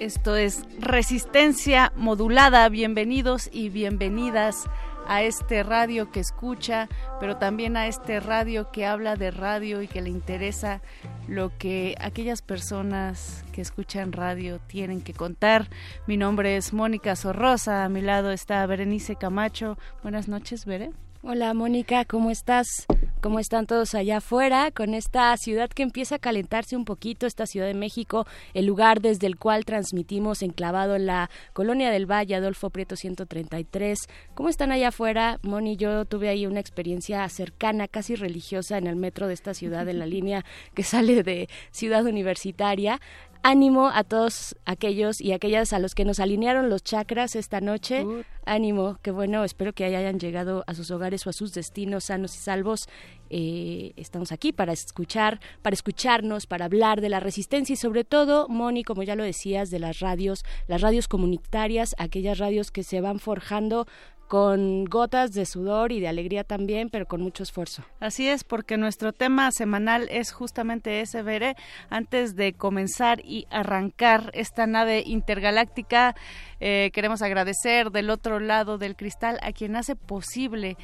Esto es Resistencia Modulada. Bienvenidos y bienvenidas a este radio que escucha, pero también a este radio que habla de radio y que le interesa lo que aquellas personas que escuchan radio tienen que contar. Mi nombre es Mónica Sorrosa, a mi lado está Berenice Camacho. Buenas noches, Bere. Hola Mónica, ¿cómo estás? ¿Cómo están todos allá afuera con esta ciudad que empieza a calentarse un poquito, esta Ciudad de México, el lugar desde el cual transmitimos enclavado en la Colonia del Valle, Adolfo Prieto 133? ¿Cómo están allá afuera? Moni, yo tuve ahí una experiencia cercana, casi religiosa en el metro de esta ciudad, en la línea que sale de Ciudad Universitaria ánimo a todos aquellos y aquellas a los que nos alinearon los chakras esta noche. Ánimo, que bueno, espero que hayan llegado a sus hogares o a sus destinos sanos y salvos. Eh, estamos aquí para escuchar, para escucharnos, para hablar de la resistencia y sobre todo, Moni, como ya lo decías, de las radios, las radios comunitarias, aquellas radios que se van forjando con gotas de sudor y de alegría también, pero con mucho esfuerzo. Así es, porque nuestro tema semanal es justamente ese, Veré. Antes de comenzar y arrancar esta nave intergaláctica, eh, queremos agradecer del otro lado del cristal a quien hace posible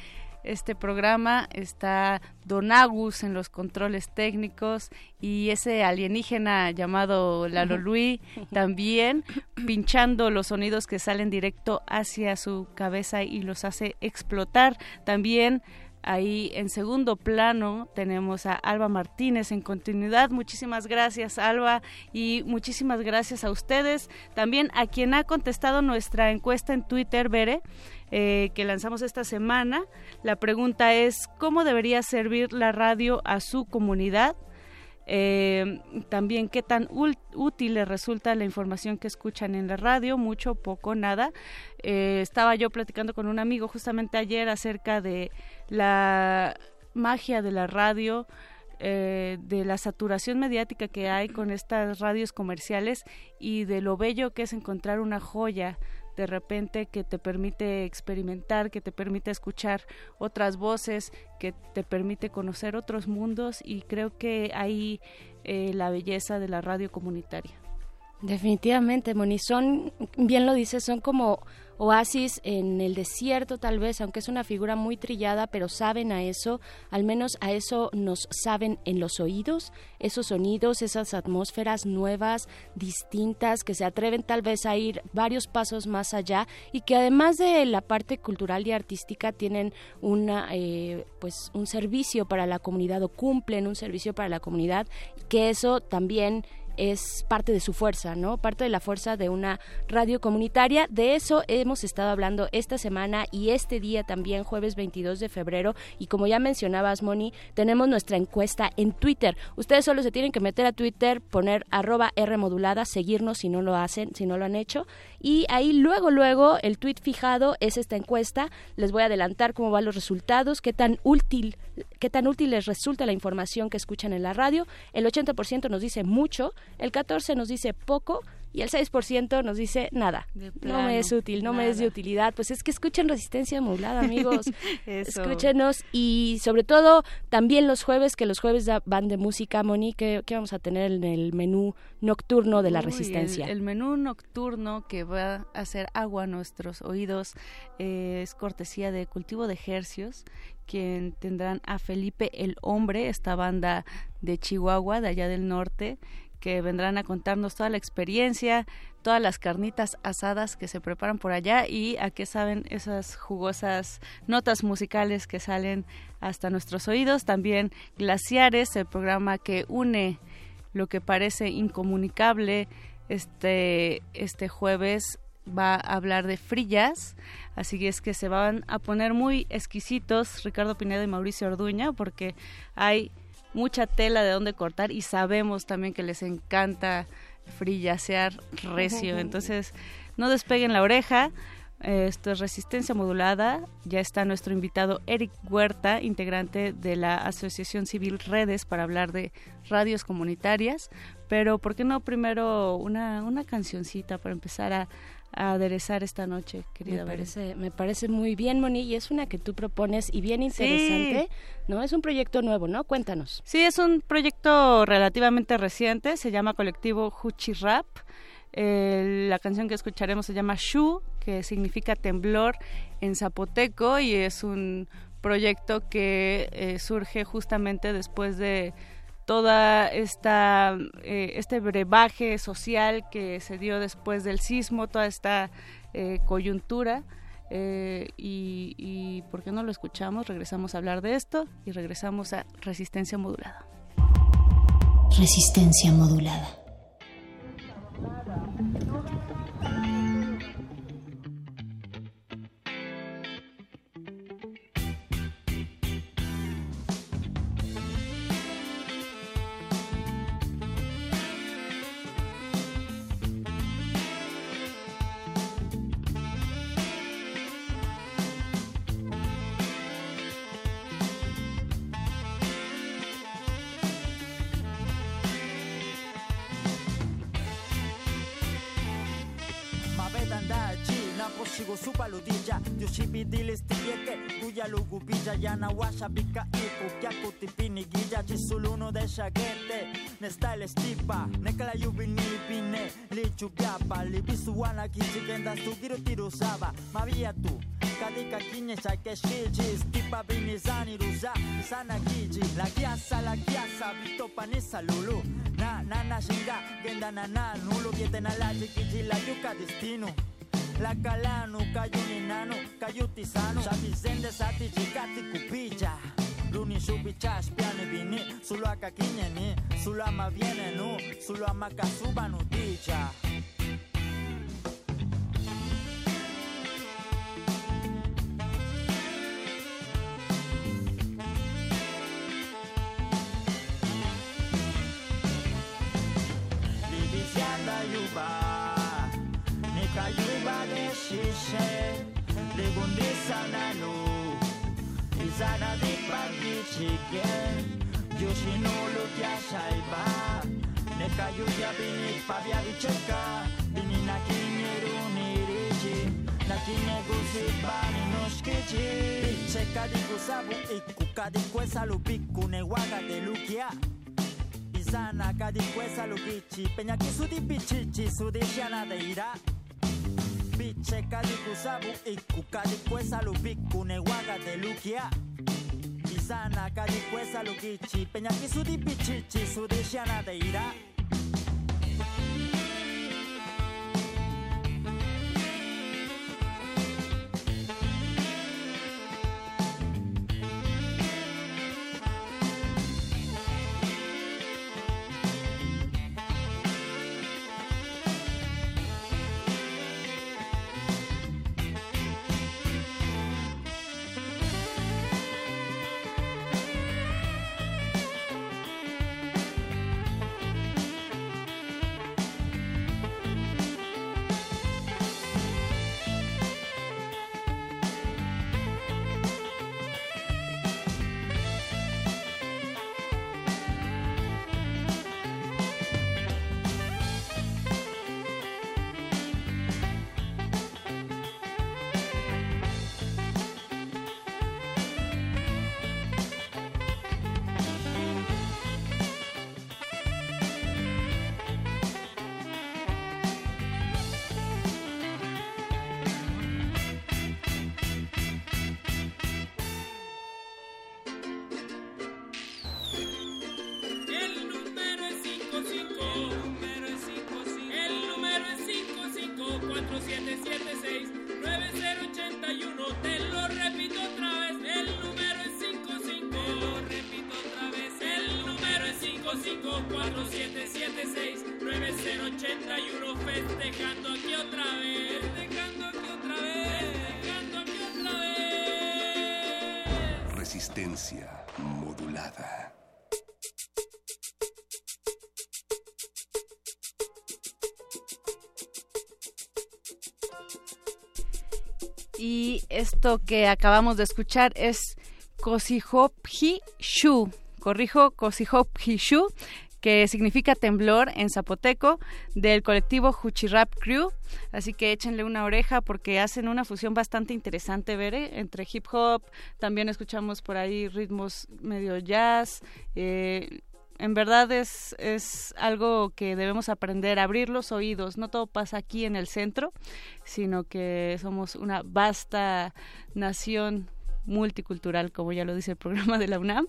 este programa está Don Agus en los controles técnicos y ese alienígena llamado Lalo Luis también pinchando los sonidos que salen directo hacia su cabeza y los hace explotar. También Ahí en segundo plano tenemos a Alba Martínez en continuidad. Muchísimas gracias Alba y muchísimas gracias a ustedes. También a quien ha contestado nuestra encuesta en Twitter, Bere. Eh, que lanzamos esta semana. La pregunta es, ¿cómo debería servir la radio a su comunidad? Eh, también qué tan útil les resulta la información que escuchan en la radio, mucho, poco, nada. Eh, estaba yo platicando con un amigo justamente ayer acerca de la magia de la radio, de la saturación mediática que hay con estas radios comerciales y de lo bello que es encontrar una joya de repente que te permite experimentar, que te permite escuchar otras voces, que te permite conocer otros mundos y creo que ahí eh, la belleza de la radio comunitaria. Definitivamente, Moni, son, bien lo dices, son como oasis en el desierto tal vez, aunque es una figura muy trillada, pero saben a eso, al menos a eso nos saben en los oídos, esos sonidos, esas atmósferas nuevas, distintas, que se atreven tal vez a ir varios pasos más allá y que además de la parte cultural y artística tienen una, eh, pues un servicio para la comunidad o cumplen un servicio para la comunidad, que eso también es parte de su fuerza, ¿no? Parte de la fuerza de una radio comunitaria. De eso hemos estado hablando esta semana y este día también, jueves 22 de febrero. Y como ya mencionabas, Moni, tenemos nuestra encuesta en Twitter. Ustedes solo se tienen que meter a Twitter, poner arroba R seguirnos si no lo hacen, si no lo han hecho. Y ahí luego, luego, el tweet fijado es esta encuesta. Les voy a adelantar cómo van los resultados, qué tan útil, qué tan útil les resulta la información que escuchan en la radio. El 80% nos dice mucho, el 14 nos dice poco y el 6% nos dice nada, no me es útil, no me es de utilidad. Pues es que escuchen resistencia modulada, amigos. Escúchenos y sobre todo también los jueves, que los jueves van de música, Monique, ¿qué vamos a tener en el menú nocturno de la resistencia? El, menú nocturno que va a hacer agua a nuestros oídos eh, es cortesía de Cultivo de Hercios quien tendrán a Felipe el Hombre, esta banda de Chihuahua, de allá del norte, que vendrán a contarnos toda la experiencia, todas las carnitas asadas que se preparan por allá y a qué saben esas jugosas notas musicales que salen hasta nuestros oídos. También Glaciares, el programa que une lo que parece incomunicable este, este jueves va a hablar de frillas, así es que se van a poner muy exquisitos Ricardo Pineda y Mauricio Orduña porque hay mucha tela de dónde cortar y sabemos también que les encanta frillasear recio, entonces no despeguen la oreja. Esto es Resistencia Modulada. Ya está nuestro invitado Eric Huerta, integrante de la Asociación Civil Redes, para hablar de radios comunitarias. Pero, ¿por qué no primero una, una cancioncita para empezar a, a aderezar esta noche, querida me parece, me parece muy bien, Moni, y es una que tú propones y bien interesante, ¿no? Es un proyecto nuevo, ¿no? Cuéntanos. Sí, es un proyecto relativamente reciente, se llama Colectivo Huchi Rap. la canción que escucharemos se llama Shu, que significa temblor en zapoteco y es un proyecto que eh, surge justamente después de toda esta eh, este brebaje social que se dio después del sismo, toda esta eh, coyuntura. Eh, y, y por qué no lo escuchamos, regresamos a hablar de esto y regresamos a resistencia modulada. Resistencia modulada. Sigo su paludilla Yoshibidili stieke Guya lugubilla Yana washa bika iku Kyaku tipini guilla. Chisuluno de shagete Nesta el estipa Nekala yubini pine Lichu gyapa Libisuana kichikenda Sugiru tirusaba Mavia tu Kadika kinye shaike shiji Stipa binizani ruza Sana kiji La kiasa la kiasa Vito panisa lulu. Na na na shinga Genda na na Nulo viete na la chikiji La yuka destino la calano, kayu nano, kayu tisano. Sabizende sati chikati kupija Luni subicha spiane bini Sulu akakinyeni, sulu ama viene nu Sulu ama kasuba nutija Divisianda yuba kayuba de shishe Legundisa nanu Izana di pagi chicken Yoshinulu kya shaiba Ne kayuya bini pabia vicheka Bini na kinyeru niriji Na kinegusi bani noshkichi Cheka di kusabu iku kadi kwesa lupiku Ne waga de lukia Izana kadi kwesa lukichi Peña kisudi pichichi Sudi shiana de ira biche kusabu iku kwesa lubiku newaga de lukia Isana kwesa lugichi peña kisudi pichichi sudishiana de ira Y esto que acabamos de escuchar es Kosihopji Shu. Corrijo, Kosihopji Shu, que significa temblor en zapoteco, del colectivo Huchirap Crew. Así que échenle una oreja porque hacen una fusión bastante interesante, Veré, entre hip hop, también escuchamos por ahí ritmos medio jazz. Eh, en verdad es, es algo que debemos aprender, abrir los oídos. No todo pasa aquí en el centro, sino que somos una vasta nación multicultural, como ya lo dice el programa de la UNAM.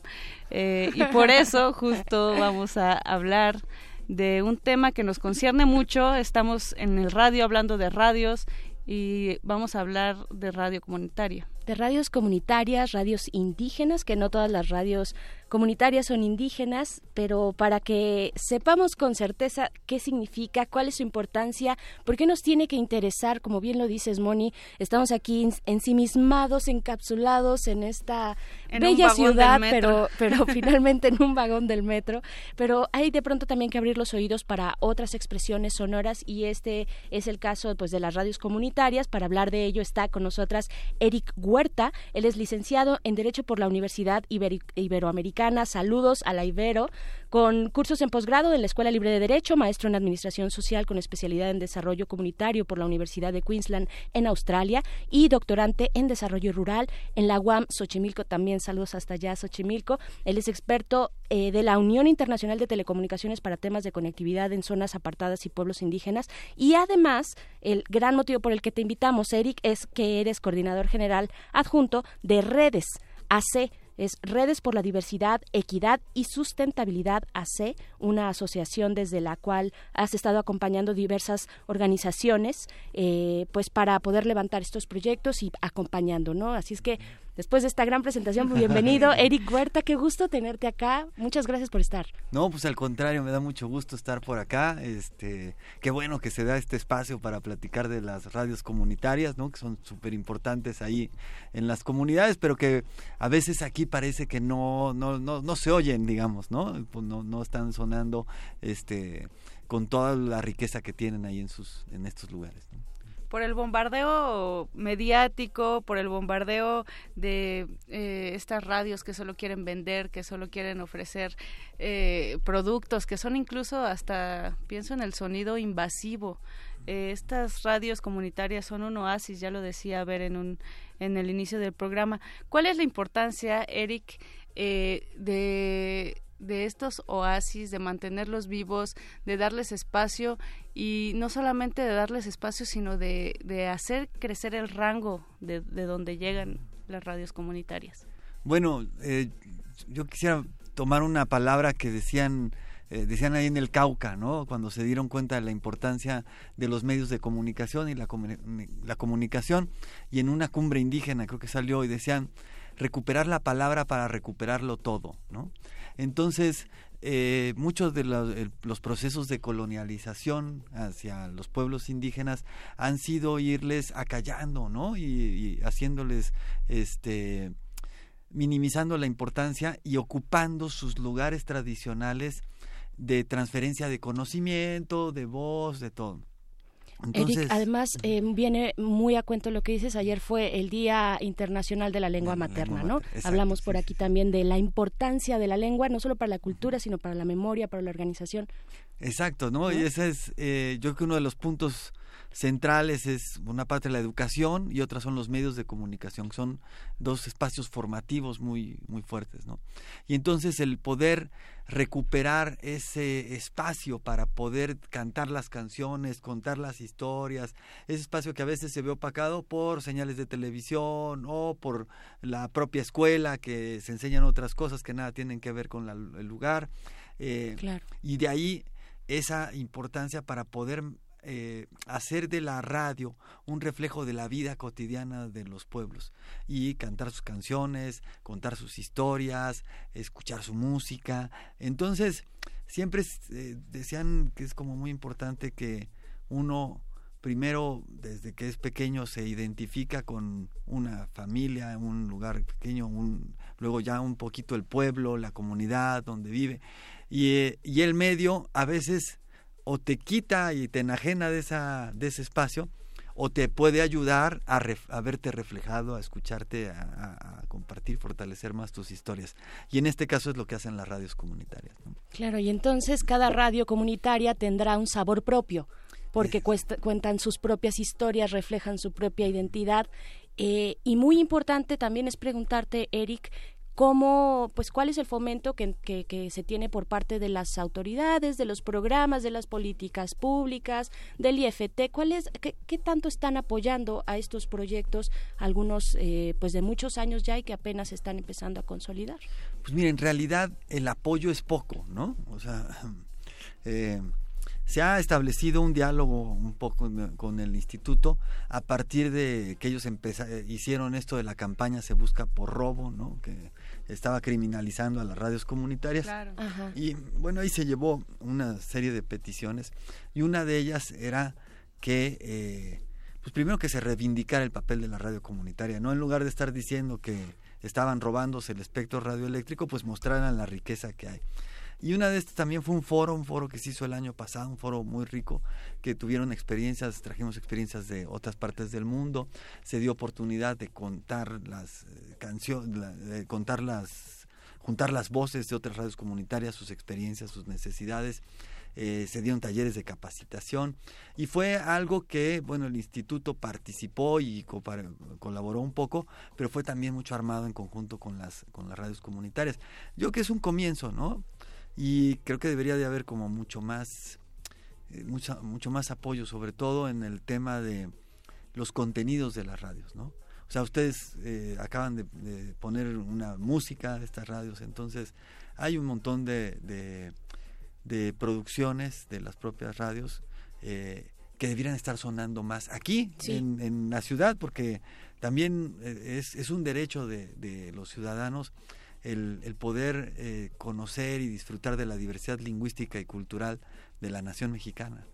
Eh, y por eso justo vamos a hablar de un tema que nos concierne mucho. Estamos en el radio hablando de radios y vamos a hablar de radio comunitaria. De radios comunitarias, radios indígenas, que no todas las radios comunitarias son indígenas, pero para que sepamos con certeza qué significa, cuál es su importancia, por qué nos tiene que interesar, como bien lo dices, Moni, estamos aquí ensimismados, encapsulados en esta bella ciudad, pero, pero finalmente en un vagón del metro, pero hay de pronto también que abrir los oídos para otras expresiones sonoras y este es el caso pues de las radios comunitarias. Para hablar de ello está con nosotras Eric Huerta, él es licenciado en Derecho por la Universidad Iberoamericana Saludos a la Ibero, con cursos en posgrado en la Escuela Libre de Derecho, maestro en Administración Social con especialidad en Desarrollo Comunitario por la Universidad de Queensland en Australia y doctorante en Desarrollo Rural en la UAM Xochimilco. También saludos hasta allá, Xochimilco. Él es experto eh, de la Unión Internacional de Telecomunicaciones para temas de conectividad en zonas apartadas y pueblos indígenas. Y además, el gran motivo por el que te invitamos, Eric, es que eres coordinador general adjunto de Redes AC es Redes por la Diversidad, Equidad y Sustentabilidad AC, una asociación desde la cual has estado acompañando diversas organizaciones, eh, pues para poder levantar estos proyectos y acompañando, ¿no? Así es que después de esta gran presentación, muy bienvenido. Eric Huerta, qué gusto tenerte acá. Muchas gracias por estar. No, pues al contrario, me da mucho gusto estar por acá. Este, qué bueno que se da este espacio para platicar de las radios comunitarias, ¿no? Que son súper importantes ahí en las comunidades, pero que a veces aquí parece que no, no, no, no se oyen, digamos, ¿no? Pues no, no están sonando este con toda la riqueza que tienen ahí en sus en estos lugares. ¿no? Por el bombardeo mediático, por el bombardeo de eh, estas radios que solo quieren vender, que solo quieren ofrecer eh, productos, que son incluso hasta, pienso en el sonido invasivo. Eh, estas radios comunitarias son un oasis, ya lo decía ver en, un, en el inicio del programa. ¿Cuál es la importancia, Eric, de de estos oasis, de mantenerlos vivos, de darles espacio y no solamente de darles espacio, sino de, de hacer crecer el rango de, de, donde llegan las radios comunitarias. Bueno, eh, yo quisiera tomar una palabra que decían eh, decían ahí en el Cauca, ¿no? Cuando se dieron cuenta de la importancia de los medios de comunicación y la, la comunicación, y en una cumbre indígena creo que salió y decían recuperar la palabra para recuperarlo todo, ¿no? Entonces, eh, muchos de los, procesos de colonialización hacia los pueblos indígenas han sido irles acallando, ¿no? Y, haciéndoles, este, minimizando la importancia y ocupando sus lugares tradicionales de transferencia de conocimiento, de voz, de todo. Eric, además eh, viene muy a cuento lo que dices. Ayer fue el Día Internacional de la Lengua Materna, ¿no? Hablamos por aquí también de la importancia de la lengua, no solo para la cultura, sino para la memoria, para la organización. Exacto, ¿no? Y ese es, eh, yo creo que uno de los puntos centrales es una parte de la educación y otra son los medios de comunicación, son dos espacios formativos muy, muy fuertes, ¿no? Y entonces el poder recuperar ese espacio para poder cantar las canciones, contar las historias, ese espacio que a veces se ve opacado por señales de televisión o por la propia escuela que se enseñan otras cosas que nada tienen que ver con el lugar. Eh, y de ahí esa importancia para poder eh, hacer de la radio un reflejo de la vida cotidiana de los pueblos y cantar sus canciones, contar sus historias, escuchar su música. Entonces, siempre eh, decían que es como muy importante que uno primero desde que es pequeño se identifica con una familia, un lugar pequeño, un, luego ya un poquito el pueblo, la comunidad donde vive y, eh, y el medio a veces o te quita y te enajena de, esa, de ese espacio o te puede ayudar a, a verte reflejado, a escucharte, a, compartir, fortalecer más tus historias. Y en este caso es lo que hacen las radios comunitarias. Claro, y entonces cada radio comunitaria tendrá un sabor propio, porque cuentan sus propias historias, reflejan su propia identidad. Eh, y muy importante también es preguntarte, Eric, cómo, pues, cuál es el fomento que, que, se tiene por parte de las autoridades, de los programas, de las políticas públicas, del IFT, cuál es, qué, tanto están apoyando a estos proyectos, algunos, eh, pues, de muchos años ya y que apenas están empezando a consolidar. Pues mira, en realidad el apoyo es poco, ¿no? O sea, eh, se ha establecido un diálogo un poco con el instituto a partir de que ellos hicieron esto de la campaña se busca por robo, ¿no? Que estaba criminalizando a las radios comunitarias. Y bueno, ahí se llevó una serie de peticiones y una de ellas era que, eh, pues primero que se reivindicara el papel de la radio comunitaria, ¿no? En lugar de estar diciendo que estaban robándose el espectro radioeléctrico, pues mostraran la riqueza que hay. Y una de estas también fue un foro, un foro que se hizo el año pasado, un foro muy rico, que tuvieron experiencias, trajimos experiencias de otras partes del mundo, se dio oportunidad de contar las eh, canciones, de contar las, juntar las voces de otras radios comunitarias, sus experiencias, sus necesidades. Eh, se dieron talleres de capacitación y fue algo que, bueno, el instituto participó y colaboró un poco, pero fue también mucho armado en conjunto con las, con las radios comunitarias. Yo creo que es un comienzo, ¿no? Y creo que debería de haber como mucho más eh, mucho, mucho más apoyo sobre todo en el tema de los contenidos de las radios no o sea ustedes eh, acaban de, poner una música de estas radios entonces hay un montón de, de, producciones de las propias radios eh, que deberían estar sonando más aquí en, en, la ciudad porque también es, es un derecho de, de los ciudadanos el, poder eh, conocer y disfrutar de la diversidad lingüística y cultural de la nación mexicana.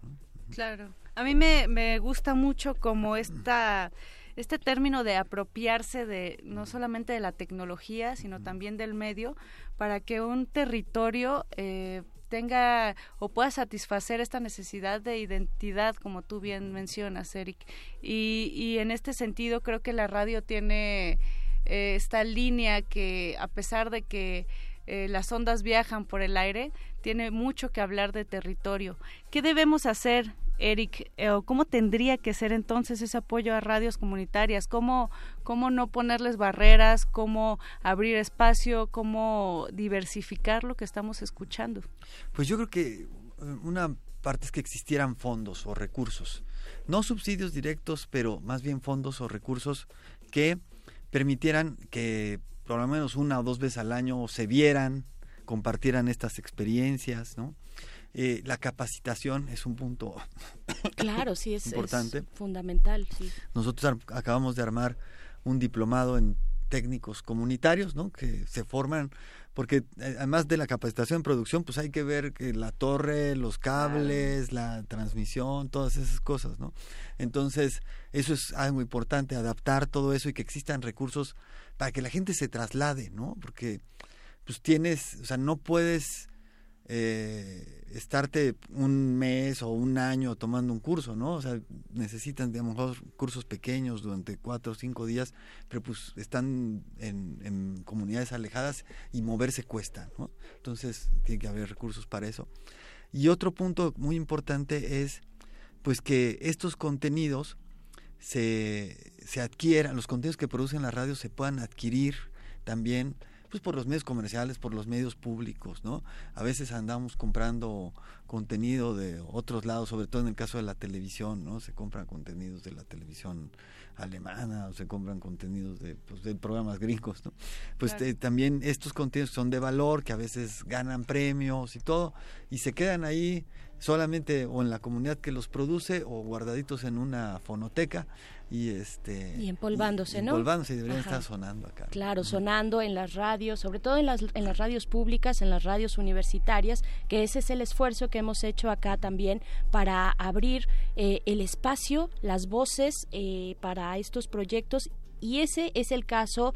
Claro. A mí me, me gusta mucho como esta este término de apropiarse de no solamente de la tecnología, sino también del medio, para que un territorio eh, tenga o pueda satisfacer esta necesidad de identidad, como tú bien mencionas, Eric. Y, y en este sentido creo que la radio tiene eh, esta línea que a pesar de que eh, las ondas viajan por el aire, tiene mucho que hablar de territorio. ¿Qué debemos hacer, Eric? Eh, ¿Cómo tendría que ser entonces ese apoyo a radios comunitarias? ¿Cómo, ¿Cómo no ponerles barreras? ¿Cómo abrir espacio? ¿Cómo diversificar lo que estamos escuchando? Pues yo creo que una parte es que existieran fondos o recursos. No subsidios directos, pero más bien fondos o recursos que permitieran que por lo menos una o dos veces al año se vieran, compartieran estas experiencias, ¿no? Eh, la capacitación es un punto claro, sí, es, importante. fundamental, sí. Nosotros acabamos de armar un diplomado en técnicos comunitarios, ¿no? Que se forman porque eh, además de la capacitación en producción, pues hay que ver que la torre, los cables, la transmisión, todas esas cosas, ¿no? Entonces, eso es algo importante, adaptar todo eso y que existan recursos para que la gente se traslade, ¿no? Porque, pues tienes, o sea, no puedes eh, estarte un mes o un año tomando un curso, ¿no? O sea, necesitan, digamos, cursos pequeños durante cuatro o cinco días, pero pues están en, comunidades alejadas y moverse cuesta, ¿no? Entonces, tiene que haber recursos para eso. Y otro punto muy importante es, pues, que estos contenidos se, se adquieran, los contenidos que producen las radios se puedan adquirir también pues por los medios comerciales, por los medios públicos, ¿no? A veces andamos comprando contenido de otros lados, sobre todo en el caso de la televisión, ¿no? Se compran contenidos de la televisión alemana o se compran contenidos de, pues, de programas gringos, ¿no? Pues eh, también estos contenidos son de valor, que a veces ganan premios y todo, y se quedan ahí solamente o en la comunidad que los produce o guardaditos en una fonoteca y este y empolvándose, y ¿no? Empolvándose y deberían estar sonando acá. Claro, sonando en las radios, sobre todo en las en las radios públicas, en las radios universitarias, que ese es el esfuerzo que hemos hecho acá también para abrir eh, el espacio, las voces eh, para estos proyectos y ese es el caso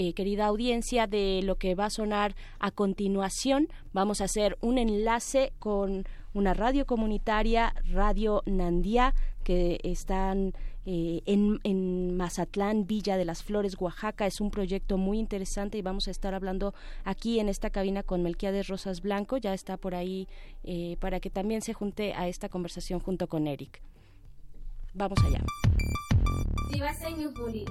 eh, querida audiencia, de lo que va a sonar a continuación. Vamos a hacer un enlace con una radio comunitaria, Radio Nandía, que están eh, en, Mazatlán, Villa de las Flores, Oaxaca. Es un proyecto muy interesante y vamos a estar hablando aquí en esta cabina con Melquiades Rosas Blanco. Ya está por ahí eh, para que también se junte a esta conversación junto con Eric. Vamos allá.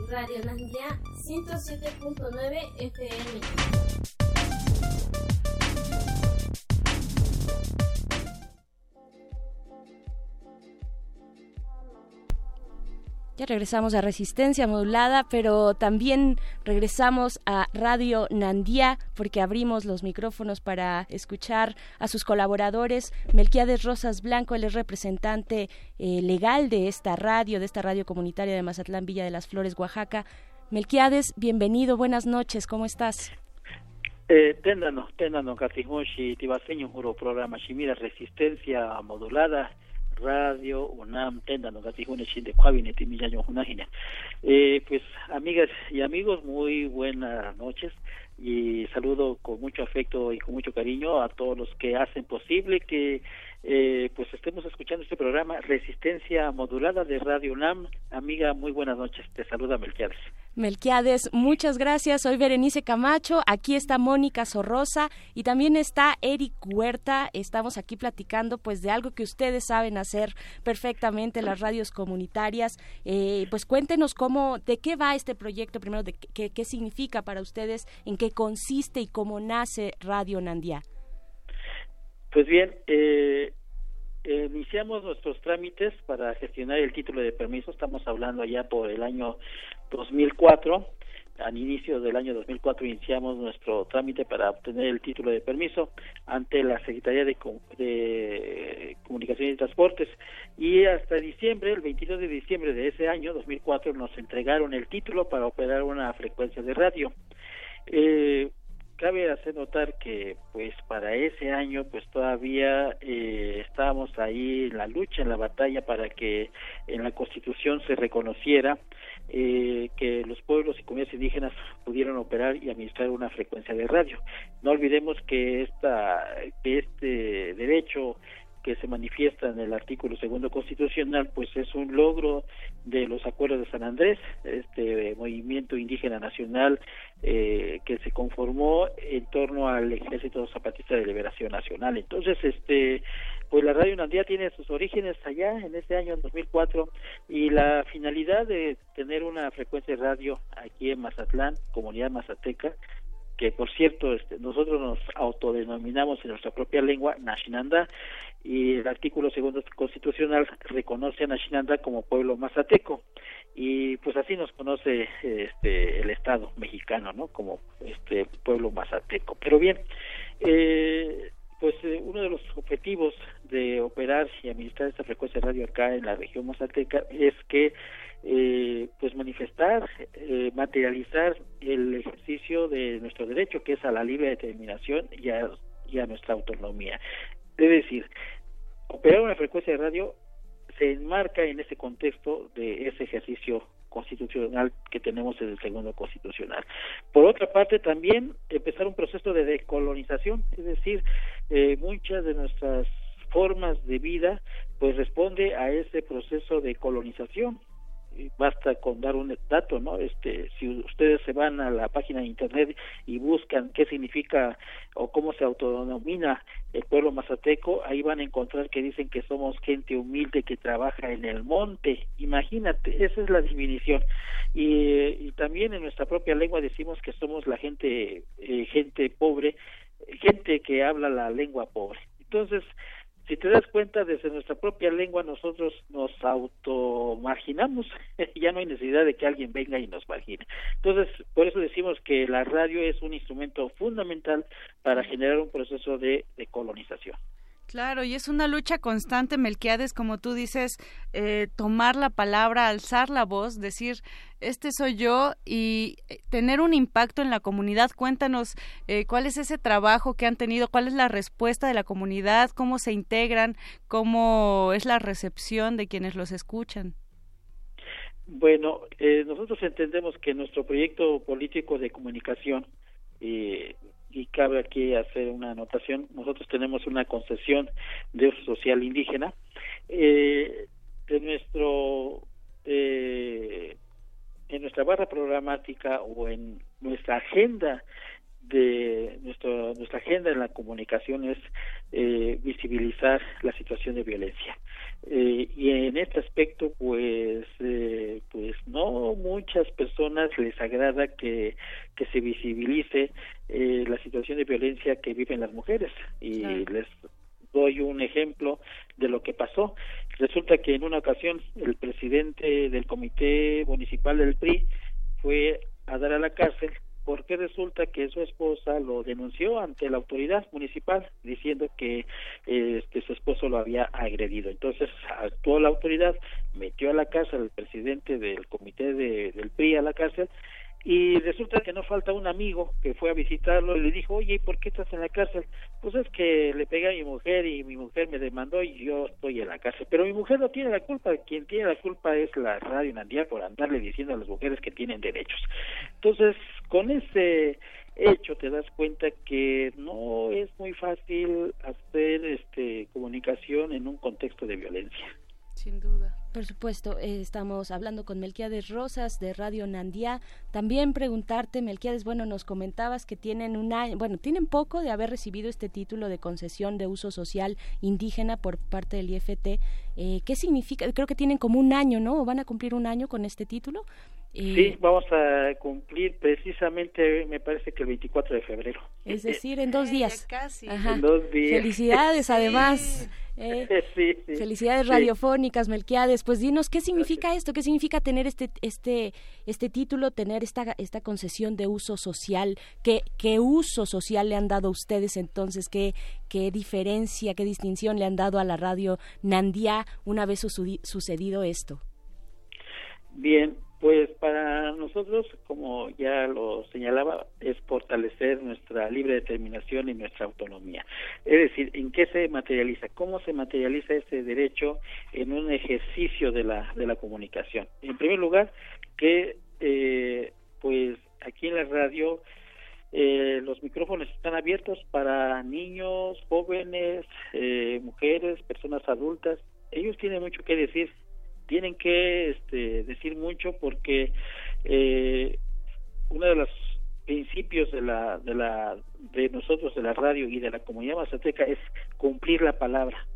Radio Nandía 107.9 FM. Ya regresamos a Resistencia Modulada, pero también regresamos a Radio Nandía porque abrimos los micrófonos para escuchar a sus colaboradores. Melquiades Rosas Blanco, él es representante eh, legal de esta radio, de esta radio comunitaria de Mazatlán, Villa de las Flores, Oaxaca. Melquiades, bienvenido, buenas noches, ¿cómo estás? Eh, téndanos, téndanos, Catimushi, Tibaseño, Juro Programa, Shimira, Resistencia Modulada radio UNAM tenda kwabine timiyaño hunajine eh pues amigas y amigos muy buenas noches y saludo con mucho afecto y con mucho cariño a todos los que hacen posible que eh, pues estemos escuchando este programa Resistencia Modulada de Radio UNAM. Amiga, muy buenas noches. Te saluda Melquiades. Melquiades, muchas gracias. Soy Berenice Camacho. Aquí está Mónica Sorrosa y también está Eric Huerta. Estamos aquí platicando pues de algo que ustedes saben hacer perfectamente, las radios comunitarias. Eh, pues cuéntenos cómo, de qué va este proyecto primero, de qué, qué significa para ustedes, en qué consiste y cómo nace Radio Nandía. Pues bien, eh, iniciamos nuestros trámites para gestionar el título de permiso. Estamos hablando allá por el año 2004. Al inicio del año 2004 iniciamos nuestro trámite para obtener el título de permiso ante la Secretaría de, de Comunicaciones y Transportes y hasta diciembre, el 22 de diciembre de ese año 2004 nos entregaron el título para operar una frecuencia de radio. Eh, cabe hacer notar que pues para ese año pues todavía eh, estábamos ahí en la lucha en la batalla para que en la constitución se reconociera eh, que los pueblos y comunidades indígenas pudieran operar y administrar una frecuencia de radio. No olvidemos que esta que este derecho que se manifiesta en el artículo segundo constitucional, pues es un logro de los acuerdos de San Andrés, este movimiento indígena nacional eh, que se conformó en torno al Ejército Zapatista de Liberación Nacional. Entonces, este, pues la Radio Nandía tiene sus orígenes allá en ese año 2004 y la finalidad de tener una frecuencia de radio aquí en Mazatlán, comunidad mazateca, que por cierto este, nosotros nos autodenominamos en nuestra propia lengua Nashinanda y el artículo segundo constitucional reconoce a Nashinanda como pueblo mazateco y pues así nos conoce este el Estado mexicano no como este pueblo mazateco. Pero bien eh, pues eh, uno de los objetivos de operar y administrar esta frecuencia radio acá en la región mazateca es que eh, pues manifestar, eh, materializar el ejercicio de nuestro derecho, que es a la libre determinación y a, y a nuestra autonomía. Es decir, operar una frecuencia de radio se enmarca en ese contexto de ese ejercicio constitucional que tenemos en el segundo constitucional. Por otra parte, también empezar un proceso de decolonización, es decir, eh, muchas de nuestras formas de vida pues responde a ese proceso de colonización basta con dar un dato, ¿no? Este, si ustedes se van a la página de internet y buscan qué significa o cómo se autodenomina el pueblo mazateco, ahí van a encontrar que dicen que somos gente humilde que trabaja en el monte. Imagínate, esa es la definición. Y, también en nuestra propia lengua decimos que somos la gente, eh, gente pobre, gente que habla la lengua pobre. Entonces, si te das cuenta, desde nuestra propia lengua nosotros nos automarginamos, ya no hay necesidad de que alguien venga y nos margine. Entonces, por eso decimos que la radio es un instrumento fundamental para generar un proceso de, colonización. Claro, y es una lucha constante, Melquiades, como tú dices, eh, tomar la palabra, alzar la voz, decir, este soy yo y eh, tener un impacto en la comunidad. Cuéntanos eh, cuál es ese trabajo que han tenido, cuál es la respuesta de la comunidad, cómo se integran, cómo es la recepción de quienes los escuchan. Bueno, nosotros entendemos que nuestro proyecto político de comunicación eh, y cabe aquí hacer una anotación, nosotros tenemos una concesión de uso social indígena. Eh, en nuestro eh, en nuestra barra programática o en nuestra agenda de nuestro, nuestra agenda en la comunicación es eh, visibilizar la situación de violencia. Eh, y en este aspecto pues eh, pues no muchas personas les agrada que que se visibilice eh, la situación de violencia que viven las mujeres. Y les doy un ejemplo de lo que pasó. Resulta que en una ocasión el presidente del comité municipal del PRI fue a dar a la cárcel porque resulta que su esposa lo denunció ante la autoridad municipal diciendo que este, su esposo lo había agredido. Entonces actuó la autoridad, metió a la casa al presidente del comité de, del PRI a la cárcel y resulta que no falta un amigo que fue a visitarlo y le dijo, oye, ¿por qué estás en la cárcel? Pues es que le pegué a mi mujer y mi mujer me demandó y yo estoy en la cárcel. Pero mi mujer no tiene la culpa, quien tiene la culpa es la radio Nandía por andarle diciendo a las mujeres que tienen derechos. Entonces, con ese hecho te das cuenta que no es muy fácil hacer este comunicación en un contexto de violencia. Sin duda. Por supuesto, eh, estamos hablando con Melquiades Rosas de Radio Nandía. También preguntarte, Melquiades, bueno, nos comentabas que tienen un año, bueno, tienen poco de haber recibido este título de concesión de uso social indígena por parte del IFT. Eh, ¿Qué significa? Creo que tienen como un año, ¿no? ¿O van a cumplir un año con este título? Sí, vamos a cumplir precisamente, me parece que el 24 de febrero. Es decir, en dos días. casi. En dos días. Felicidades, además. Eh, felicidades radiofónicas, Melquiades. Pues dinos, ¿qué significa esto? ¿Qué significa tener este, este, este título, tener esta, esta concesión de uso social? ¿Qué, ¿Qué uso social le han dado a ustedes entonces? ¿Qué, ¿Qué diferencia, qué distinción le han dado a la radio Nandía una vez sucedido esto? Bien, pues para nosotros, como ya lo señalaba, es fortalecer nuestra libre determinación y nuestra autonomía. Es decir, ¿en qué se materializa? ¿Cómo se materializa ese derecho en un ejercicio de la, de la comunicación? En primer lugar, que eh, pues aquí en la radio eh, los micrófonos están abiertos para niños, jóvenes, eh, mujeres, personas adultas. Ellos tienen mucho que decir tienen que este, decir mucho porque eh, uno de los principios de la de la de nosotros de la radio y de la comunidad mazateca es cumplir la palabra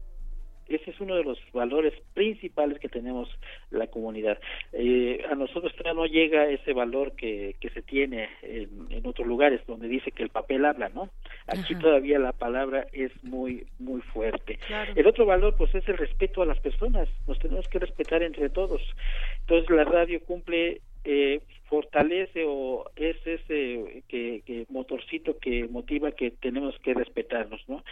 ese es uno de los valores principales que tenemos la comunidad. Eh, a nosotros todavía no llega ese valor que, que se tiene en, otros lugares donde dice que el papel habla, ¿no? Aquí todavía la palabra es muy, muy fuerte. El otro valor, pues, es el respeto a las personas. Nos tenemos que respetar entre todos. Entonces, la radio cumple eh, fortalece o es ese que, que, motorcito que motiva que tenemos que respetarnos no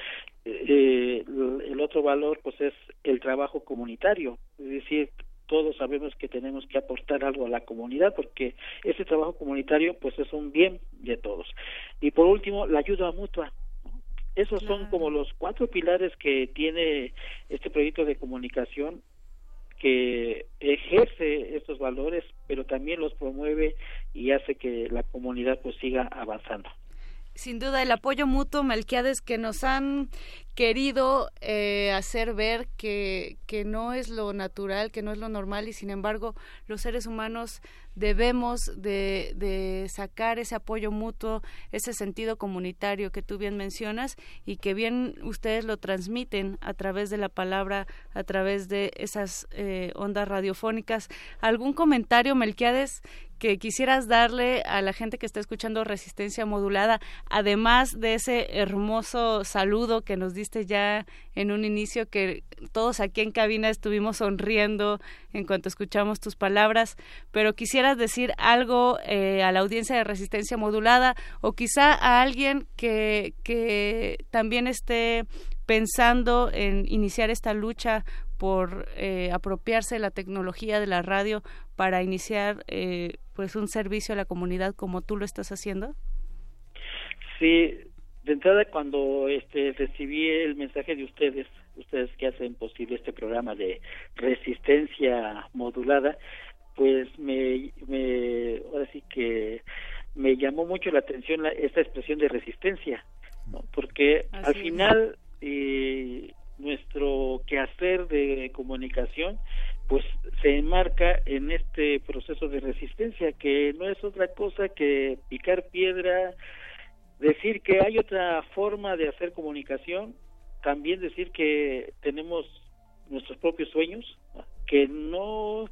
eh, el otro valor pues es el trabajo comunitario. Es decir todos sabemos que tenemos que aportar algo a la comunidad porque ese trabajo comunitario pues es un bien de todos. Y por último la ayuda mutua esos son como los cuatro pilares que tiene este proyecto de comunicación que ejerce estos valores, pero también los promueve y hace que la comunidad pues siga avanzando. Sin duda, el apoyo mutuo, Melquiades, que nos han querido eh, hacer ver que, que no es lo natural, que no es lo normal y sin embargo los seres humanos debemos de, de, sacar ese apoyo mutuo, ese sentido comunitario que tú bien mencionas y que bien ustedes lo transmiten a través de la palabra, a través de esas eh, ondas radiofónicas. ¿Algún comentario, Melquiades, que quisieras darle a la gente que está escuchando Resistencia Modulada, además de ese hermoso saludo que nos diste ya en un inicio, que todos aquí en cabina estuvimos sonriendo en cuanto escuchamos tus palabras, pero quisieras decir algo eh, a la audiencia de Resistencia Modulada o quizá a alguien que, que también esté pensando en iniciar esta lucha por eh, apropiarse de la tecnología de la radio para iniciar eh, pues un servicio a la comunidad como tú lo estás haciendo? Sí, de entrada cuando este recibí el mensaje de ustedes, ustedes que hacen posible este programa de resistencia modulada, pues me, me ahora sí que me llamó mucho la atención esta expresión de resistencia, porque al final eh, nuestro quehacer de comunicación pues se enmarca en este proceso de resistencia que no es otra cosa que picar piedra, decir que hay otra forma de hacer comunicación, también decir que tenemos nuestros propios sueños, que no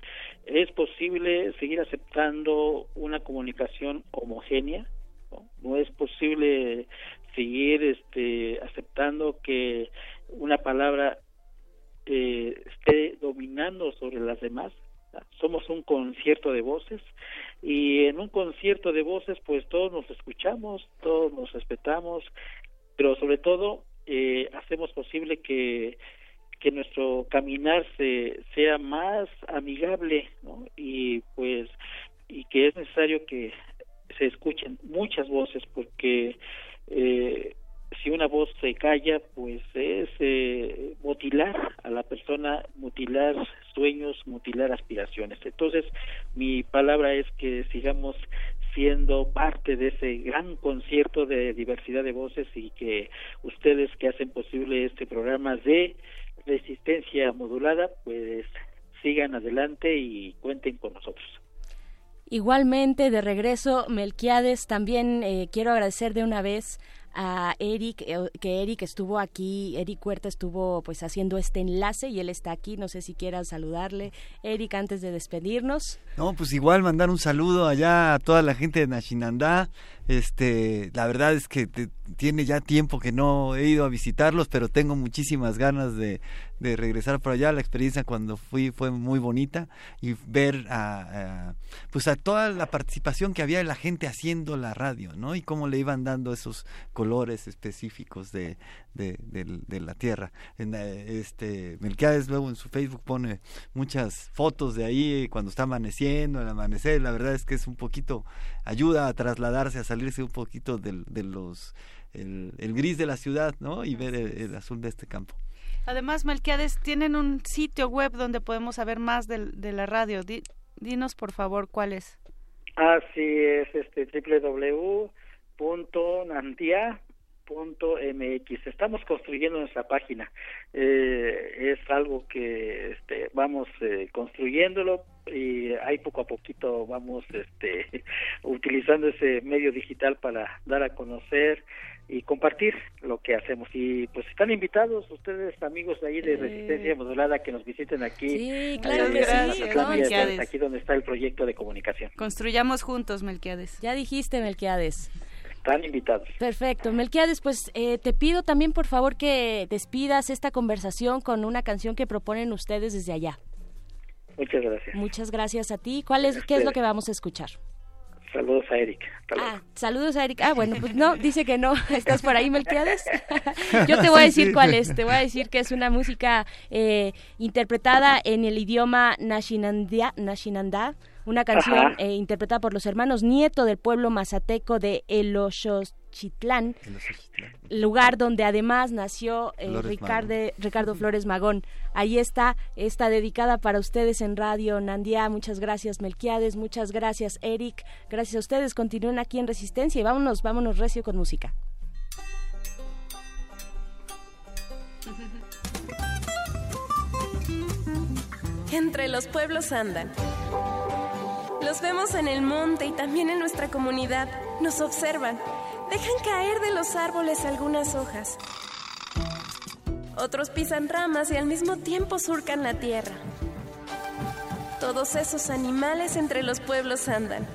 es posible seguir aceptando una comunicación homogénea, no, es posible seguir este, aceptando que una palabra eh, esté dominando sobre las demás. Somos un concierto de voces y en un concierto de voces pues todos nos escuchamos, todos nos respetamos, pero sobre todo eh, hacemos posible que que nuestro caminar se, sea más amigable y pues y que es necesario que se escuchen muchas voces porque eh, si una voz se calla pues es eh, mutilar a la persona mutilar sueños mutilar aspiraciones entonces mi palabra es que sigamos siendo parte de ese gran concierto de diversidad de voces y que ustedes que hacen posible este programa de resistencia modulada, pues sigan adelante y cuenten con nosotros. Igualmente, de regreso, Melquiades, también eh, quiero agradecer de una vez a Eric, eh, que Eric estuvo aquí, Eric Huerta estuvo pues haciendo este enlace y él está aquí, no sé si quieras saludarle, Eric, antes de despedirnos. No, pues igual mandar un saludo allá a toda la gente de Nashinandá, este, la verdad es que tiene ya tiempo que no he ido a visitarlos, pero tengo muchísimas ganas de, de regresar por allá. La experiencia cuando fui fue muy bonita y ver a, pues a toda la participación que había de la gente haciendo la radio, ¿no? Y cómo le iban dando esos colores específicos de, de, la tierra. En, eh, este Melquiades luego en su Facebook pone muchas fotos de ahí cuando está amaneciendo, el amanecer. La verdad es que es un poquito ayuda a trasladarse, a salirse un poquito de los el, gris de la ciudad, ¿no? Y ver el, azul de este campo. Además, Melquiades, tienen un sitio web donde podemos saber más de, la radio. dinos, por favor, cuál es. Así es, este www.nantia.mx. Estamos construyendo nuestra página. Eh, es algo que este, vamos eh, construyéndolo y ahí poco a poquito vamos este, utilizando ese medio digital para dar a conocer y compartir lo que hacemos. Y pues están invitados ustedes, amigos de ahí de Resistencia Modulada, que nos visiten aquí. Sí, claro Aquí donde está el proyecto de comunicación. Construyamos juntos, Melquiades. Ya dijiste, Melquiades. Están invitados. Perfecto. Melquiades, pues eh, te pido también, por favor, que despidas esta conversación con una canción que proponen ustedes desde allá. Muchas gracias. Muchas gracias a ti. ¿Cuál es, ¿Qué es lo que vamos a escuchar? Saludos a Eric. Ah, saludos a Eric. Ah, bueno, pues no, dice que no. ¿Estás por ahí, Melquiades? Yo te voy a decir cuál es. Te voy a decir que es una música eh, interpretada en el idioma Nashinandá, Nashinandá una canción eh, interpretada por los hermanos Nieto del pueblo mazateco de Eloshochitlán, lugar donde además nació eh, Ricardo, Flores Magón. Ahí está, está dedicada para ustedes en Radio Nandía. Muchas gracias, Melquiades. Muchas gracias, Eric. Gracias a ustedes. Continúen aquí en Resistencia y vámonos, vámonos recio con música. Entre los pueblos andan los vemos en el monte y también en nuestra comunidad. Nos observan. Dejan caer de los árboles algunas hojas. Otros pisan ramas y al mismo tiempo surcan la tierra. Todos esos animales entre los pueblos andan.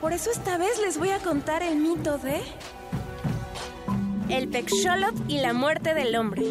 Por eso esta vez les voy a contar el mito de... El Pexolot y la muerte del hombre.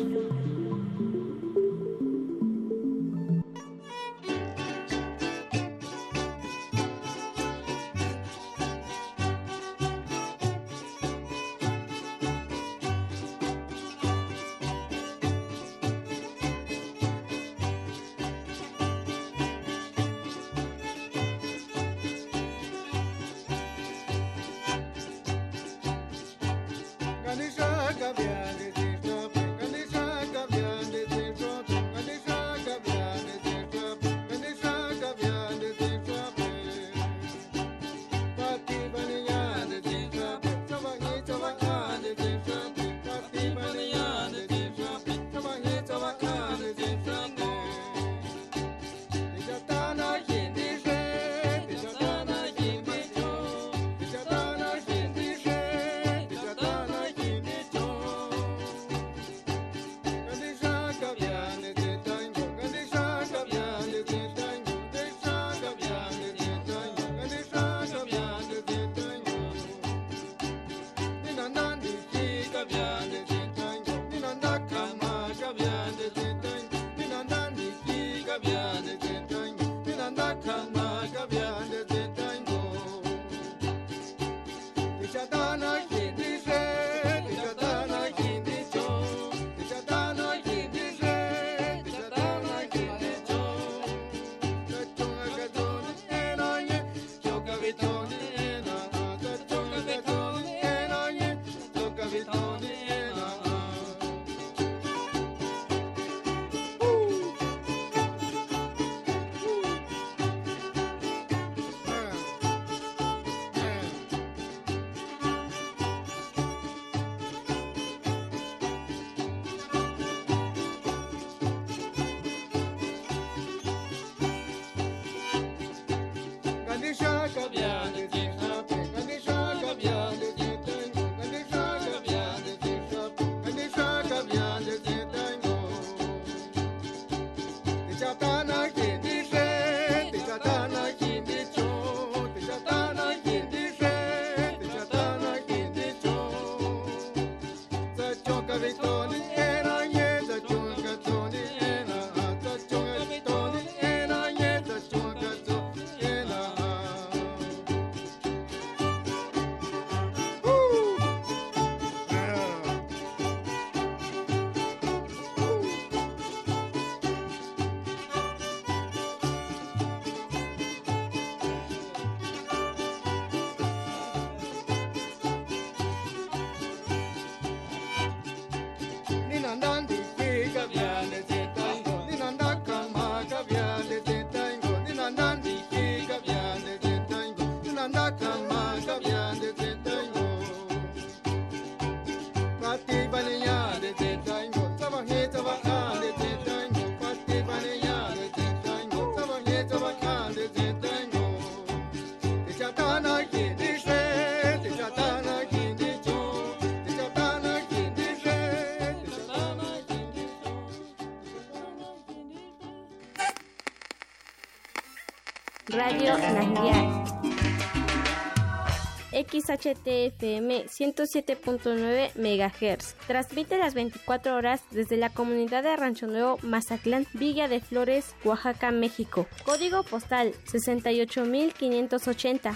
XHTFM 107.9 MHz. Transmite las 24 horas desde la comunidad de Rancho Nuevo, Mazatlán, Villa de Flores, Oaxaca, México. Código postal 68580.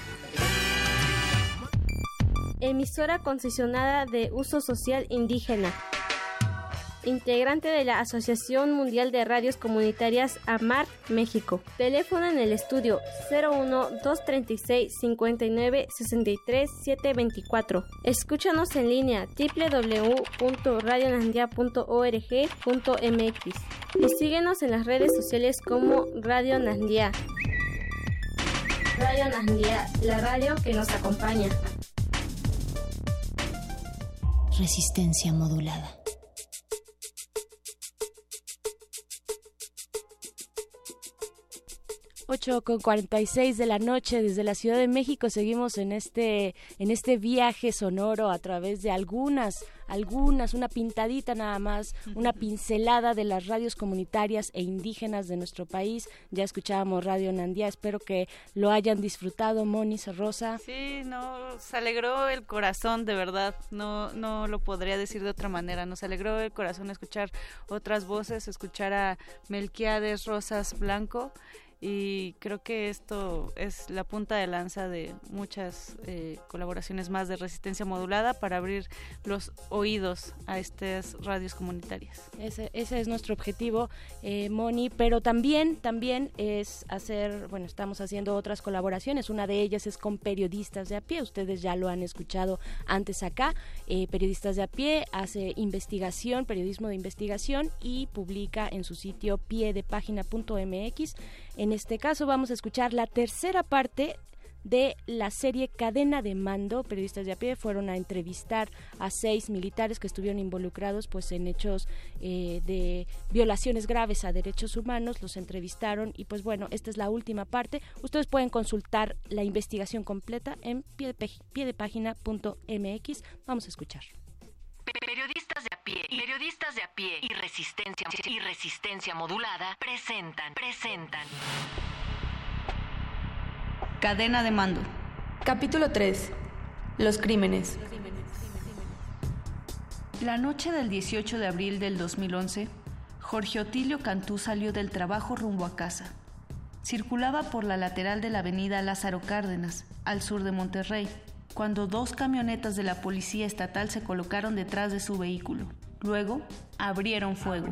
Emisora concesionada de uso social indígena integrante de la Asociación Mundial de Radios Comunitarias AMAR México. Teléfono en el estudio 01 236 59 63 724. Escúchanos en línea www.radionandia.org.mx y síguenos en las redes sociales como Radio Nandia. Radio Nandia, la radio que nos acompaña. Resistencia modulada. 8 con 46 de la noche desde la Ciudad de México. Seguimos en este en este viaje sonoro a través de algunas algunas una pintadita nada más una pincelada de las radios comunitarias e indígenas de nuestro país. Ya escuchábamos Radio Nandía espero que lo hayan disfrutado Monis Rosa. Sí no se alegró el corazón de verdad no no lo podría decir de otra manera nos alegró el corazón escuchar otras voces escuchar a Melquiades Rosas Blanco y creo que esto es la punta de lanza de muchas eh, colaboraciones más de resistencia modulada para abrir los oídos a estas radios comunitarias. Ese, ese es nuestro objetivo, eh, Moni, pero también, también es hacer, bueno, estamos haciendo otras colaboraciones, una de ellas es con periodistas de a pie, ustedes ya lo han escuchado antes acá, eh, periodistas de a pie hace investigación, periodismo de investigación y publica en su sitio piedepágina.mx en este caso vamos a escuchar la tercera parte de la serie Cadena de Mando. Periodistas de a pie fueron a entrevistar a seis militares que estuvieron involucrados pues en hechos eh, de violaciones graves a derechos humanos. Los entrevistaron y pues bueno, esta es la última parte. Ustedes pueden consultar la investigación completa en piedepágina.mx. Vamos a escuchar. Periodistas de pie, periodistas de a pie y resistencia resistencia modulada presentan, presentan. Cadena de mando. Capítulo 3. Los crímenes. La noche del 18 de abril del 2011, Jorge Otilio Cantú salió del trabajo rumbo a casa. Circulaba por la lateral de la avenida Lázaro Cárdenas, al sur de Monterrey cuando dos camionetas de la Policía Estatal se colocaron detrás de su vehículo. Luego, abrieron fuego.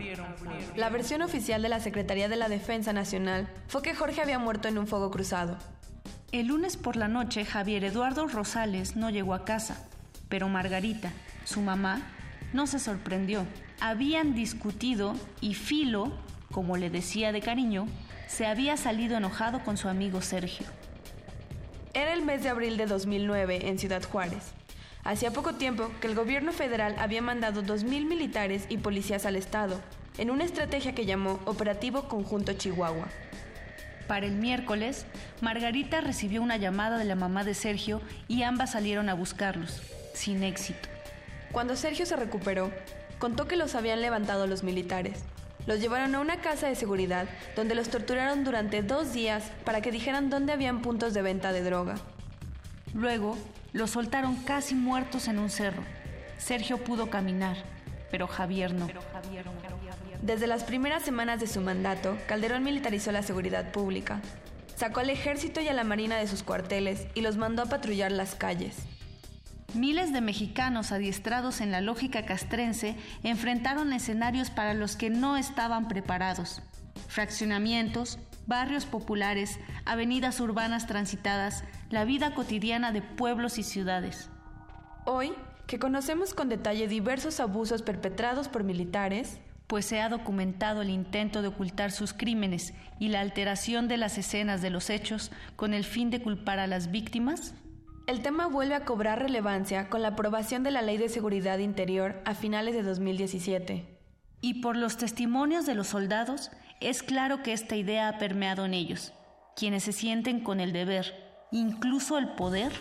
La versión oficial de la Secretaría de la Defensa Nacional fue que Jorge había muerto en un fuego cruzado. El lunes por la noche, Javier Eduardo Rosales no llegó a casa, pero Margarita, su mamá, no se sorprendió. Habían discutido y Filo, como le decía de cariño, se había salido enojado con su amigo Sergio. Era el mes de abril de 2009 en Ciudad Juárez. Hacía poco tiempo que el gobierno federal había mandado 2.000 militares y policías al estado, en una estrategia que llamó Operativo Conjunto Chihuahua. Para el miércoles, Margarita recibió una llamada de la mamá de Sergio y ambas salieron a buscarlos, sin éxito. Cuando Sergio se recuperó, contó que los habían levantado los militares, los llevaron a una casa de seguridad donde los torturaron durante dos días para que dijeran dónde habían puntos de venta de droga. Luego, los soltaron casi muertos en un cerro. Sergio pudo caminar, pero Javier no. Desde las primeras semanas de su mandato, Calderón militarizó la seguridad pública. Sacó al ejército y a la marina de sus cuarteles y los mandó a patrullar las calles. Miles de mexicanos adiestrados en la lógica castrense enfrentaron escenarios para los que no estaban preparados. Fraccionamientos, barrios populares, avenidas urbanas transitadas, la vida cotidiana de pueblos y ciudades. Hoy, que conocemos con detalle diversos abusos perpetrados por militares, pues se ha documentado el intento de ocultar sus crímenes y la alteración de las escenas de los hechos con el fin de culpar a las víctimas, el tema vuelve a cobrar relevancia con la aprobación de la Ley de Seguridad Interior a finales de 2017. Y por los testimonios de los soldados, es claro que esta idea ha permeado en ellos, quienes se sienten con el deber, incluso el poder,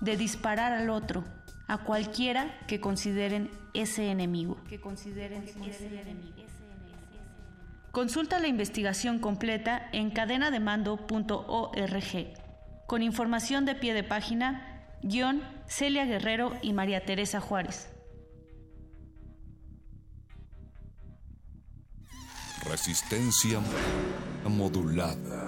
de disparar al otro, a cualquiera que consideren ese enemigo. Que consideren ese enemigo. Consulta la investigación completa en cadenademando.org, con información de pie de página Guión Celia Guerrero y María Teresa Juárez. Resistencia modulada.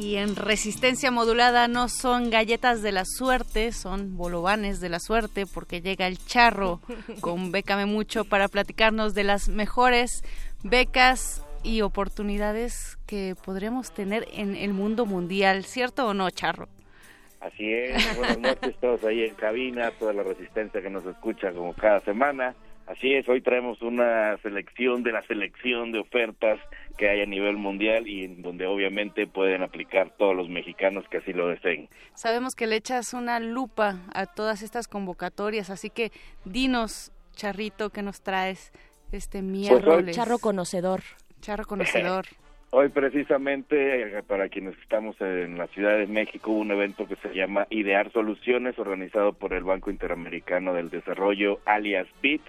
Y en resistencia modulada no son galletas de la suerte, son bolovanes de la suerte, porque llega el charro con Bécame Mucho para platicarnos de las mejores becas y oportunidades que podremos tener en el mundo mundial, ¿cierto o no, charro? Así es, buenas noches todos ahí en cabina, toda la resistencia que nos escucha como cada semana. Así es, hoy traemos una selección de la selección de ofertas que hay a nivel mundial y en donde obviamente pueden aplicar todos los mexicanos que así lo deseen. Sabemos que le echas una lupa a todas estas convocatorias, así que dinos, Charrito, ¿qué nos traes este pues miércoles? Charro conocedor. Charro conocedor. Hoy precisamente, eh, para quienes estamos en la Ciudad de México, hubo un evento que se llama Idear Soluciones, organizado por el Banco Interamericano del Desarrollo, alias BIT,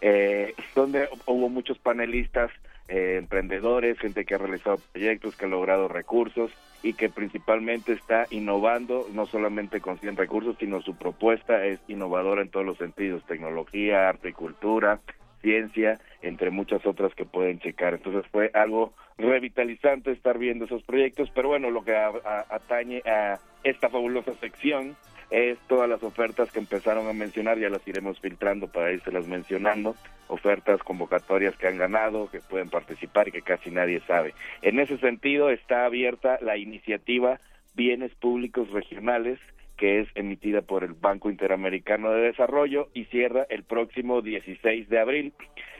eh, donde hubo muchos panelistas, eh, emprendedores, gente que ha realizado proyectos, que ha logrado recursos y que principalmente está innovando, no solamente con 100 recursos, sino su propuesta es innovadora en todos los sentidos, tecnología, arte y cultura, ciencia, entre muchas otras que pueden checar. Entonces fue algo revitalizante estar viendo esos proyectos, pero bueno, lo que atañe a esta fabulosa sección es todas las ofertas que empezaron a mencionar, ya las iremos filtrando para las mencionando, ofertas convocatorias que han ganado, que pueden participar y que casi nadie sabe. En ese sentido está abierta la iniciativa Bienes Públicos Regionales, que es emitida por el Banco Interamericano de Desarrollo y cierra el próximo 16 de abril.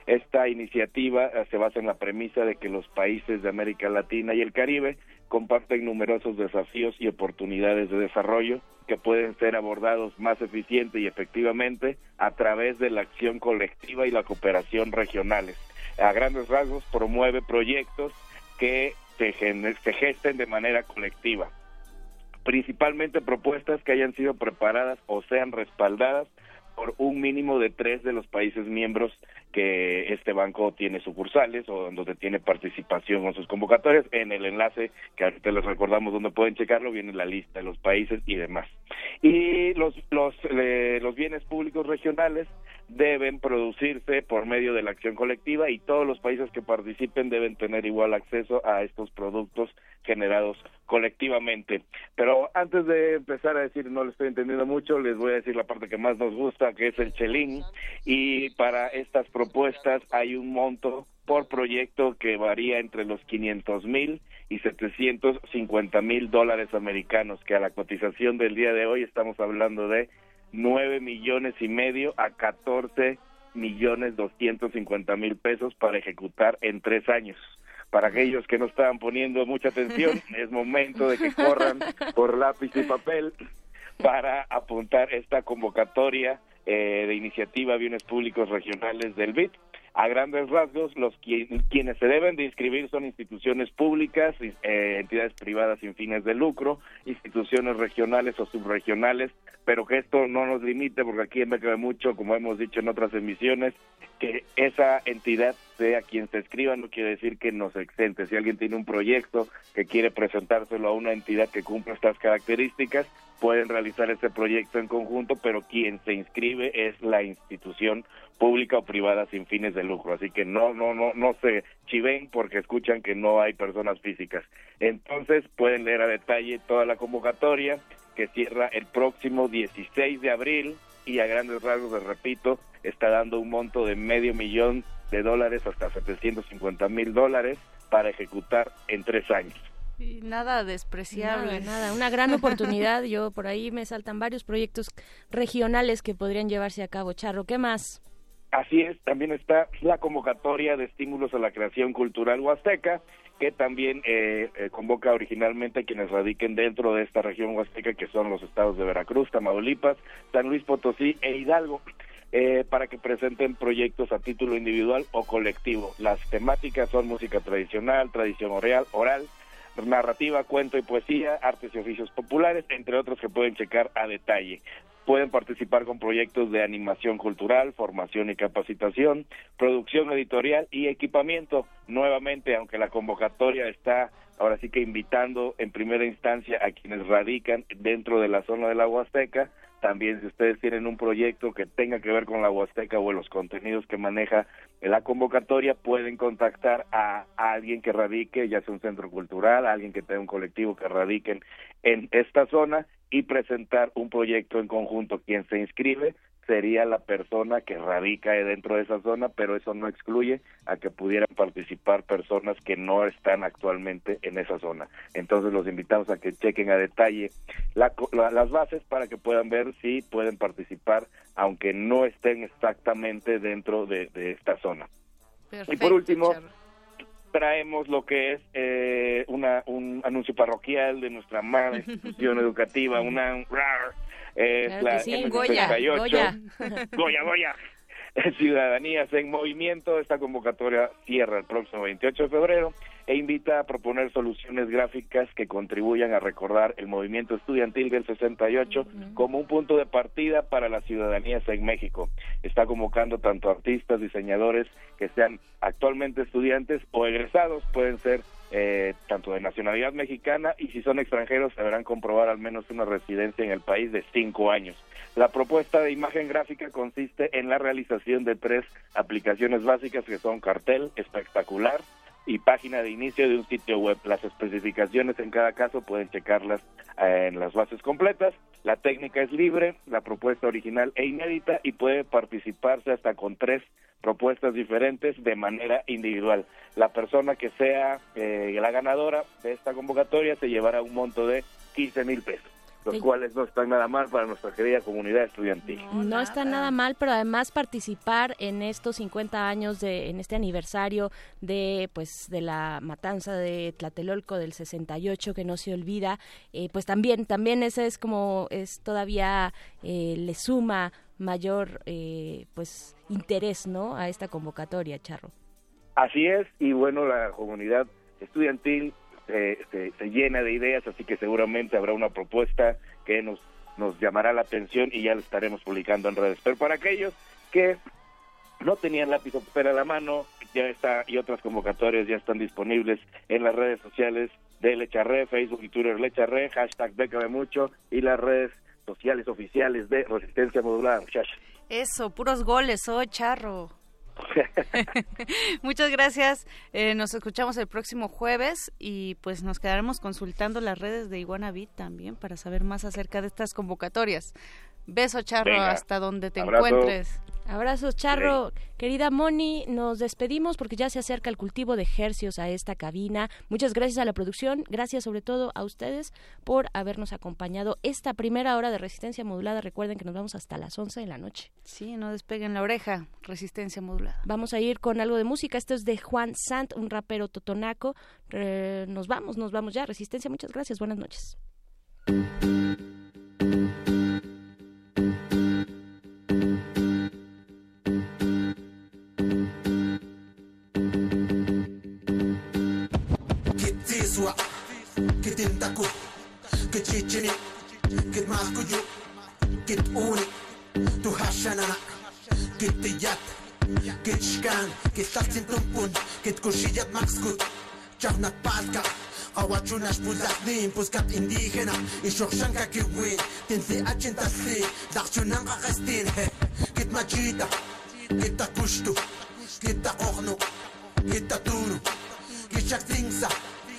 Esta iniciativa eh, se basa en la premisa de que los países de América Latina y el Caribe comparten numerosos desafíos y oportunidades de desarrollo que pueden ser abordados más eficiente y efectivamente a través de la acción colectiva y la cooperación regionales. A grandes rasgos promueve proyectos que se, se gesten de manera colectiva principalmente propuestas que hayan sido preparadas o sean respaldadas por un mínimo de tres de los países miembros que este banco tiene sucursales o donde tiene participación con sus convocatorias. En el enlace que ahorita les recordamos donde pueden checarlo viene la lista de los países y demás. Y los los eh, los bienes públicos regionales deben producirse por medio de la acción colectiva y todos los países que participen deben tener igual acceso a estos productos generados colectivamente. Pero antes de empezar a decir no le estoy entendiendo mucho, les voy a decir la parte que más nos gusta, que es el chelín. Y para estas propuestas hay un monto por proyecto que varía entre los 500 mil y 750 mil dólares americanos, que a la cotización del día de hoy estamos hablando de 9 millones y medio a 14 millones 250 mil pesos para ejecutar en tres años. Para aquellos que no estaban poniendo mucha atención, es momento de que corran por lápiz y papel para apuntar esta convocatoria eh, de iniciativa Bienes Públicos Regionales del BIT a grandes rasgos, los quienes se deben de inscribir son instituciones públicas, eh, entidades privadas sin fines de lucro, instituciones regionales o subregionales, pero que esto no nos limite, porque aquí me queda mucho, como hemos dicho en otras emisiones, que esa entidad sea quien se escriba no quiere decir que nos exente. Si alguien tiene un proyecto que quiere presentárselo a una entidad que cumpla estas características, pueden realizar ese proyecto en conjunto, pero quien se inscribe es la institución pública o privada sin fines de lucro. Así que no, no, no, no se chiven porque escuchan que no hay personas físicas. Entonces pueden leer a detalle toda la convocatoria que cierra el próximo 16 de abril y a grandes rasgos, les repito, está dando un monto de medio millón de dólares hasta 750 mil dólares para ejecutar en tres años. Y nada despreciable. Nada, una gran oportunidad. Yo por ahí me saltan varios proyectos regionales que podrían llevarse a cabo. Charro, ¿qué más? Así es, también está la convocatoria de estímulos a la creación cultural huasteca, que también eh, eh, convoca originalmente a quienes radiquen dentro de esta región huasteca, que son los estados de Veracruz, Tamaulipas, San Luis Potosí e Hidalgo. Eh, para que presenten proyectos a título individual o colectivo. Las temáticas son música tradicional, tradición oral, oral narrativa, cuento y poesía, artes y oficios populares, entre otros que pueden checar a detalle. Pueden participar con proyectos de animación cultural, formación y capacitación, producción editorial y equipamiento. Nuevamente, aunque la convocatoria está ahora sí que invitando en primera instancia a quienes radican dentro de la zona de la Huasteca, también si ustedes tienen un proyecto que tenga que ver con la Huasteca o los contenidos que maneja la convocatoria, pueden contactar a, alguien que radique, ya sea un centro cultural, alguien que tenga un colectivo que radiquen en esta zona y presentar un proyecto en conjunto. Quien se inscribe sería la persona que radica dentro de esa zona, pero eso no excluye a que pudieran participar personas que no están actualmente en esa zona. Entonces los invitamos a que chequen a detalle las bases para que puedan ver si pueden participar, aunque no estén exactamente dentro de, esta zona. y por último, traemos lo que es eh, una, un anuncio parroquial de nuestra madre institución educativa, una es la sí, Goya, Goya. Goya, Goya. Ciudadanías en Movimiento. Esta convocatoria cierra el próximo 28 de febrero e invita a proponer soluciones gráficas que contribuyan a recordar el movimiento estudiantil del 68 como un punto de partida para las ciudadanías en México. Está convocando tanto artistas, diseñadores que sean actualmente estudiantes o egresados, pueden ser eh, tanto de nacionalidad mexicana y si son extranjeros deberán comprobar al menos una residencia en el país de cinco años. La propuesta de imagen gráfica consiste en la realización de tres aplicaciones básicas que son cartel, espectacular y página de inicio de un sitio web. Las especificaciones en cada caso pueden checarlas eh, en las bases completas. La técnica es libre, la propuesta original e inédita y puede participarse hasta con tres propuestas diferentes de manera individual. La persona que sea eh, la ganadora de esta convocatoria se llevará un monto de 15 mil pesos los cuales no están nada mal para nuestra querida comunidad estudiantil. No, está nada mal, pero además participar en estos 50 años de en este aniversario de pues de la matanza de Tlatelolco del 68 que no se olvida, eh, pues también también ese es como es todavía eh, le suma mayor eh, pues interés no a esta convocatoria charro. Así es y bueno la comunidad estudiantil se, llena de ideas así que seguramente habrá una propuesta que nos nos llamará la atención y ya lo estaremos publicando en redes pero para aquellos que no tenían lápiz o papel a la mano ya está y otras convocatorias ya están disponibles en las redes sociales de Lecharre, Facebook y Twitter Lecharre, hashtag Bécame Mucho y las redes sociales oficiales de Resistencia Modular, muchachos. Eso, puros goles, oh, charro. Muchas gracias. Eh, nos escuchamos el próximo jueves y pues nos quedaremos consultando las redes de Iguana también para saber más acerca de estas convocatorias. Beso, Charro, hasta donde te encuentres. Abrazos, Charro. Querida Moni, nos despedimos porque ya se acerca el cultivo de ejercios a esta cabina. Muchas gracias a la producción, gracias sobre todo a ustedes por habernos acompañado esta primera hora de resistencia modulada. Recuerden que nos vamos hasta las 11 de la noche. Sí, no despeguen la oreja, resistencia modulada. Vamos a ir con algo de música. Esto es de Juan Sant, un rapero totonaco. nos vamos, nos vamos ya. Resistencia, muchas gracias. Buenas noches. sua Get in taku Get chichini Get maskuju Get uni Tu hashanana Get tiyat Get shkan Get saltsin tumpun Get kushiyat maxkut Chahnak palka Awachunash puzatnin Puskat indígena Y shokshanka kiwin Tinsi achintasi Dachunan kakastin Get machita Get takushtu Get takohnu Get taturu Get shaktingsa Get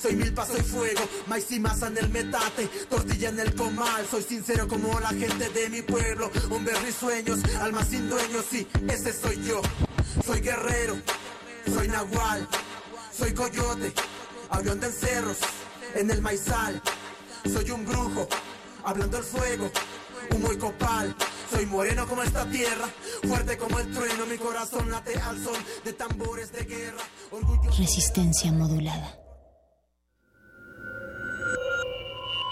soy milpa, soy fuego, maíz y masa en el metate, tortilla en el comal. Soy sincero como la gente de mi pueblo. Hombre sueños, alma sin dueños, sí, ese soy yo. Soy guerrero, soy nahual, soy coyote, avión de cerros, en el maizal. Soy un brujo, hablando el fuego, humo y copal. Soy moreno como esta tierra, fuerte como el trueno, mi corazón late al son de tambores de guerra. Resistencia modulada.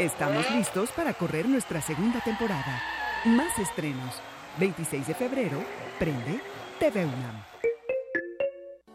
Estamos listos para correr nuestra segunda temporada. Más estrenos. 26 de febrero, prende TV UNAM.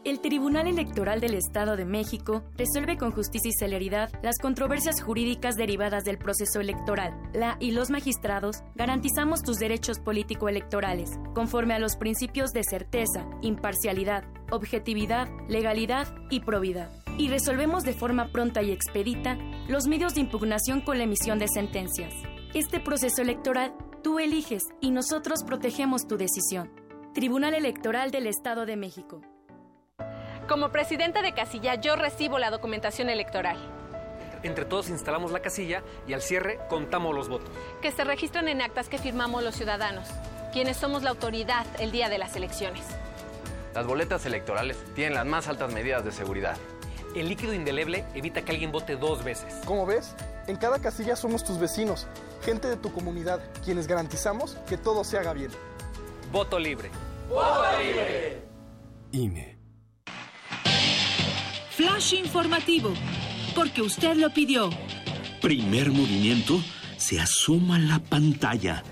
El Tribunal Electoral del Estado de México resuelve con justicia y celeridad las controversias jurídicas derivadas del proceso electoral. La y los magistrados garantizamos tus derechos político-electorales, conforme a los principios de certeza, imparcialidad, objetividad, legalidad y probidad. Y resolvemos de forma pronta y expedita los medios de impugnación con la emisión de sentencias. Este proceso electoral tú eliges y nosotros protegemos tu decisión. Tribunal Electoral del Estado de México. Como presidente de casilla, yo recibo la documentación electoral. Entre todos instalamos la casilla y al cierre contamos los votos. Que se registran en actas que firmamos los ciudadanos, quienes somos la autoridad el día de las elecciones. Las boletas electorales tienen las más altas medidas de seguridad. El líquido indeleble evita que alguien vote dos veces. Como ves, en cada casilla somos tus vecinos, gente de tu comunidad, quienes garantizamos que todo se haga bien. Voto libre. ¡Voto libre! INE. Flash informativo, porque usted lo pidió. Primer movimiento se asoma la pantalla.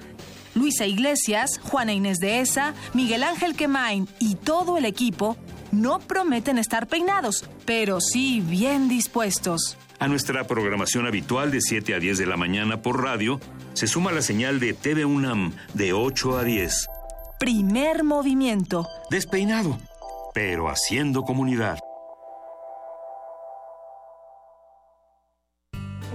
Luisa Iglesias, Juana Inés de Esa, Miguel Ángel Quemain y todo el equipo no prometen estar peinados, pero sí bien dispuestos. A nuestra programación habitual de 7 a 10 de la mañana por radio, se suma la señal de TV UNAM de 8 a 10. Primer movimiento. Despeinado, pero haciendo comunidad.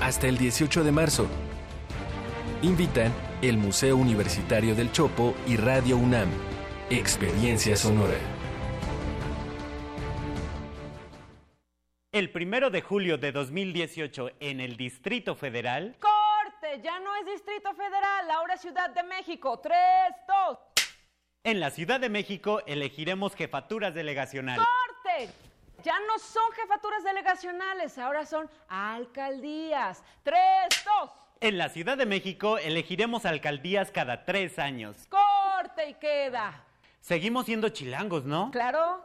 Hasta el 18 de marzo. Invitan el Museo Universitario del Chopo y Radio UNAM. Experiencia Sonora. El primero de julio de 2018 en el Distrito Federal. ¡Corte! Ya no es Distrito Federal, ahora es Ciudad de México. ¡Tres, dos! En la Ciudad de México elegiremos jefaturas delegacionales. ¡Corte! Ya no son jefaturas delegacionales, ahora son alcaldías. ¡Tres, dos! En la Ciudad de México elegiremos alcaldías cada tres años. ¡Corte y queda! Seguimos siendo chilangos, ¿no? Claro.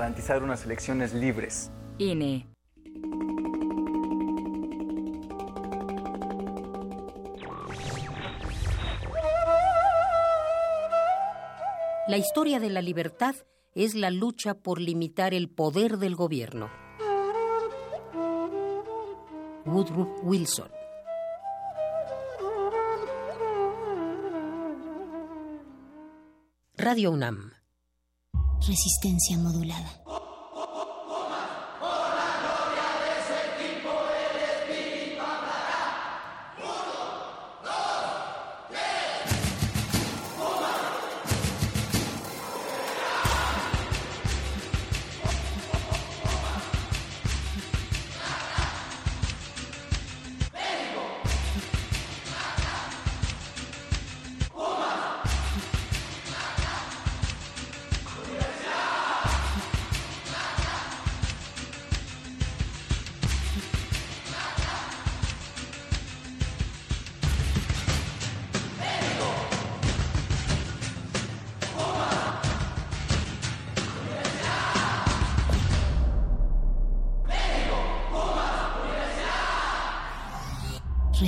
garantizar unas elecciones libres. INE. La historia de la libertad es la lucha por limitar el poder del gobierno. Woodrow Wilson. Radio UNAM. Resistencia modulada.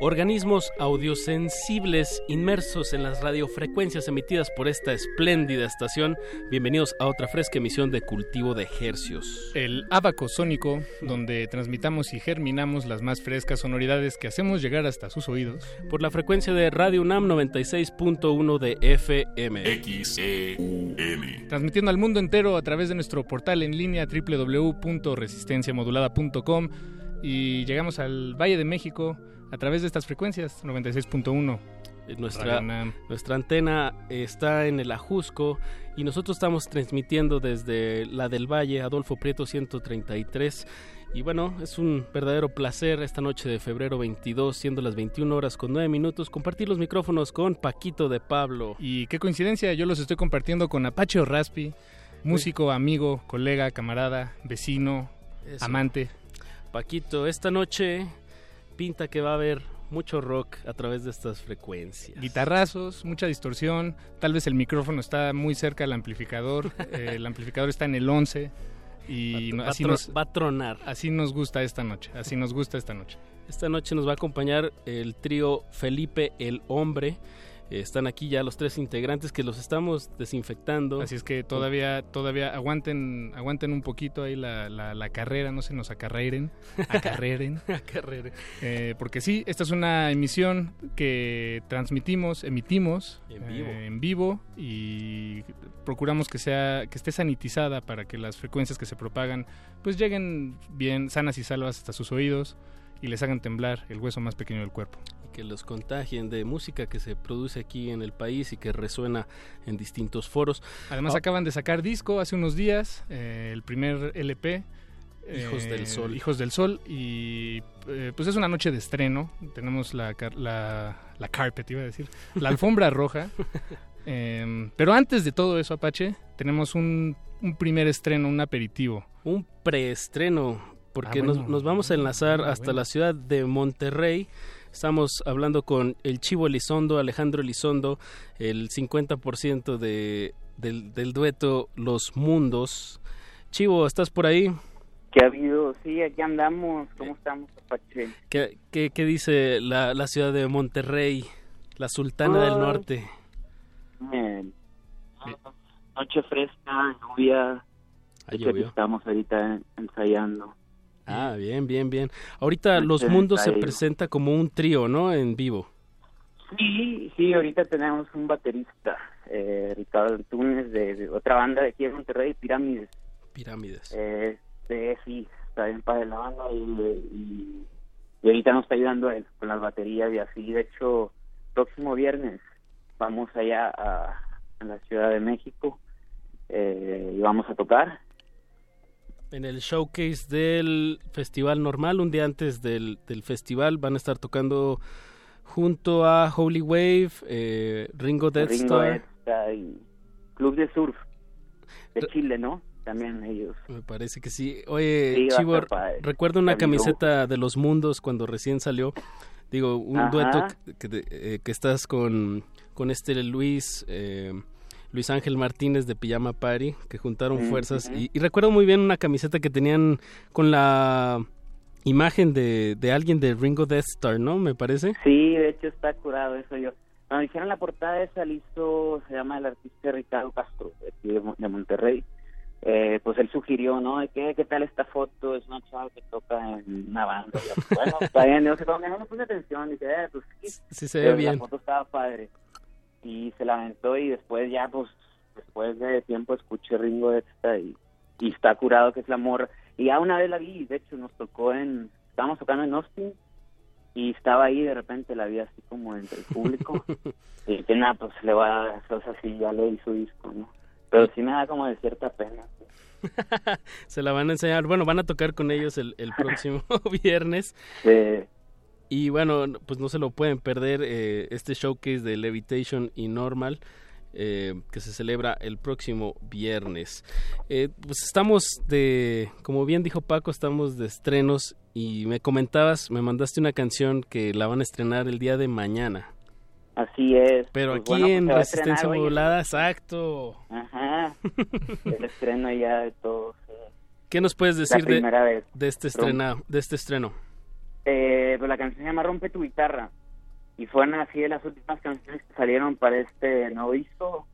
Organismos audiosensibles inmersos en las radiofrecuencias emitidas por esta espléndida estación. Bienvenidos a otra fresca emisión de Cultivo de Hercios. El abaco sónico, donde transmitamos y germinamos las más frescas sonoridades que hacemos llegar hasta sus oídos. Por la frecuencia de Radio UNAM 96.1 de FM. XEUM. Transmitiendo al mundo entero a través de nuestro portal en línea www.resistenciamodulada.com y llegamos al Valle de México a través de estas frecuencias, 96.1. Nuestra, nuestra antena está en el Ajusco y nosotros estamos transmitiendo desde la del Valle, Adolfo Prieto 133. Y bueno, es un verdadero placer esta noche de febrero 22, siendo las 21 horas con 9 minutos, compartir los micrófonos con Paquito de Pablo. Y qué coincidencia, yo los estoy compartiendo con Apache Raspi, músico, amigo, colega, camarada, vecino, amante. Paquito, esta noche pinta que va a haber mucho rock a través de estas frecuencias. Guitarrazos, mucha distorsión, tal vez el micrófono está muy cerca del amplificador, eh, el amplificador está en el 11 y va, así nos, va a tronar. Así nos gusta esta noche, así nos gusta esta noche. Esta noche nos va a acompañar el trío Felipe el Hombre están aquí ya los tres integrantes que los estamos desinfectando. Así es que todavía, todavía aguanten, aguanten un poquito ahí la, la, carrera, no se nos acarreren, acarreren. eh, porque sí, esta es una emisión que transmitimos, emitimos en vivo, eh, en vivo y procuramos que sea, que esté sanitizada para que las frecuencias que se propagan, pues lleguen bien sanas y salvas hasta sus oídos y les hagan temblar el hueso más pequeño del cuerpo. Y que los contagien de música que se produce aquí en el país y que resuena en distintos foros. Además ah. acaban de sacar disco hace unos días, eh, el primer LP. Hijos del eh, Sol. Hijos del Sol y eh, pues es una noche de estreno. Tenemos la, la, la carpet, iba a decir, la alfombra roja. Em, pero antes de todo eso, Apache, tenemos un, un primer estreno, un aperitivo. Un preestreno porque ah, nos, vamos a enlazar hasta la ciudad de Monterrey. Estamos hablando con el Chivo Elizondo, Alejandro Elizondo, el 50% de, del, del dueto Los Mundos. Chivo, ¿estás por ahí? ¿Qué ha habido? Sí, aquí andamos. ¿Cómo estamos, Apache? ¿Qué, qué, dice la, la, ciudad de Monterrey, la sultana del norte? Bien. Noche fresca, lluvia. Estamos ahorita ensayando. Ah, bien, bien, bien. Ahorita Los Mundos se presenta como un trío, ¿no? En vivo. Sí, sí, ahorita tenemos un baterista, eh, Ricardo Antunes, de, otra banda de aquí en Monterrey, Pirámides. Pirámides. Eh, sí, está bien padre la banda y, y, ahorita nos está ayudando él con las baterías y así. De hecho, próximo viernes vamos allá a, a la Ciudad de México eh, y vamos a tocar en el showcase del festival normal, un día antes del, del festival, van a estar tocando junto a Holy Wave, eh, Ringo Death Star. y Club de Surf de Chile, ¿no? También ellos. Me parece que sí. Oye, Chivo, recuerdo una camiseta de los mundos cuando recién salió. Digo, un dueto que, eh, que, estás con, con este Luis. Eh, Luis Ángel Martínez de Pijama Party, que juntaron fuerzas. y, recuerdo muy bien una camiseta que tenían con la imagen de, de alguien de Ringo Death Star, ¿no? Me parece. Sí, de hecho está curado eso yo. Cuando hicieron la portada esa, listo, se llama el artista Ricardo Castro, de, de Monterrey. eh, pues él sugirió, ¿no? ¿Qué, ¿Qué tal esta foto? Es una chava que toca en una banda. bueno, está bien, yo no, no puse atención, dice, eh, pues sí, se ve bien. La foto estaba padre. Y se la aventó y después ya, pues, después de tiempo escuché Ringo esta y, y está curado que es la morra. Y ya una vez la vi, de hecho nos tocó en, estábamos tocando en Austin y estaba ahí de repente la vi así como entre el público y que nada, pues le va a dar, o sea, sí, ya le hizo disco, ¿no? Pero sí me da como de cierta pena. Se la van a enseñar. Bueno, van a tocar con ellos el, el próximo viernes. Sí. Y bueno, pues no se lo pueden perder eh, este showcase de Levitation y Normal. Eh, que se celebra el próximo viernes. Eh, pues estamos de, como bien dijo Paco, estamos de estrenos y me comentabas, me mandaste una canción que la van a estrenar el día de mañana. Así es. Pero pues aquí en Resistencia Modulada, exacto. Ajá. el estreno ya de todo. ¿Qué nos puedes decir de, de, este estreno? De este estreno? Eh, pues la canción se llama Rompe tu guitarra y fueron así de las últimas canciones que salieron para este nuevo disco.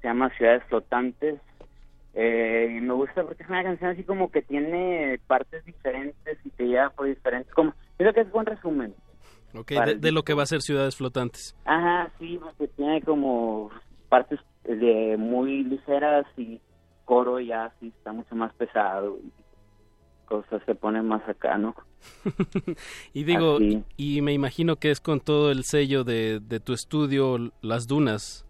Se llama Ciudades Flotantes. Eh, y me gusta porque es una canción así como que tiene partes diferentes y te lleva por diferentes. Como, creo que es buen resumen Ok, de, lo que va a ser Ciudades Flotantes. Ajá, sí, porque tiene como partes de muy ligeras y coro ya sí está mucho más pesado y cosas se ponen más acá, ¿no? y digo, y me imagino que es con todo el sello de, de tu estudio, Las Dunas.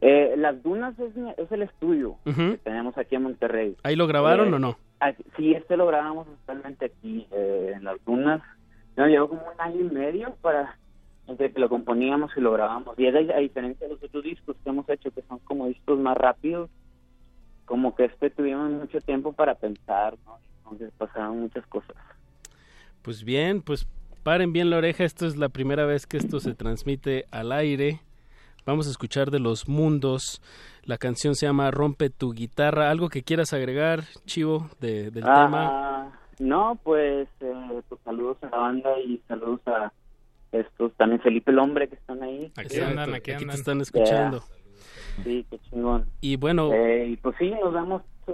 Eh, Las Dunas es, es el estudio que tenemos aquí en Monterrey. ¿Ahí lo grabaron eh, o no? sí, este lo grabamos totalmente aquí, eh, en Las Dunas. No, llevó como un año y medio para entre que lo componíamos y lo grabamos. Y es a, diferencia de los otros discos que hemos hecho, que son como discos más rápidos, como que este tuvimos mucho tiempo para pensar, ¿no? Entonces pasaron muchas cosas. Pues bien, pues paren bien la oreja, esto es la primera vez que esto se transmite al aire. Vamos a escuchar de los mundos. La canción se llama Rompe tu guitarra. ¿Algo que quieras agregar, Chivo, de, del ah, tema? No, pues, eh, pues, saludos a la banda y saludos a estos, también Felipe el Hombre que están ahí. Aquí andan, aquí andan. te están escuchando. Sí, qué chingón. Y bueno. Eh, pues sí, nos damos que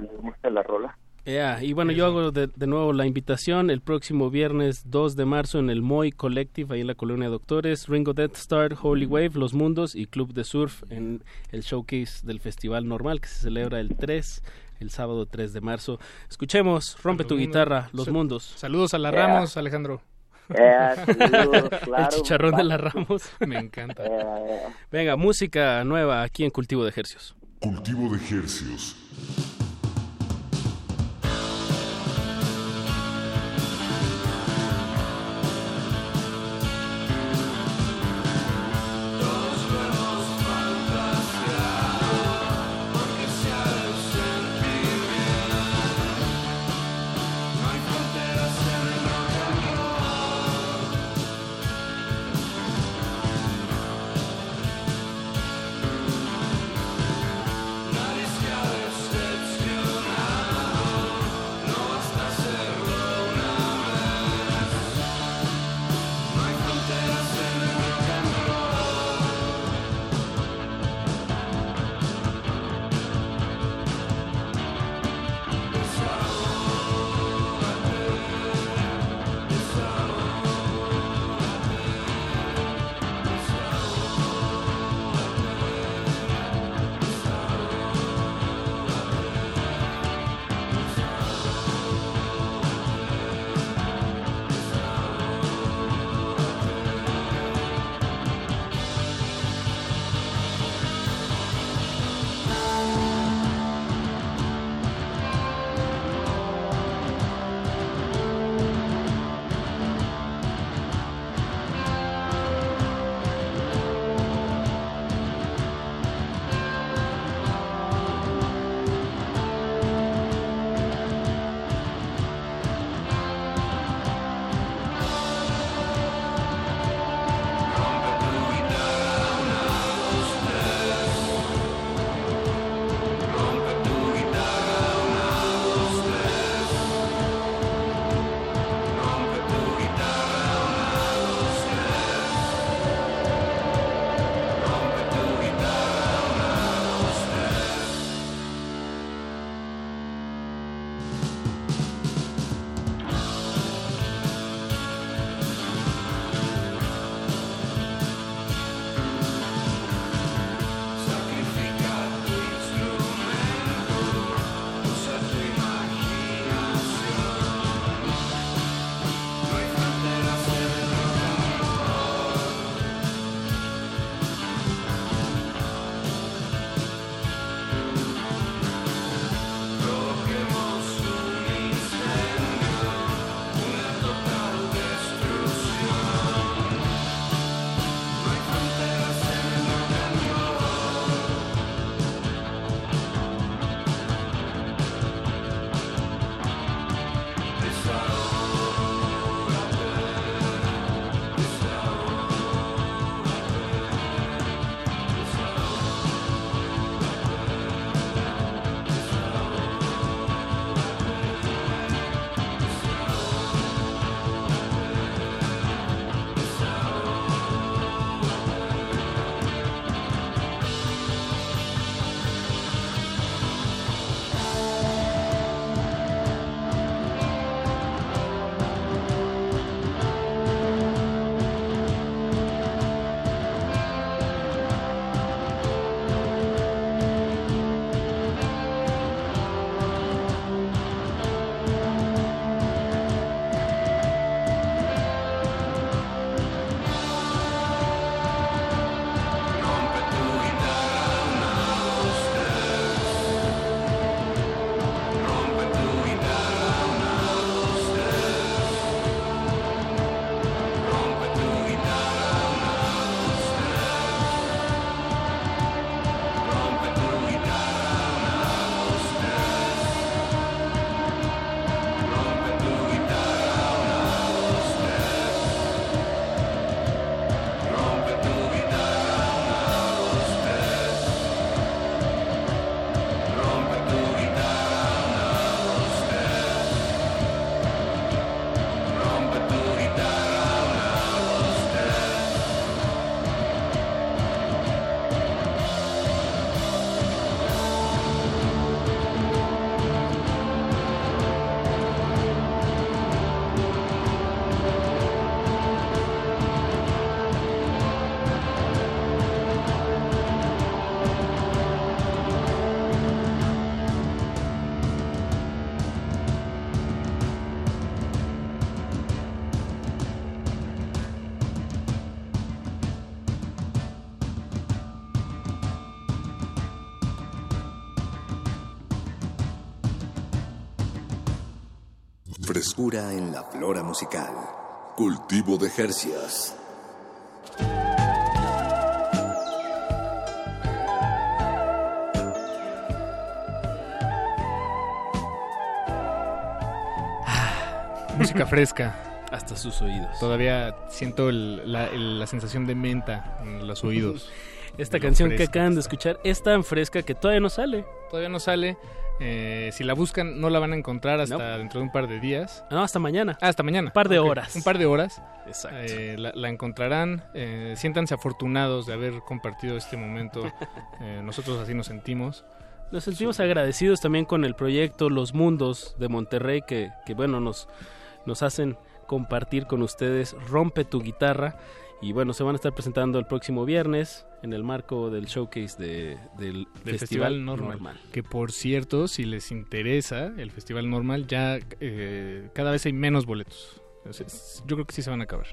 les gusta la rola. Yeah. Y bueno, yo hago de, nuevo la invitación el próximo viernes 2 de marzo en el Moy Collective, ahí en la colonia Doctores, Ringo Death Star, Holy Wave, Los Mundos y Club de Surf en el showcase del Festival Normal que se celebra el 3 el sábado 3 de marzo. Escuchemos, rompe tu guitarra, Los Mundos. Saludos a la Ramos, Alejandro. el chicharrón de la Ramos. Me encanta. Venga, música nueva aquí en Cultivo de Ejercios. Cultivo de Ejercios. Frescura en la flora musical. Cultivo de Jercias. música fresca. Hasta sus oídos. Todavía siento la, sensación de menta en los oídos. Esta canción que acaban de escuchar es tan fresca que todavía no sale. Todavía no sale. Eh, si la buscan, no la van a encontrar hasta dentro de un par de días. No, hasta mañana. Ah, hasta mañana. Un par de horas. Un par de horas. Exacto. Eh, la, encontrarán. Eh, siéntanse afortunados de haber compartido este momento. nosotros así nos sentimos. Nos sentimos agradecidos también con el proyecto Los Mundos de Monterrey, que, que bueno, nos, nos hacen compartir con ustedes Rompe tu guitarra. Y bueno, se van a estar presentando el próximo viernes en el marco del showcase de, del, Festival, normal. Que por cierto, si les interesa el Festival Normal, ya eh, cada vez hay menos boletos. Yo creo que sí se van a acabar.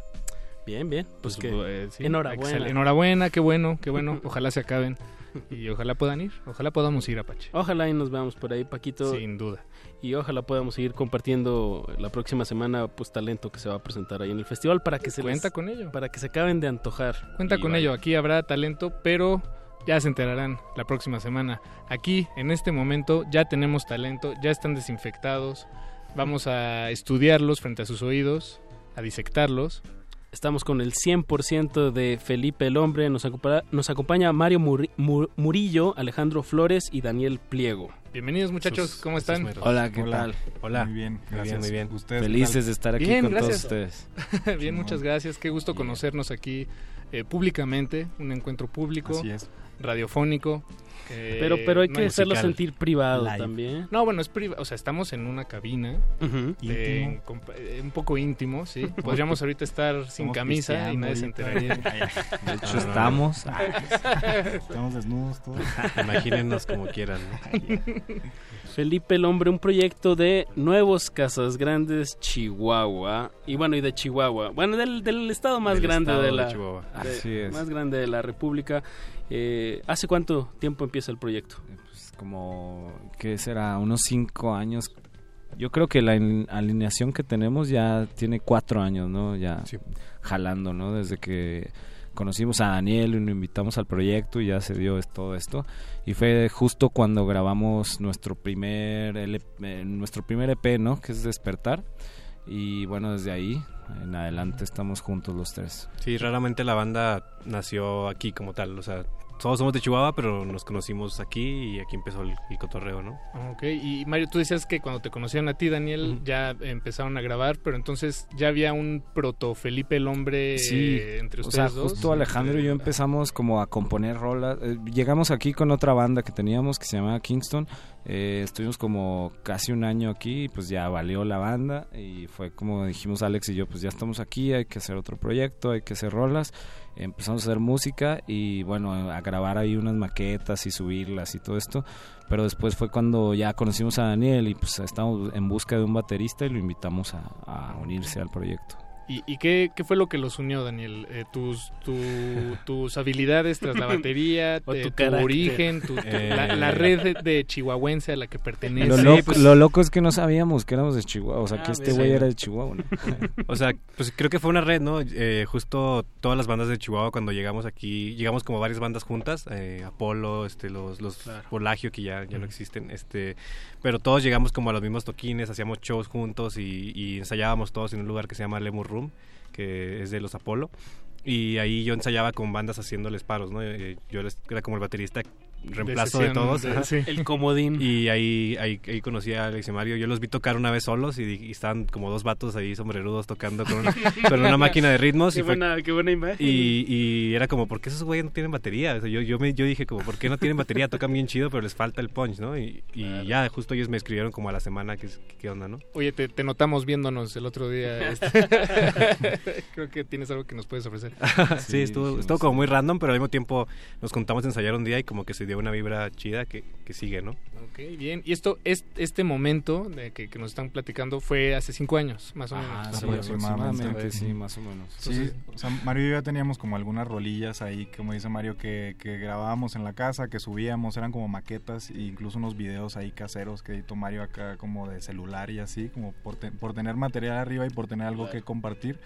Bien, bien. Pues, pues que, eh, enhorabuena. Enhorabuena, qué bueno, qué bueno. Ojalá se acaben. Y ojalá puedan ir, ojalá podamos ir, Apache. Ojalá y nos veamos por ahí, Paquito. Sin duda. Y ojalá podamos seguir compartiendo la próxima semana pues talento que se va a presentar ahí en el festival para que se cuenta con ello. para que se acaben de antojar. Cuenta con ello. Aquí habrá talento pero ya se enterarán la próxima semana. Aquí en este momento ya tenemos talento ya están desinfectados. Vamos a estudiarlos frente a sus oídos a disectarlos Estamos con el 100% de Felipe el Hombre. Nos, acompaña, nos acompaña Mario Murillo, Alejandro Flores y Daniel Pliego. Bienvenidos muchachos, ¿cómo están? Hola, ¿qué tal? Hola. Muy bien, gracias. Muy bien. Felices de estar aquí con todos ustedes. bien, muchas gracias. Qué gusto conocernos aquí eh, públicamente, un encuentro público, Así es. Radiofónico. pero pero hay que hacerlo sentir privado también. No, bueno, es privado, o sea, estamos en una cabina eh, un poco íntimo, sí. Podríamos ahorita estar sin camisa y nadie se enteraría. De hecho, estamos. estamos desnudos todos. Imagínenos como quieran. Felipe el Hombre, un proyecto de Nuevos Casas Grandes, Chihuahua. Y bueno, y de Chihuahua. Bueno, del, del estado más grande de la... Más grande de la República. Eh, ¿Hace cuánto tiempo empieza el proyecto? Pues como, ¿qué será? Unos cinco años. Yo creo que la alineación que tenemos ya tiene cuatro años, ¿no? Ya jalando, ¿no? Desde que conocimos a Daniel y lo invitamos al proyecto y ya se dio todo esto. Y fue justo cuando grabamos nuestro primer, eh, nuestro primer EP, ¿no? Que es Despertar. Y bueno, desde ahí en adelante estamos juntos los tres. Sí, raramente la banda nació aquí como tal, o sea, todos somos de Chihuahua, pero nos conocimos aquí y aquí empezó el, cotorreo, ¿no? Ok, y Mario, tú decías que cuando te conocieron a ti, Daniel, ya empezaron a grabar, pero entonces ya había un proto Felipe el Hombre sí, entre ustedes o sea, Justo Alejandro y yo empezamos como a componer rolas. Eh, llegamos aquí con otra banda que teníamos que se llamaba Kingston. Eh, estuvimos como casi un año aquí y pues ya valió la banda y fue como dijimos Alex y yo, pues ya estamos aquí, hay que hacer otro proyecto, hay que hacer rolas empezamos a hacer música y bueno, a grabar ahí unas maquetas y subirlas y todo esto. Pero después fue cuando ya conocimos a Daniel y pues estamos en busca de un baterista y lo invitamos a unirse al proyecto. ¿Y, qué, qué, fue lo que los unió, Daniel? Eh, tus, tus habilidades tras la batería, tu, origen, eh. la, red de, chihuahuense a la que pertenece. Lo, loco, pues lo loco es que no sabíamos que éramos de Chihuahua, o sea, que ah, este güey era de Chihuahua. o sea, pues creo que fue una red, ¿no? Eh, justo todas las bandas de Chihuahua cuando llegamos aquí, llegamos como varias bandas juntas, Apolo, este, los, los Polagio que ya, ya no existen, este, pero todos llegamos como a los mismos toquines, hacíamos shows juntos y, y ensayábamos todos en un lugar que se llama Lemur que es de los Apolo. Y ahí yo ensayaba con bandas haciéndoles paros, ¿no? Eh, yo era como el baterista reemplazo de, todos. El comodín. Y ahí, ahí, ahí, conocí a Alex y Mario. Yo los vi tocar una vez solos y, estaban como dos vatos ahí sombrerudos tocando con una, con una máquina de ritmos. Qué, y buena, qué buena imagen. Y, y, era como, ¿por qué esos güeyes no tienen batería? yo, yo, me, yo dije como, ¿por qué no tienen batería? Tocan bien chido, pero les falta el punch, ¿no? Y, ya justo ellos me escribieron como a la semana qué, qué onda, ¿no? Oye, te, te, notamos viéndonos el otro día. Este. Creo que tienes algo que nos puedes ofrecer. sí, estuvo, estuvo como muy random, pero al mismo tiempo nos contamos a ensayar un día y como que se de una vibra chida que, que sigue, ¿no? Ok, bien. Y esto, es, este momento de que, que, nos están platicando fue hace cinco años, más o menos. Ah, sí, aproximadamente, sí, más o menos. Sí, o sea, Mario y yo ya teníamos como algunas rolillas ahí, como dice Mario, que, que grabábamos en la casa, que subíamos, eran como maquetas e incluso unos videos ahí caseros que editó Mario acá como de celular y así, como por, por tener material arriba y por tener algo que compartir.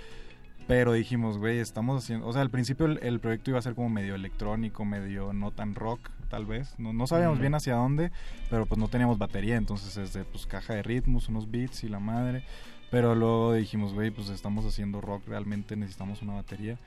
Pero dijimos, güey, estamos haciendo... O sea, al principio el, proyecto iba a ser como medio electrónico, medio no tan rock, tal vez. No, no sabíamos bien hacia dónde, pero pues no teníamos batería. Entonces es de pues caja de ritmos, unos beats y la madre. Pero luego dijimos, güey, pues estamos haciendo rock, realmente necesitamos una batería.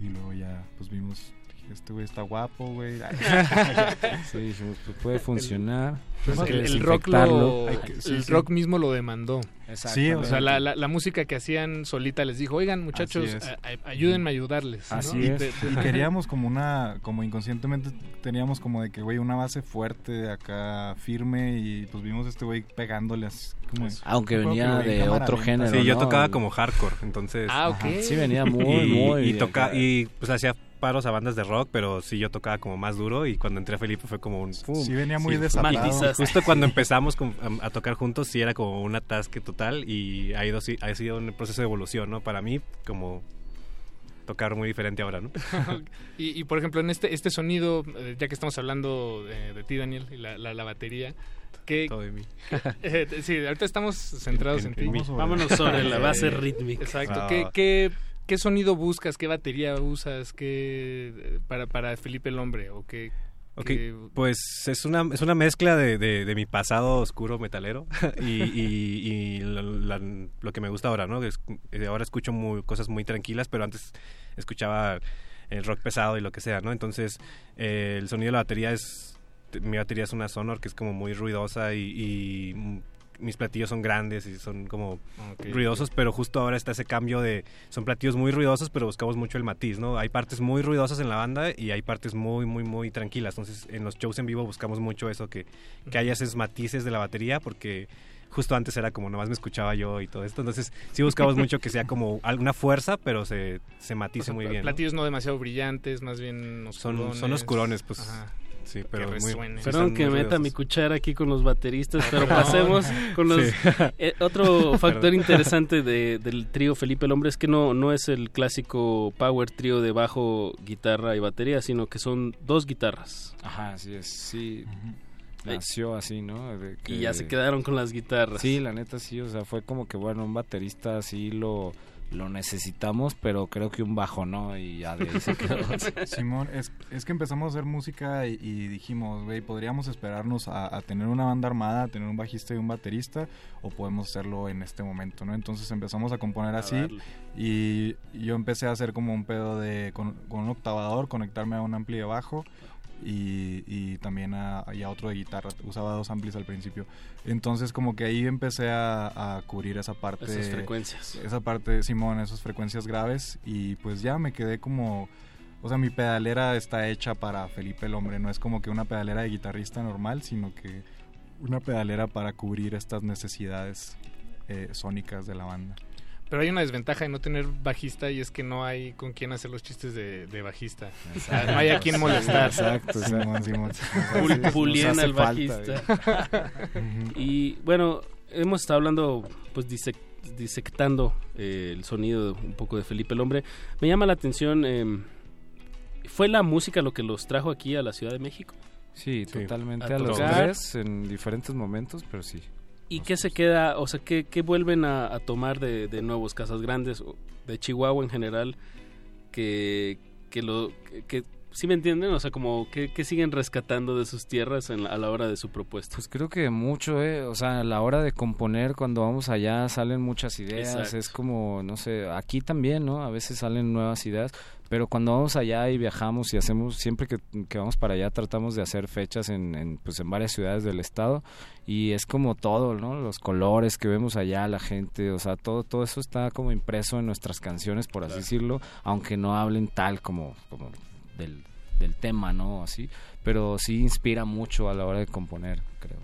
Y luego ya pues vimos este güey está guapo, güey. sí, pues puede funcionar. el, rock el rock mismo lo demandó. Sí, o sea, la, la, música que hacían solita les dijo, oigan muchachos, ayúdenme a ayudarles. Así es. Y queríamos como una, como inconscientemente teníamos como de que, güey, una base fuerte acá, firme, y pues vimos a este güey pegándole así como... Aunque venía de otro género, Sí, yo tocaba como hardcore, entonces... Ah, ok. Sí, venía muy, muy... Y, toca, y pues hacía paros a bandas de rock, pero sí yo tocaba como más duro y cuando entré a Felipe fue como un... Sí, venía muy sí, Justo cuando empezamos a, tocar juntos sí era como un atasque total y ha, ido, ha sido un proceso de evolución, ¿no? Para mí como tocar muy diferente ahora, ¿no? y, por ejemplo, en este, este sonido, eh, ya que estamos hablando de, ti, Daniel, y la, la, batería, ¿qué, Todo de mí. Eh, sí, ahorita estamos centrados en, ti. Vámonos sobre la base rítmica. Exacto. ¿Qué, qué ¿Qué sonido buscas? ¿Qué batería usas? ¿Qué, para, para Felipe el Hombre? ¿O qué, pues es una, es una mezcla de, de, mi pasado oscuro metalero y, y, lo que me gusta ahora, ¿no? Eh, ahora escucho muy, cosas muy tranquilas, pero antes escuchaba el rock pesado y lo que sea, ¿no? Entonces, eh, el sonido de la batería es... Mi batería es una Sonor que es como muy ruidosa y mis platillos son grandes y son como ruidosos, pero justo ahora está ese cambio de son platillos muy ruidosos, pero buscamos mucho el matiz, ¿no? Hay partes muy ruidosas en la banda y hay partes muy muy muy tranquilas. Entonces, en los shows en vivo buscamos mucho eso que que haya esos matices de la batería porque justo antes era como nomás me escuchaba yo y todo esto. Entonces, sí buscamos mucho que sea como alguna fuerza, pero se, se matice muy bien. Platillos ¿no? demasiado brillantes, más bien oscurones. Son, son oscurones, pues. Sí, pero muy, Perdón que meta mi cuchara aquí con los bateristas, pero pasemos con los... Eh, otro factor interesante de, del trío Felipe el Hombre es que no, no es el clásico power trío de bajo, guitarra y batería, sino que son dos guitarras. Ajá, así es, sí. Nació así, ¿no? Y ya se quedaron con las guitarras. Sí, la neta sí, o sea, fue como que, bueno, un baterista así lo lo necesitamos, pero creo que un bajo no, y ya de ahí se quedó. Simón, es, es, que empezamos a hacer música y, dijimos, güey, podríamos esperarnos a, tener una banda armada, a tener un bajista y un baterista, o podemos hacerlo en este momento, ¿no? Entonces empezamos a componer así, y, yo empecé a hacer como un pedo de, con, con un octavador, conectarme a un ampli de bajo, y, también a, otro de guitarra. Usaba dos amplis al principio. Entonces como que ahí empecé a, cubrir esa parte. Esas frecuencias. Esa parte, Simón, esas frecuencias graves. Y pues ya me quedé como... O sea, mi pedalera está hecha para Felipe el Hombre. No es como que una pedalera de guitarrista normal, sino que una pedalera para cubrir estas necesidades eh, sónicas de la banda. Pero hay una desventaja de no tener bajista y es que no hay con quién hacer los chistes de, bajista. no hay a quién molestar. Exacto, Simón, el bajista. y bueno, hemos estado hablando, pues disectando eh, el sonido un poco de Felipe el Hombre. Me llama la atención, em, ¿fue la música lo que los trajo aquí a la Ciudad de México? Sí, totalmente a, a los tres en diferentes momentos, pero sí. ¿Y qué se queda, o sea, qué, vuelven a, tomar de, de, nuevos Casas Grandes, de Chihuahua en general, que, que lo que, ¿Sí me entienden? O sea, como que, siguen rescatando de sus tierras a la hora de su propuesta. Pues creo que mucho, ¿eh? O sea, a la hora de componer, cuando vamos allá, salen muchas ideas. Es como, no sé, aquí también, ¿no? A veces salen nuevas ideas. Pero cuando vamos allá y viajamos y hacemos, siempre que, vamos para allá, tratamos de hacer fechas en, en, pues en varias ciudades del estado. Y es como todo, ¿no? Los colores que vemos allá, la gente, o sea, todo, todo eso está como impreso en nuestras canciones, por así decirlo, aunque no hablen tal como, como del, del tema, ¿no? Así, pero sí inspira mucho a la hora de componer, creo.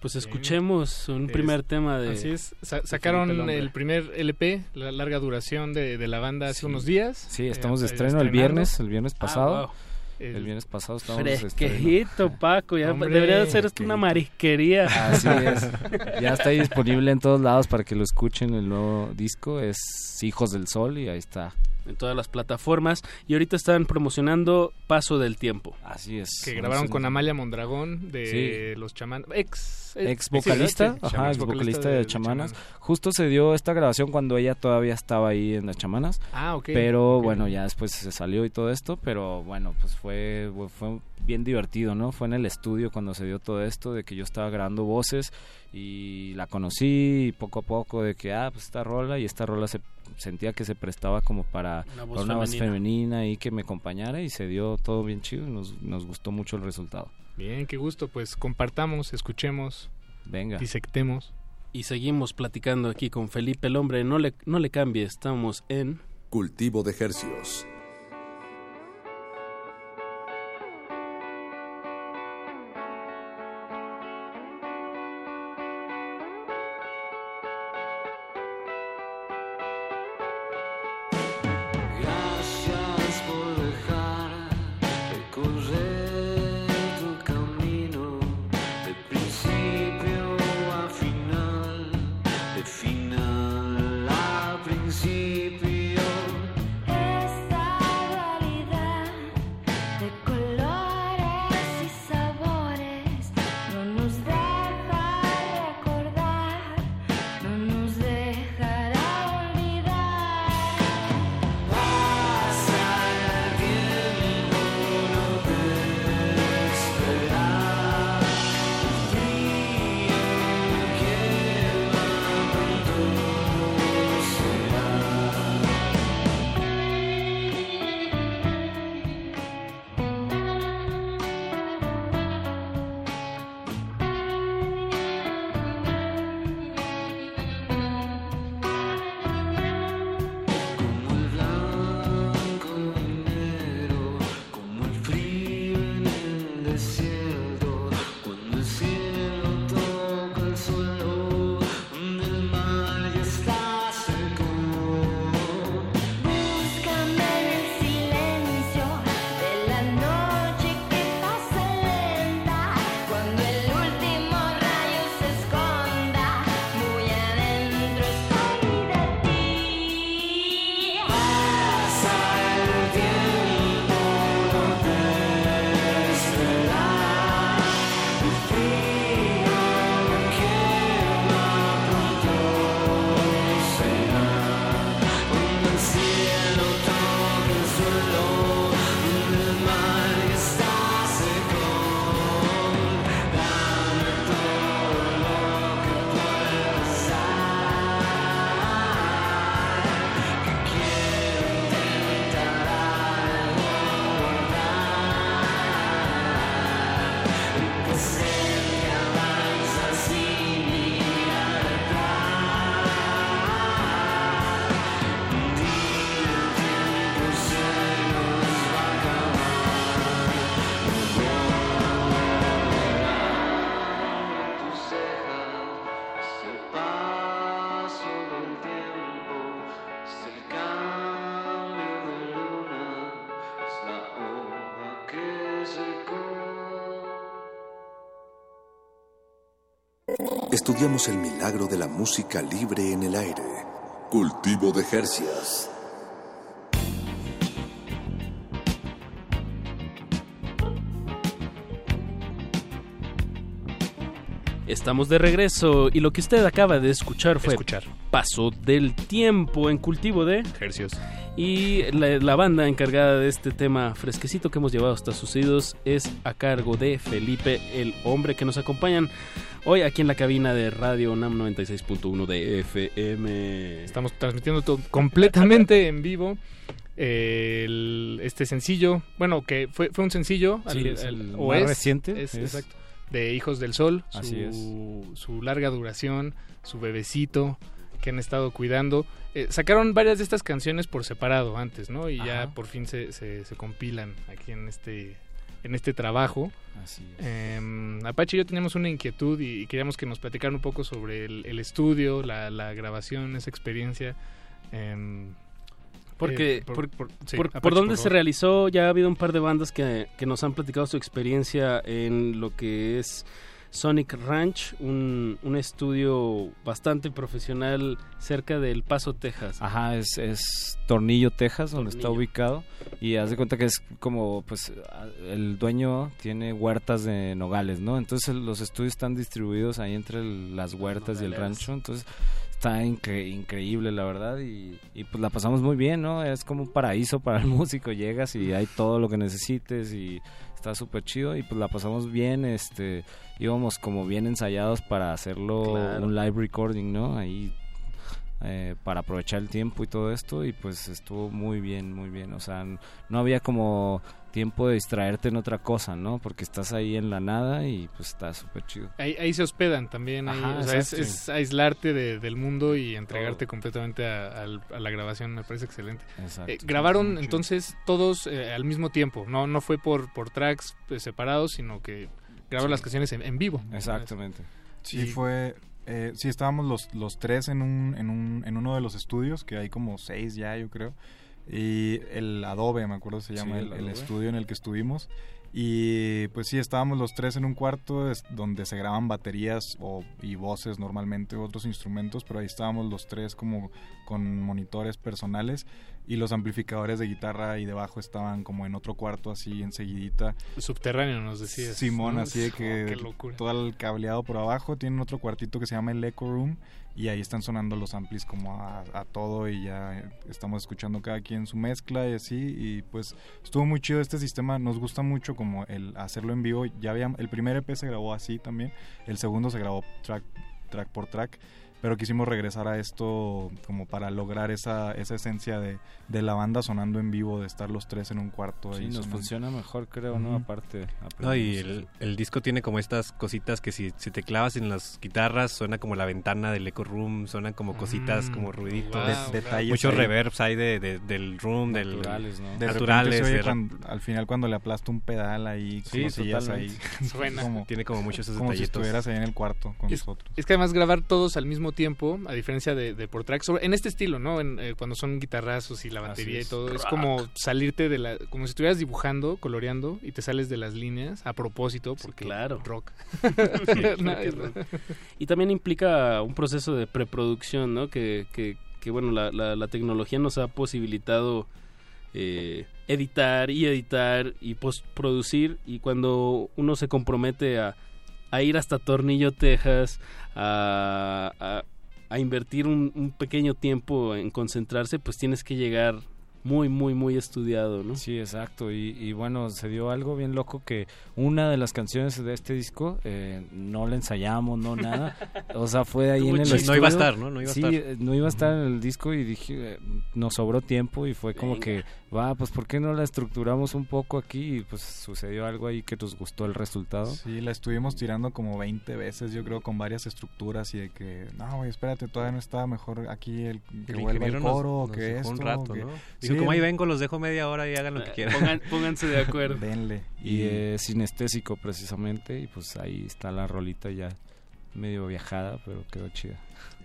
Pues escuchemos un primer tema de... Así es, sacaron el, primer LP, la larga duración de, la banda hace unos días. Sí, estamos de estreno el viernes, el viernes ah, pasado. El, viernes pasado estábamos... Fresquejito, Paco, ya debería ser esto una marisquería. Así es. ya está disponible en todos lados para que lo escuchen el nuevo disco. Es Hijos del Sol y ahí está en todas las plataformas y ahorita están promocionando Paso del Tiempo. Así es. Que grabaron con Amalia Mondragón de los chamanas, ex, ex vocalista, ajá, ex vocalista de, chamanas. Justo se dio esta grabación cuando ella todavía estaba ahí en las chamanas. Ah, ok. Pero bueno, ya después se salió y todo esto, pero bueno, pues fue fue bien divertido, ¿no? Fue en el estudio cuando se dio todo esto de que yo estaba grabando voces y la conocí poco a poco de que ah, pues esta rola y esta rola se sentía que se prestaba como para una voz, femenina. y que me acompañara y se dio todo bien chido y nos, nos gustó mucho el resultado. Bien, qué gusto, pues compartamos, escuchemos, venga, disectemos. Y seguimos platicando aquí con Felipe el hombre, no le, no le cambie, estamos en... Cultivo de ejercicios. El milagro de la música libre en el aire. Cultivo de Jercias. Estamos de regreso y lo que usted acaba de escuchar fue escuchar. Paso del Tiempo en cultivo de Hercios. Y la, banda encargada de este tema fresquecito que hemos llevado hasta sus oídos es a cargo de Felipe, el hombre que nos acompañan hoy aquí en la cabina de Radio NAM 96.1 de FM. Estamos transmitiendo todo completamente en vivo. este sencillo, bueno, que fue, fue un sencillo, el, más reciente. Es, Exacto. De Hijos del Sol, su, su larga duración, su bebecito que han estado cuidando. Eh, sacaron varias de estas canciones por separado antes, ¿no? Y ya por fin se, se, compilan aquí en este en este trabajo. Así em, Apache y yo teníamos una inquietud y, queríamos que nos platicaran un poco sobre el, estudio, la, grabación, esa experiencia. Em, Porque, eh, por, por, dónde se realizó, ya ha habido un par de bandas que, que nos han platicado su experiencia en lo que es Sonic Ranch, un, un estudio bastante profesional cerca del Paso, Texas. Ajá, es, es Tornillo, Texas, donde está ubicado. Y haz de cuenta que es como, pues, el dueño tiene huertas de nogales, ¿no? Entonces los estudios están distribuidos ahí entre las huertas y el rancho. Entonces está increíble, la verdad. Y, y, pues la pasamos muy bien, ¿no? Es como un paraíso para el músico. Llegas y hay todo lo que necesites y está súper chido y pues la pasamos bien, este, íbamos como bien ensayados para hacerlo un live recording, ¿no? Ahí eh, para aprovechar el tiempo y todo esto y pues estuvo muy bien, muy bien, o sea, no había como tiempo de distraerte en otra cosa, ¿no? Porque estás ahí en la nada y pues está súper chido. Ahí, se hospedan también, o sea, es, aislarte del mundo y entregarte completamente a, la grabación, me parece excelente. Eh, grabaron entonces todos eh, al mismo tiempo, no no fue por, por tracks eh, separados, sino que grabaron las canciones en, vivo. Exactamente. Sí, fue... sí, estábamos los, los tres en, un, en, un, en uno de los estudios, que hay como seis ya, yo creo y el Adobe, me acuerdo se llama el, estudio en el que estuvimos. Y pues sí, estábamos los tres en un cuarto donde se graban baterías o, y voces normalmente, otros instrumentos, pero ahí estábamos los tres como con monitores personales y los amplificadores de guitarra y de bajo estaban como en otro cuarto así enseguidita. Subterráneo nos decías. Simón, así de que todo el cableado por abajo, tienen otro cuartito que se llama el Echo Room y ahí están sonando los amplis como a, todo y ya estamos escuchando cada quien su mezcla y así y pues estuvo muy chido este sistema nos gusta mucho como el hacerlo en vivo ya había el primer EP se grabó así también el segundo se grabó track track por track pero quisimos regresar a esto como para lograr esa, esa esencia de, de la banda sonando en vivo, de estar los tres en un cuarto. Sí, nos funciona mejor, creo, ¿no? Aparte. No, y el, el, disco tiene como estas cositas que si, si, te clavas en las guitarras, suena como la ventana del Echo Room, suenan como cositas, mm, como ruiditos. detalles. Muchos reverbs hay de, del room, naturales, del, ¿no? naturales. al final cuando le aplasta un pedal ahí, sí, ahí. Suena. tiene como muchos esos como si estuvieras ahí en el cuarto con nosotros. Es que además grabar todos al mismo tiempo, a diferencia de, de por track, en este estilo, ¿no? En, eh, cuando son guitarrazos y la batería y todo, es como salirte de la, como si estuvieras dibujando, coloreando y te sales de las líneas a propósito, porque claro. rock. y también implica un proceso de preproducción, ¿no? Que, que, que bueno, la, la, tecnología nos ha posibilitado eh, editar y editar y postproducir y cuando uno se compromete a a ir hasta Tornillo, Texas, a, a, invertir un, un, pequeño tiempo en concentrarse, pues tienes que llegar muy, muy, muy estudiado, ¿no? Sí, exacto. Y, bueno, se dio algo bien loco que una de las canciones de este disco eh, no la ensayamos, no nada. O sea, fue ahí en el estudio. No iba a estar, ¿no? No iba a sí, estar. no iba a estar en el disco y dije, eh, nos sobró tiempo y fue como que, va, pues ¿por qué no la estructuramos un poco aquí? Y pues sucedió algo ahí que nos gustó el resultado. Sí, la estuvimos tirando como 20 veces, yo creo, con varias estructuras y de que, no, espérate, todavía no está mejor aquí el que vuelva el coro, que esto. Un rato, ¿no? Como ahí vengo, los dejo media hora y hagan lo que quieran. Pongan, pónganse de acuerdo. Denle. Y es sinestésico precisamente y pues ahí está la rolita ya medio viajada, pero quedó chida.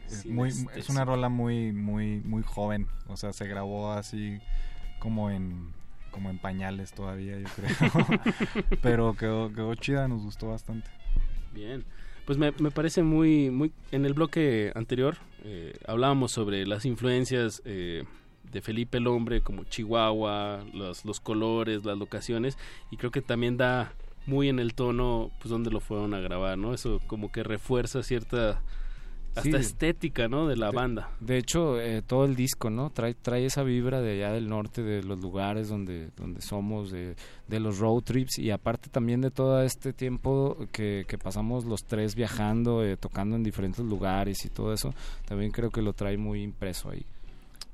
Es, muy, es una rola muy, muy, muy joven. O sea, se grabó así como en como en pañales todavía, yo creo. pero quedó, quedó chida, nos gustó bastante. Bien. Pues me, me parece muy, muy... En el bloque anterior eh, hablábamos sobre las influencias eh, de Felipe el Hombre, como Chihuahua, los, los colores, las locaciones, y creo que también da muy en el tono, pues donde lo fueron a grabar, ¿no? Eso como que refuerza cierta hasta estética, ¿no? De la banda. De hecho, eh, todo el disco, ¿no? Trae, trae esa vibra de allá del norte, de los lugares donde, donde somos, de, de los road trips y aparte también de todo este tiempo que, que pasamos los tres viajando, eh, tocando en diferentes lugares y todo eso, también creo que lo trae muy impreso ahí.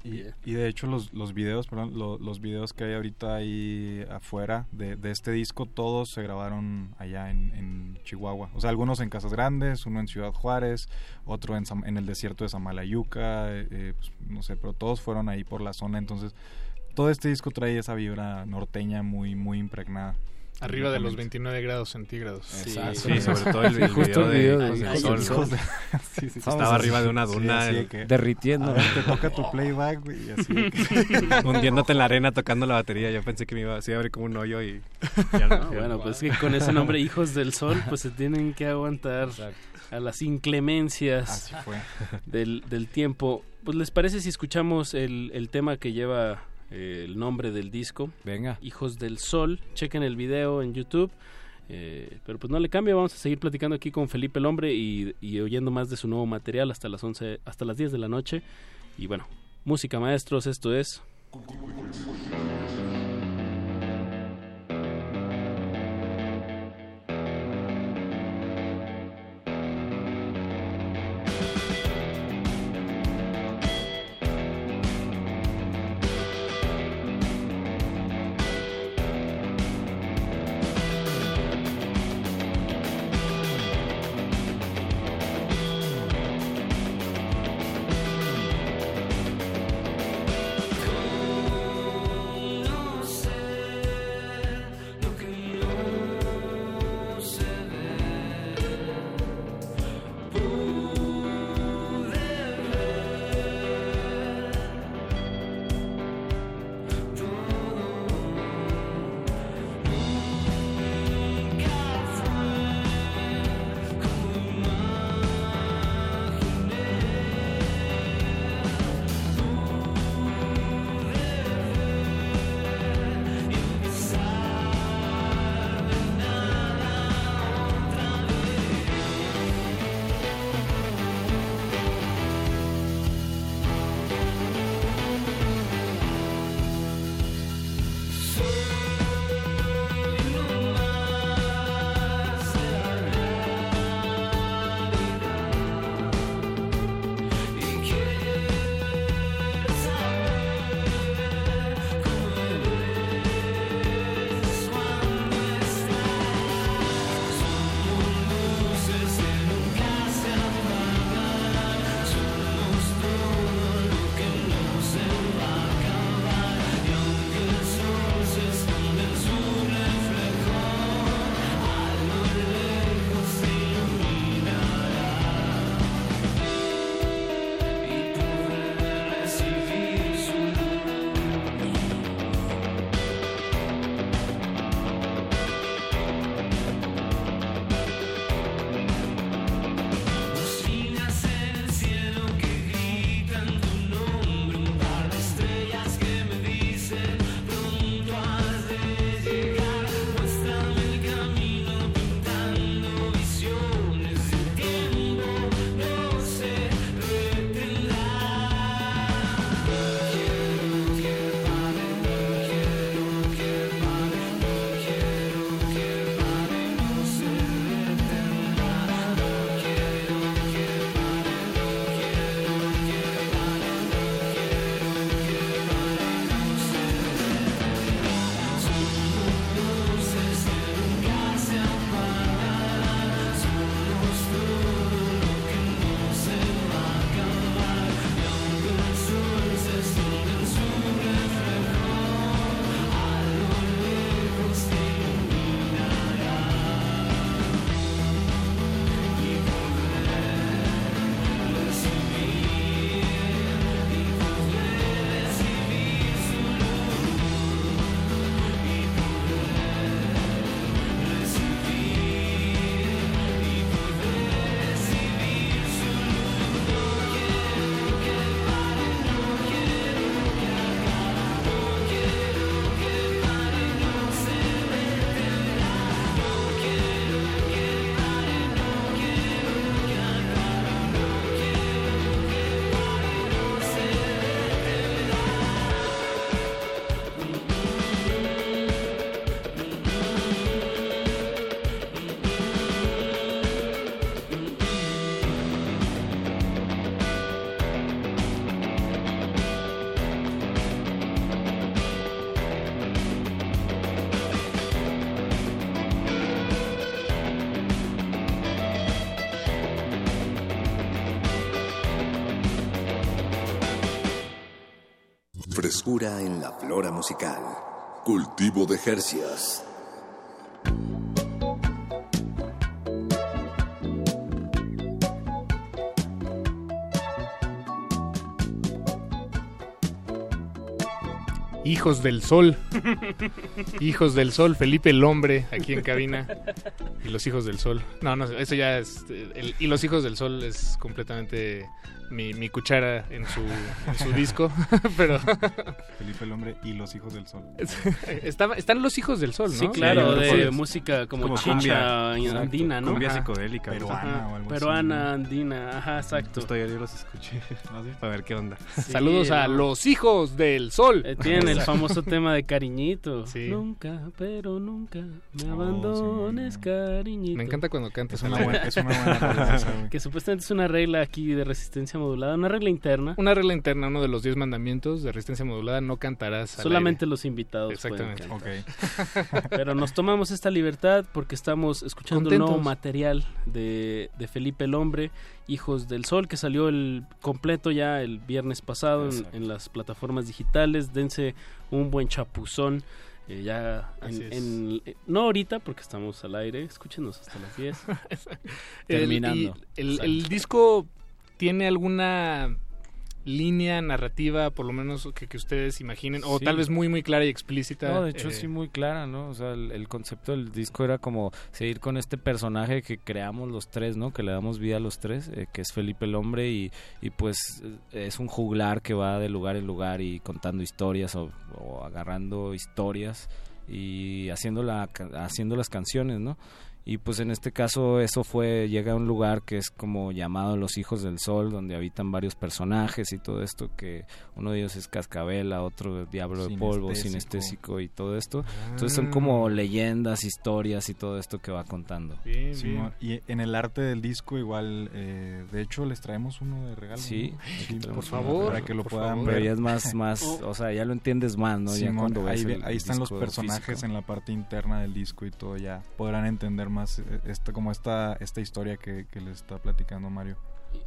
Y, de hecho los, los videos, perdón, los videos que hay ahorita ahí afuera de, de este disco, todos se grabaron allá en, en, Chihuahua. O sea, algunos en Casas Grandes, uno en Ciudad Juárez, otro en, en el desierto de Samalayuca, eh, eh, pues, no sé, pero todos fueron ahí por la zona. Entonces, todo este disco trae esa vibra norteña muy, muy impregnada. Arriba de los 29 grados centígrados. Sí, sí sobre todo el, video, de, de, sol. Estaba arriba de una duna. derritiendo. te toca tu playback, y así. Hundiéndote en la arena tocando la batería. Yo pensé que me iba a abrir como un hoyo y... bueno, pues que con ese nombre, Hijos del Sol, pues se tienen que aguantar a las inclemencias Del, del tiempo. Pues les parece si escuchamos el, el tema que lleva eh, el nombre del disco. Venga. Hijos del Sol. Chequen el video en YouTube. Eh, pero pues no le cambia, vamos a seguir platicando aquí con Felipe el Hombre y, y, oyendo más de su nuevo material hasta las 11, hasta las 10 de la noche. Y bueno, música maestros, esto es... frescura en la flora musical. Cultivo de Jercias. Hijos del Sol. hijos del Sol, Felipe el Hombre, aquí en cabina. Y los Hijos del Sol. No, no, eso ya es... Y los Hijos del Sol es completamente mi, mi cuchara en su, en su disco, pero... Felipe el Hombre y los Hijos del Sol. están los Hijos del Sol, ¿no? Sí, claro, de música como, chicha andina, ¿no? Cumbia psicodélica. Peruana o algo Peruana, andina, ajá, exacto. Justo ayer yo los escuché, no sé, para ver qué onda. Saludos a los Hijos del Sol. Eh, tienen el famoso tema de cariñito. Nunca, pero nunca me oh, abandones, cariñito. Me encanta cuando cantas. Es una buena, es una buena Que supuestamente es una regla aquí de resistencia modulada, una regla interna. Una regla interna, uno de los 10 mandamientos de resistencia modulada, no cantarás. Solamente los invitados. Exactamente. Pero nos tomamos esta libertad porque estamos escuchando un nuevo material de, de, Felipe el Hombre, Hijos del Sol, que salió el completo ya el viernes pasado en, las plataformas digitales. Dense un buen chapuzón. Eh, ya en, eh, no ahorita porque estamos al aire, escúchenos hasta las 10. Terminando. el disco tiene alguna línea narrativa, por lo menos que, que ustedes imaginen, o tal vez muy, muy clara y explícita. No, de hecho sí muy clara, ¿no? O sea, el, concepto del disco era como seguir con este personaje que creamos los tres, ¿no? Que le damos vida a los tres, eh, que es Felipe el Hombre y, y pues eh, es un juglar que va de lugar en lugar y contando historias o, o agarrando historias y haciendo, la, haciendo las canciones, ¿no? Y pues en este caso eso fue llega a un lugar que es como llamado los hijos del sol donde habitan varios personajes y todo esto que uno de ellos es cascabela otro diablo de polvo sinestésico. Y todo esto. Entonces son como ah. leyendas historias y todo esto que va contando. Y en el arte del disco igual eh, de hecho les traemos uno de regalo sí, por favor para que lo puedan ver pero ya es más más o sea ya lo entiendes más no ya cuando ahí, ahí están los personajes en la parte interna del disco y todo ya podrán entender más eh, esta, como esta, esta historia que, que les está platicando Mario.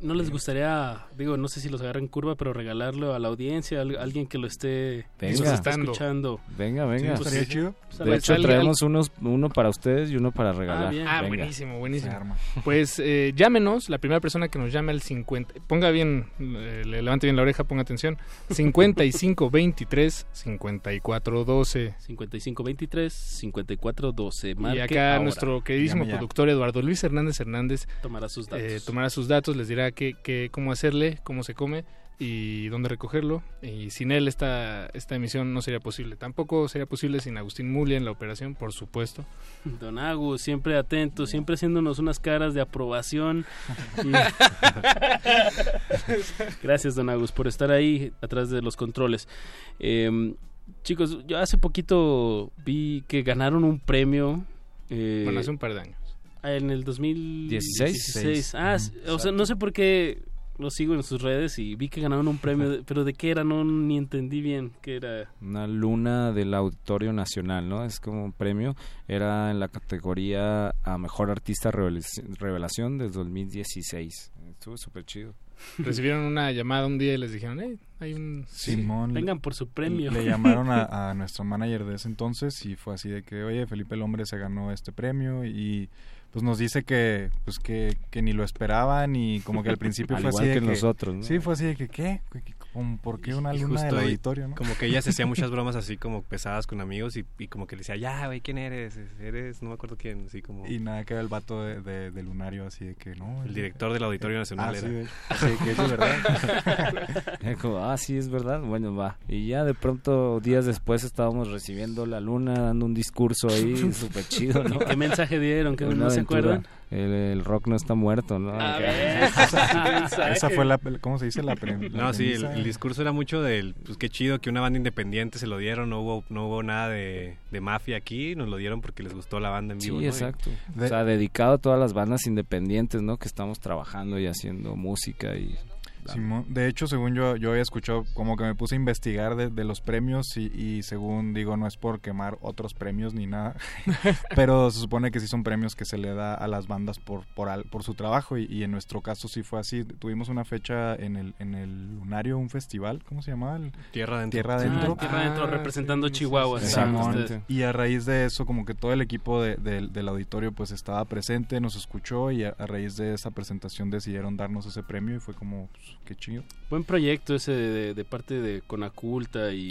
¿No les gustaría, digo, no sé si los agarran curva, pero regalarlo a la audiencia, a alguien que lo esté escuchando? Venga, venga. Pues, chido. de hecho, traemos unos, uno para ustedes y uno para regalar. Ah, ah buenísimo, buenísimo. Pues eh, llámenos, la primera persona que nos llame al 50, ponga bien, eh, le levante bien la oreja, ponga atención, 5523 5412. 5523 5412. Y acá nuestro queridísimo productor Eduardo Luis Hernández Hernández tomará sus datos. Eh, tomará sus datos, les dirá que, cómo hacerle, cómo se come y dónde recogerlo. Y sin él esta, esta emisión no sería posible. Tampoco sería posible sin Agustín Mulia en la operación, por supuesto. Don Agus, siempre atento, siempre haciéndonos unas caras de aprobación. Gracias, don Agus, por estar ahí atrás de los controles. Em, chicos, yo hace poquito vi que ganaron un premio. Eh, bueno, hace un par de años. En el 2016. Ah, o sea, no sé por qué lo sigo en sus redes y vi que ganaron un premio, pero de qué era, no ni entendí bien qué era. Una luna del Auditorio Nacional, ¿no? Es como un premio, era en la categoría a Mejor Artista Revelación del 2016. Estuvo súper chido. Recibieron una llamada un día y les dijeron, hey, hay un... Simón. Vengan por su premio. Le llamaron a, a nuestro manager de ese entonces y fue así de que, oye, Felipe el Hombre se ganó este premio y pues nos dice que pues que, que ni lo esperaban y como que al principio fue así de que, nosotros, ¿no? Sí, fue así de que ¿qué? ¿Por qué una luna del auditorio, no? Como que ella se hacía muchas bromas así como pesadas con amigos y, y como que le decía, "Ya, güey, ¿quién eres? Eres no me acuerdo quién", así como Y nada, que era el vato de, de, Lunario así de que, "No, el, director del Auditorio Nacional ah, era." Sí, que es verdad. como, "Ah, sí, es verdad." Bueno, va. Y ya de pronto días después estábamos recibiendo la luna dando un discurso ahí súper chido, ¿no? ¿Qué mensaje dieron? ¿Que no se acuerdan? El, rock no está muerto, ¿no? esa, fue la, ¿cómo se dice? La, no, sí, el, discurso era mucho del, pues qué chido que una banda independiente se lo dieron, no hubo, no hubo nada de, mafia aquí, nos lo dieron porque les gustó la banda en vivo. Sí, exacto. O sea, dedicado a todas las bandas independientes, ¿no? Que estamos trabajando y haciendo música y de hecho, según yo, yo había escuchado, como que me puse a investigar de, los premios y, según digo, no es por quemar otros premios ni nada, pero se supone que sí son premios que se le da a las bandas por, por, por su trabajo y, en nuestro caso sí fue así. Tuvimos una fecha en el, en el Lunario, un festival, ¿cómo se llamaba? Tierra Dentro. Tierra Dentro. Ah, Tierra Dentro, representando Chihuahua. Y a raíz de eso, como que todo el equipo del auditorio pues estaba presente, nos escuchó y a, raíz de esa presentación decidieron darnos ese premio y fue como... Pues, qué chido. Buen proyecto ese de, parte de Conaculta y,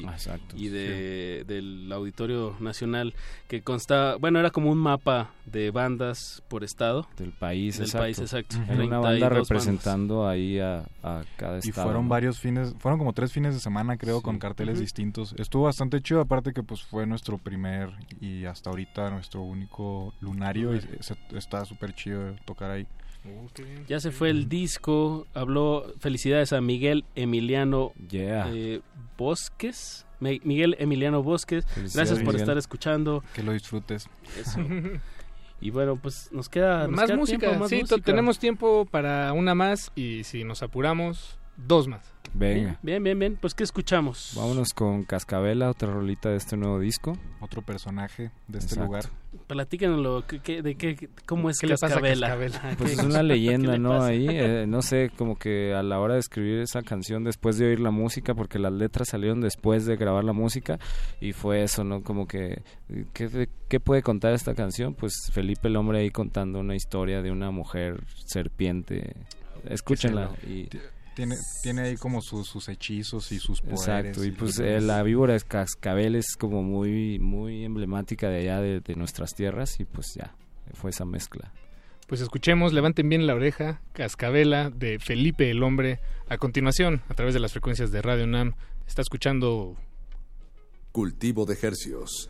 y de, del Auditorio Nacional que consta, bueno, era como un mapa de bandas por estado. Del país, del exacto. país, exacto. Una banda representando ahí a, cada estado. Y fueron varios fines, fueron como tres fines de semana creo con carteles distintos. Estuvo bastante chido, aparte que pues fue nuestro primer y hasta ahorita nuestro único lunario y está súper chido tocar ahí. Ya se fue el disco, habló felicidades a Miguel Emiliano eh, Bosques. Miguel Emiliano Bosques, gracias por estar escuchando. Que lo disfrutes. Y bueno, pues nos queda más música. sí, tenemos tiempo para una más y si nos apuramos, dos más. Venga. Bien, bien, bien. Pues, ¿qué escuchamos? Vámonos con Cascabela, otra rolita de este nuevo disco. Otro personaje de este lugar. Platícanoslo, de qué, cómo es Cascabela. Pues es una leyenda, ¿no? Ahí, eh, no sé, como que a la hora de escribir esa canción, después de oír la música, porque las letras salieron después de grabar la música, y fue eso, ¿no? Como que, ¿qué, qué puede contar esta canción? Pues Felipe el Hombre ahí contando una historia de una mujer serpiente. Escúchenla. Y, tiene, tiene ahí como sus hechizos y sus poderes. Exacto, y pues eh, la víbora de cascabel es como muy, muy emblemática de allá de, de, nuestras tierras y pues ya, fue esa mezcla. Pues escuchemos, levanten bien la oreja, Cascabela de Felipe el Hombre. A continuación, a través de las frecuencias de Radio NAM, está escuchando... Cultivo de Hercios.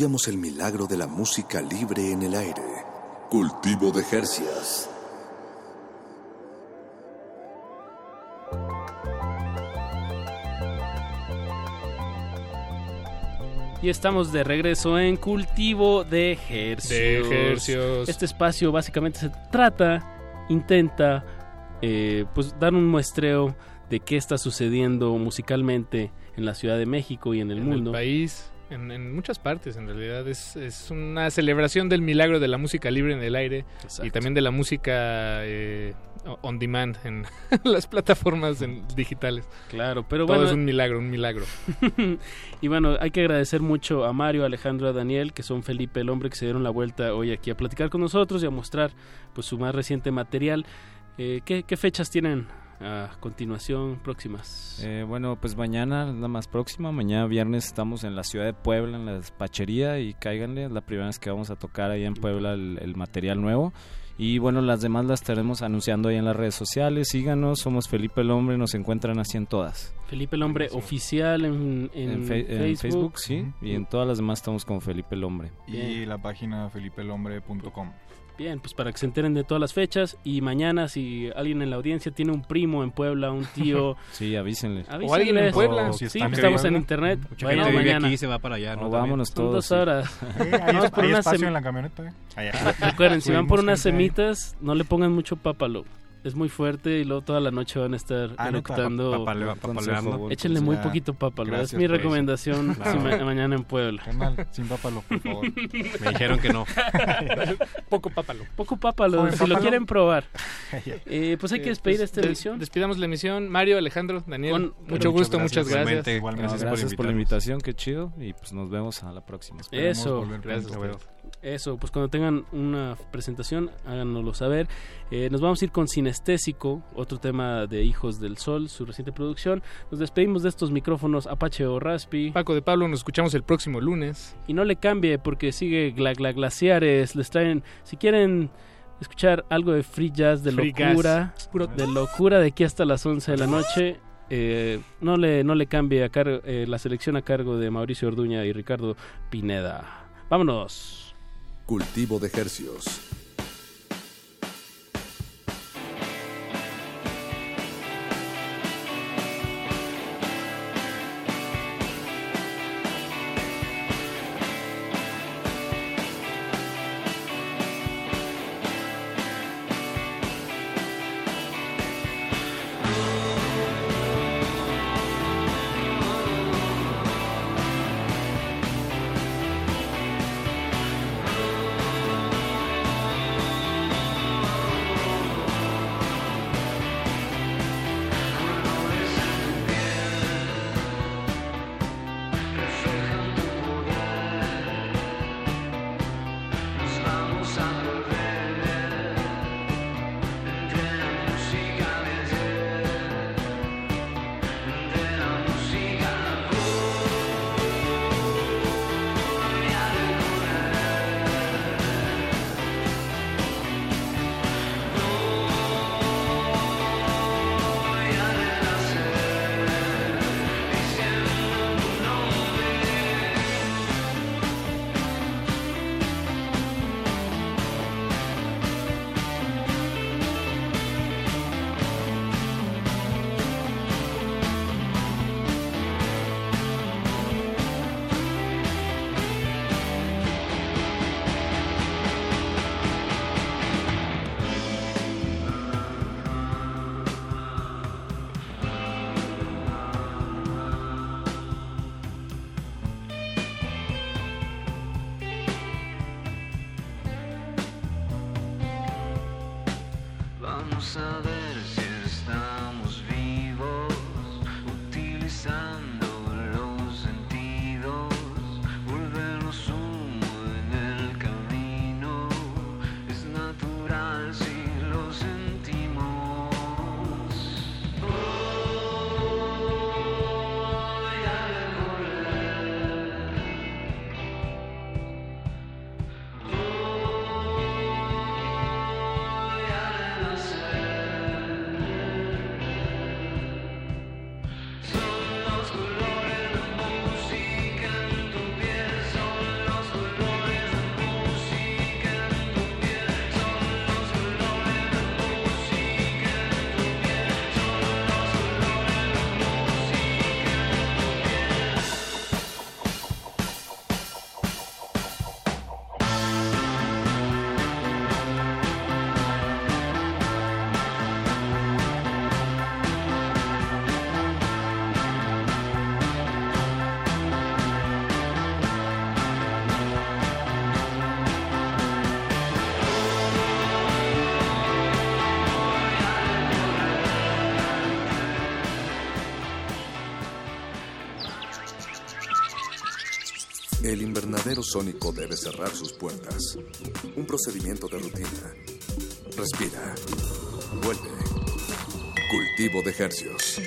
Estudiamos el milagro de la música libre en el aire. Cultivo de Jercias. Y estamos de regreso en Cultivo de Hercios. Este espacio básicamente se trata, intenta, eh, pues dar un muestreo de qué está sucediendo musicalmente en la Ciudad de México y en el mundo. En el país, en, muchas partes en realidad. Es, es, una celebración del milagro de la música libre en el aire y también de la música eh, on demand en las plataformas digitales. Claro, pero Todo bueno. es un milagro, un milagro. y bueno, hay que agradecer mucho a Mario, Alejandro, a Daniel, que son Felipe, el hombre que se dieron la vuelta hoy aquí a platicar con nosotros y a mostrar pues su más reciente material. Eh, ¿qué, ¿Qué fechas tienen a continuación próximas? Eh, bueno, pues mañana la más próxima, mañana viernes estamos en la ciudad de Puebla, en la despachería y cáiganle, es la primera vez que vamos a tocar ahí en Puebla el, el, material nuevo. Y bueno, las demás las estaremos anunciando ahí en las redes sociales, síganos, somos Felipe el Hombre, nos encuentran así en todas. Felipe el Hombre oficial en, en, en, fe en Facebook. Facebook. sí, y en todas las demás estamos como Felipe el Hombre. Y Bien. la página felipelhombre.com. Bien, pues para que se enteren de todas las fechas y mañana si alguien en la audiencia tiene un primo en Puebla, un tío, sí, avísenle. O alguien en Puebla, o, si sí, estamos en internet. Mucha bueno, gente mañana aquí se va para allá, ¿no? O vámonos Son todos. dos horas. Sí, hay, por hay espacio en la camioneta. ¿eh? Allá. Recuerden, si van por unas semitas, no le pongan mucho pápalo es muy fuerte y luego toda la noche van a estar ah, eructando. Échenle muy poquito pápalo. Es mi recomendación si ma mañana en Puebla. Canal, sin pápalo, por favor. Me dijeron que no. Poco pápalo. Poco pápalo, Joder, si pápalo. lo quieren probar. eh, pues hay que despedir eh, esta emisión. Despidamos la emisión. Mario, Alejandro, Daniel, Con, mucho gusto, muchas gracias. Muchas gracias, no, gracias, gracias por, la invitación, qué chido. Y pues nos vemos a la próxima. Eso, gracias. Eso, pues cuando tengan una presentación, háganoslo saber. Eh, nos vamos a ir con Sinestésico, otro tema de Hijos del Sol, su reciente producción. Nos despedimos de estos micrófonos Apache o Raspi. Paco de Pablo, nos escuchamos el próximo lunes. Y no le cambie porque sigue Gla, Gla Glaciares. Les traen, si quieren escuchar algo de free jazz, de free locura, gas. de locura de aquí hasta las 11 de la noche. Eh, no le no le cambie a cargo, eh, la selección a cargo de Mauricio Orduña y Ricardo Pineda. Vámonos. Cultivo de Hercios. Invernadero sónico debe cerrar sus puertas. Un procedimiento de rutina. Respira. Vuelve. Cultivo de ejercios.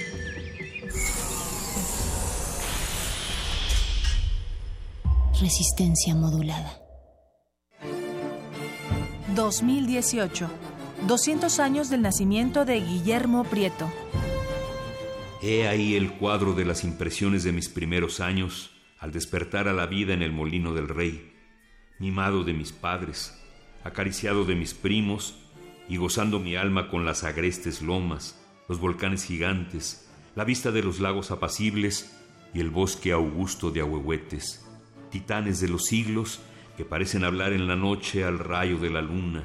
Resistencia modulada. 2018. 200 años del nacimiento de Guillermo Prieto. He ahí el cuadro de las impresiones de mis primeros años al despertar a la vida en el molino del rey, mimado de mis padres, acariciado de mis primos y gozando mi alma con las agrestes lomas, los volcanes gigantes, la vista de los lagos apacibles y el bosque augusto de ahuehuetes, titanes de los siglos que parecen hablar en la noche al rayo de la luna,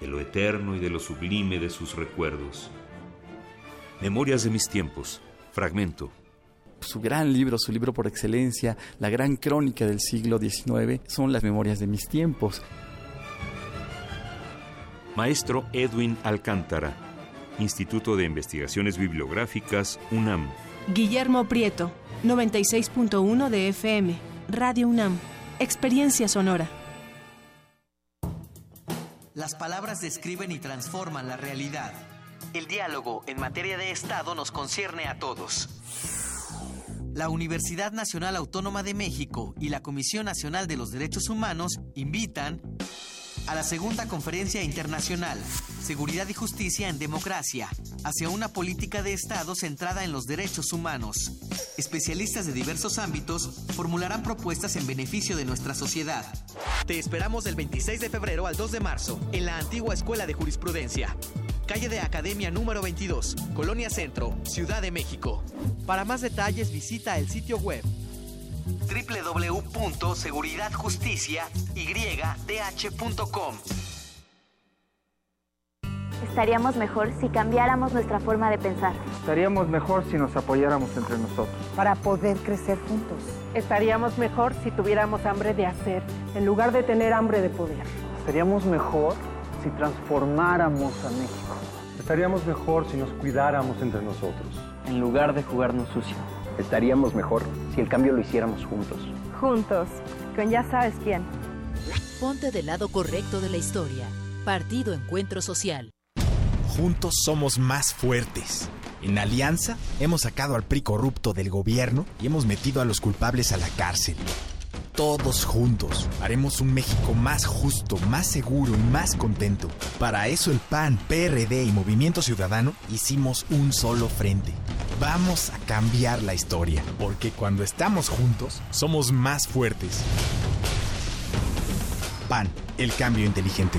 de lo eterno y de lo sublime de sus recuerdos. Memorias de mis tiempos, fragmento. Su gran libro, su libro por excelencia, la gran crónica del siglo XIX, son las memorias de mis tiempos. Maestro Edwin Alcántara, Instituto de Investigaciones Bibliográficas, UNAM. Guillermo Prieto, 96.1 de FM, Radio UNAM, Experiencia Sonora. Las palabras describen y transforman la realidad. El diálogo en materia de Estado nos concierne a todos. La Universidad Nacional Autónoma de México y la Comisión Nacional de los Derechos Humanos invitan a la segunda conferencia internacional, Seguridad y Justicia en Democracia, hacia una política de Estado centrada en los derechos humanos. Especialistas de diversos ámbitos formularán propuestas en beneficio de nuestra sociedad. Te esperamos del 26 de febrero al 2 de marzo en la antigua Escuela de Jurisprudencia. Calle de Academia número 22, Colonia Centro, Ciudad de México. Para más detalles visita el sitio web www.seguridadjusticiaydh.com. Estaríamos mejor si cambiáramos nuestra forma de pensar. Estaríamos mejor si nos apoyáramos entre nosotros. Para poder crecer juntos. Estaríamos mejor si tuviéramos hambre de hacer en lugar de tener hambre de poder. Estaríamos mejor si transformáramos a México. Estaríamos mejor si nos cuidáramos entre nosotros. En lugar de jugarnos sucio. Estaríamos mejor si el cambio lo hiciéramos juntos. Juntos, con ya sabes quién. Ponte del lado correcto de la historia. Partido Encuentro Social. Juntos somos más fuertes. En Alianza hemos sacado al PRI corrupto del gobierno y hemos metido a los culpables a la cárcel. Todos juntos haremos un México más justo, más seguro y más contento. Para eso el PAN, PRD y Movimiento Ciudadano hicimos un solo frente. Vamos a cambiar la historia, porque cuando estamos juntos somos más fuertes. PAN, el cambio inteligente.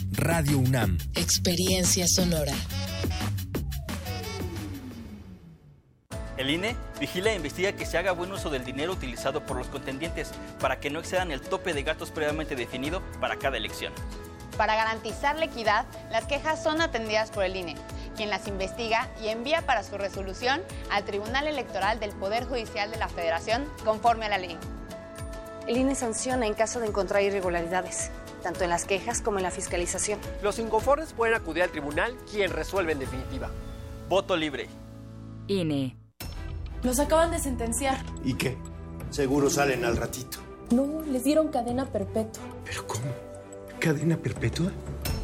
Radio UNAM. Experiencia sonora. El INE vigila e investiga que se haga buen uso del dinero utilizado por los contendientes para que no excedan el tope de gastos previamente definido para cada elección. Para garantizar la equidad, las quejas son atendidas por el INE, quien las investiga y envía para su resolución al Tribunal Electoral del Poder Judicial de la Federación conforme a la ley. El INE sanciona en caso de encontrar irregularidades tanto en las quejas como en la fiscalización. Los inconformes pueden acudir al tribunal, quien resuelve en definitiva. Voto libre. INE. Los acaban de sentenciar. ¿Y qué? Seguro salen al ratito. No, les dieron cadena perpetua. ¿Pero cómo? ¿Cadena perpetua?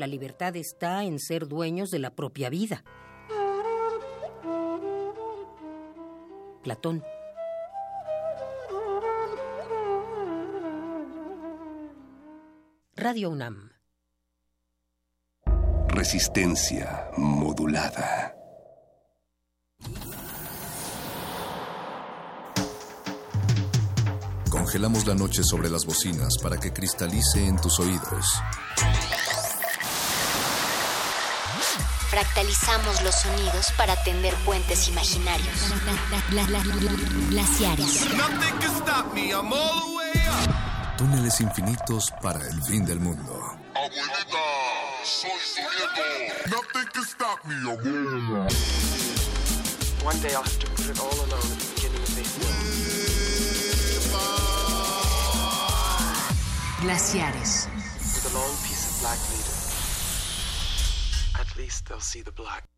La libertad está en ser dueños de la propia vida. Platón. Radio UNAM. Resistencia modulada. Congelamos la noche sobre las bocinas para que cristalice en tus oídos. Fractalizamos los sonidos para tender puentes imaginarios. Glaciares. Túneles infinitos para el fin del mundo. Abuelita, soy su nieto. Nothing can stop me, abuela. One day I'll have to put it all alone at the beginning of this Glaciares. With a long piece of black leader. Least they'll see the black.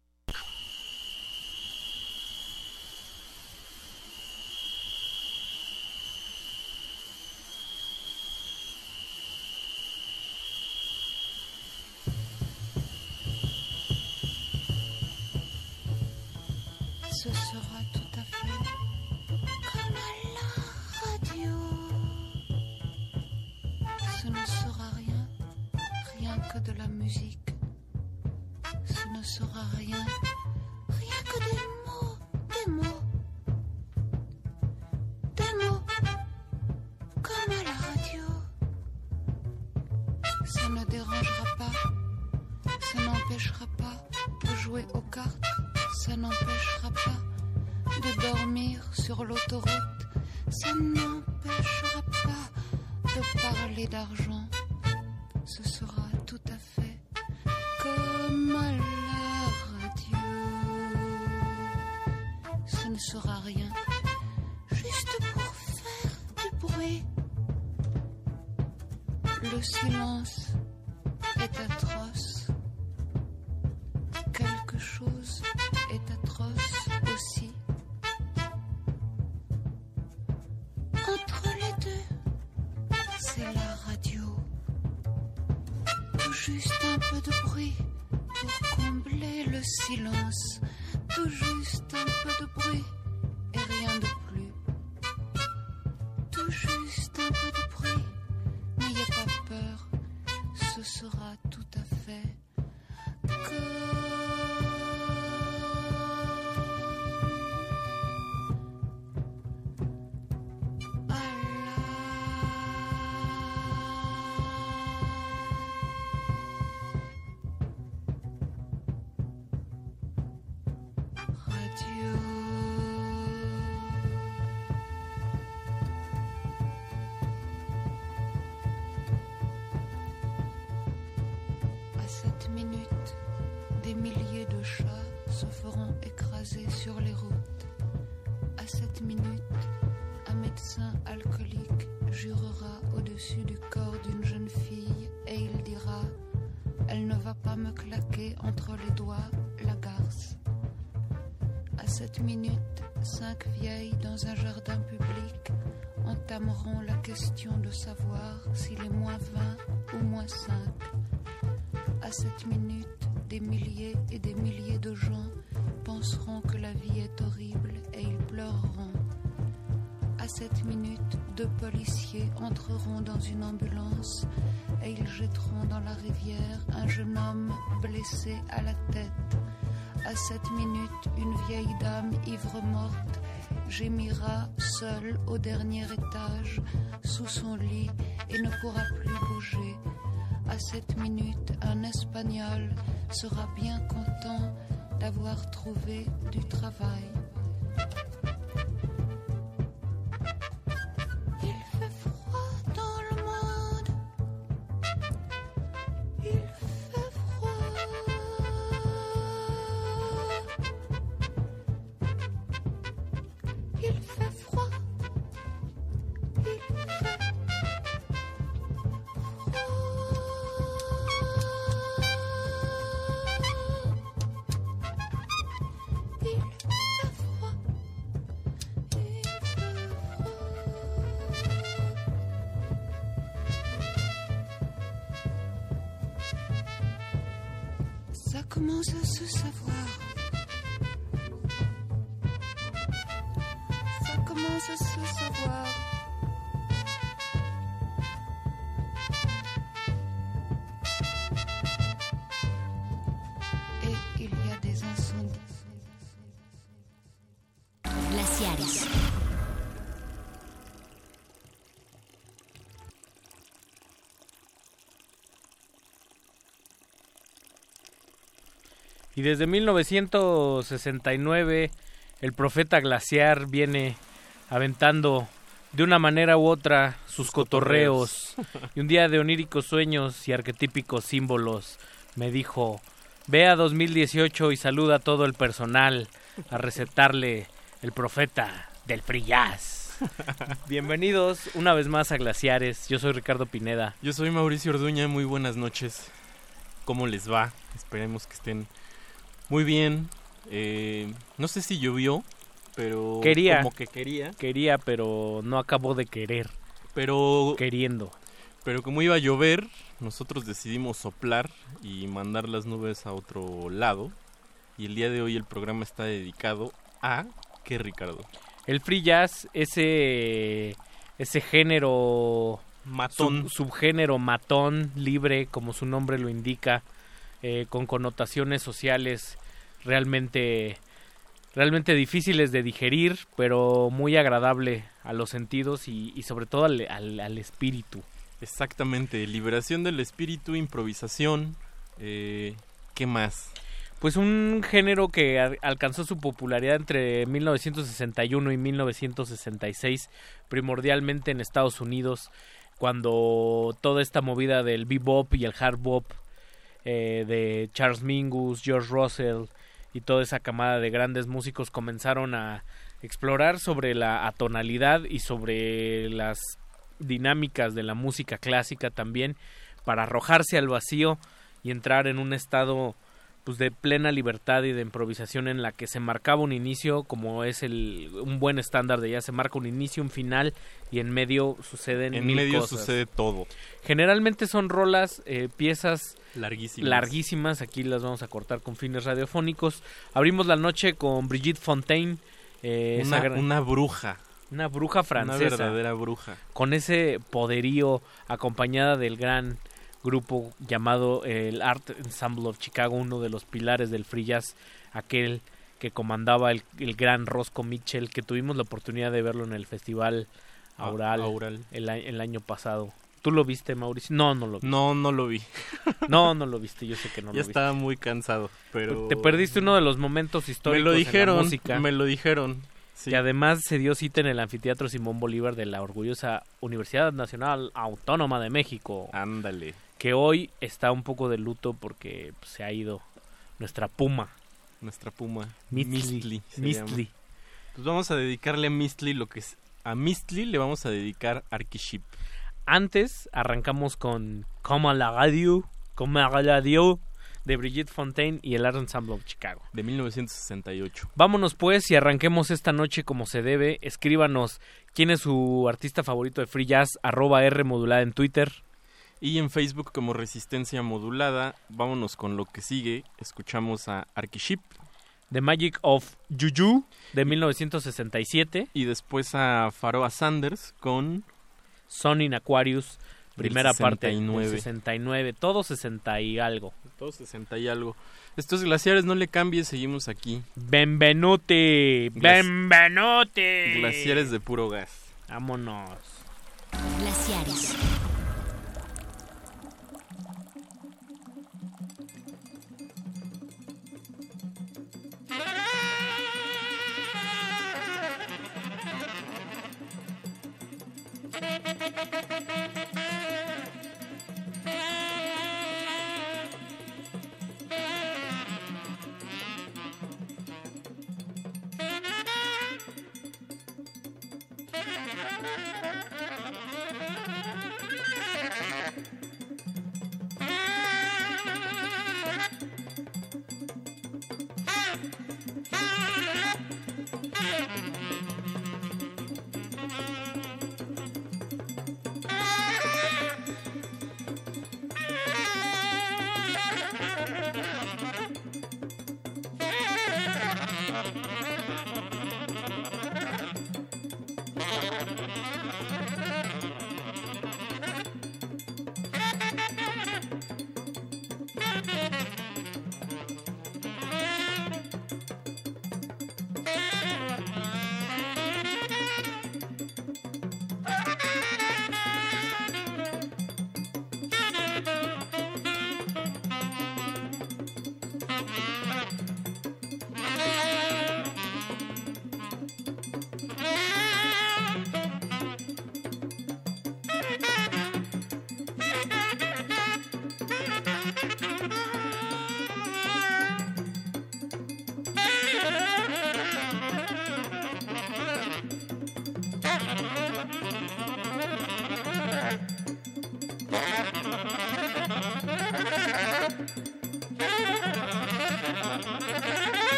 Un jardin public entameront la question de savoir s'il est moins 20 ou moins 5. À cette minute, des milliers et des milliers de gens penseront que la vie est horrible et ils pleureront. À cette minute, deux policiers entreront dans une ambulance et ils jetteront dans la rivière un jeune homme blessé à la tête. À cette minute, une vieille dame ivre morte gémira seule au dernier étage, sous son lit, et ne pourra plus bouger. À cette minute, un Espagnol sera bien content d'avoir trouvé du travail. Glaciares. Y desde 1969 el profeta glaciar viene aventando de una manera u otra sus cotorreos. y un día de oníricos sueños y arquetípicos símbolos me dijo, ve a 2018 y saluda a todo el personal a recetarle el profeta del free jazz. Bienvenidos una vez más a Glaciares. Yo soy Ricardo Pineda. Yo soy Mauricio Orduña, muy buenas noches. ¿Cómo les va? Esperemos que estén muy bien. Eh, no sé si llovió, pero Quería. como que quería. Quería, pero no acabó de querer. Pero Queriendo. pero como iba a llover, nosotros decidimos soplar y mandar las nubes a otro lado. Y el día de hoy el programa está dedicado a ¿qué Ricardo? El free jazz, ese, ese género Matón. sub- subgénero matón, libre, como su nombre lo indica, eh, con connotaciones sociales realmente, realmente difíciles de digerir, pero muy agradable a los sentidos y, y sobre todo al, al- al espíritu. Exactamente, liberación del espíritu, improvisación. Eh, ¿Qué más? Pues un género que alcanzó su popularidad entre 1961 y 1966, primordialmente en Estados Unidos, cuando toda esta movida del bebop y el hard bop eh, de Charles Mingus, George Russell y toda esa camada de grandes músicos comenzaron a explorar sobre la atonalidad y sobre las dinámicas de la música clásica también para arrojarse al vacío y entrar en un estado pues de plena libertad y de improvisación en la que se marcaba un inicio como es el un buen estándar de jazz se marca un inicio un final y en medio suceden En mil medio cosas. sucede todo. generalmente son rolas eh, piezas Larguísimas. larguísimas aquí las vamos a cortar con fines radiofónicos abrimos la noche con Brigitte Fontaine eh, Una, gran- una bruja. una bruja francesa Una verdadera bruja. con ese poderío acompañada del gran grupo llamado el Art Ensemble of Chicago, uno de los pilares del free jazz, aquel que comandaba el, el gran Roscoe Mitchell, que tuvimos la oportunidad de verlo en el festival Ah, Aural, Aural. El, el año pasado. ¿Tú lo viste, Mauricio? No, no lo vi. No, no lo vi. No, no lo viste, yo sé que no ya lo viste. estaba muy cansado, pero... Te perdiste uno de los momentos Me históricos lo en la dijeron, música. me lo dijeron. Sí. Y además se dio cita en el anfiteatro Simón Bolívar de la orgullosa Universidad Nacional Autónoma de México. Ándale. Que hoy está un poco de luto porque pues, se ha ido nuestra puma. Nuestra puma. Mistli. Mistli. Pues vamos a dedicarle a Mistli lo que es... A Mistli le vamos a dedicar Archiship. Antes arrancamos con Comme à la radio, Comme à la radio de Brigitte Fontaine y el Art Ensemble of Chicago. De 1968. Vámonos pues y arranquemos esta noche como se debe. Escríbanos quién es su artista favorito de Free Jazz, arroba R modulada en Twitter. Y en Facebook como Resistencia Modulada, vámonos con lo que sigue. Escuchamos a Archiship. The Magic of Juju de 1967. Y después a Faroa Sanders con Sun in Aquarius, primera parte 69. del 69, todo 60 y algo. Todo 60 y algo. Estos glaciares no le cambies, seguimos aquí. Benvenuti, Benvenuti. Glaciares de puro gas. Vámonos. Glaciares.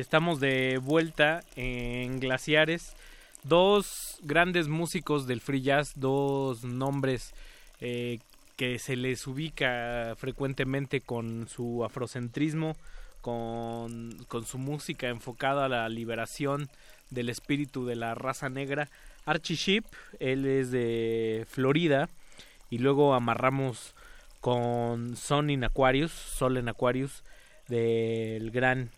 Estamos de vuelta en Glaciares. Dos grandes músicos del free jazz, dos nombres eh, que se les ubica frecuentemente con su afrocentrismo, con, con su música enfocada a la liberación del espíritu de la raza negra. Archie Sheep, él es de Florida, y luego amarramos con Son in Aquarius, Sol en Aquarius, del gran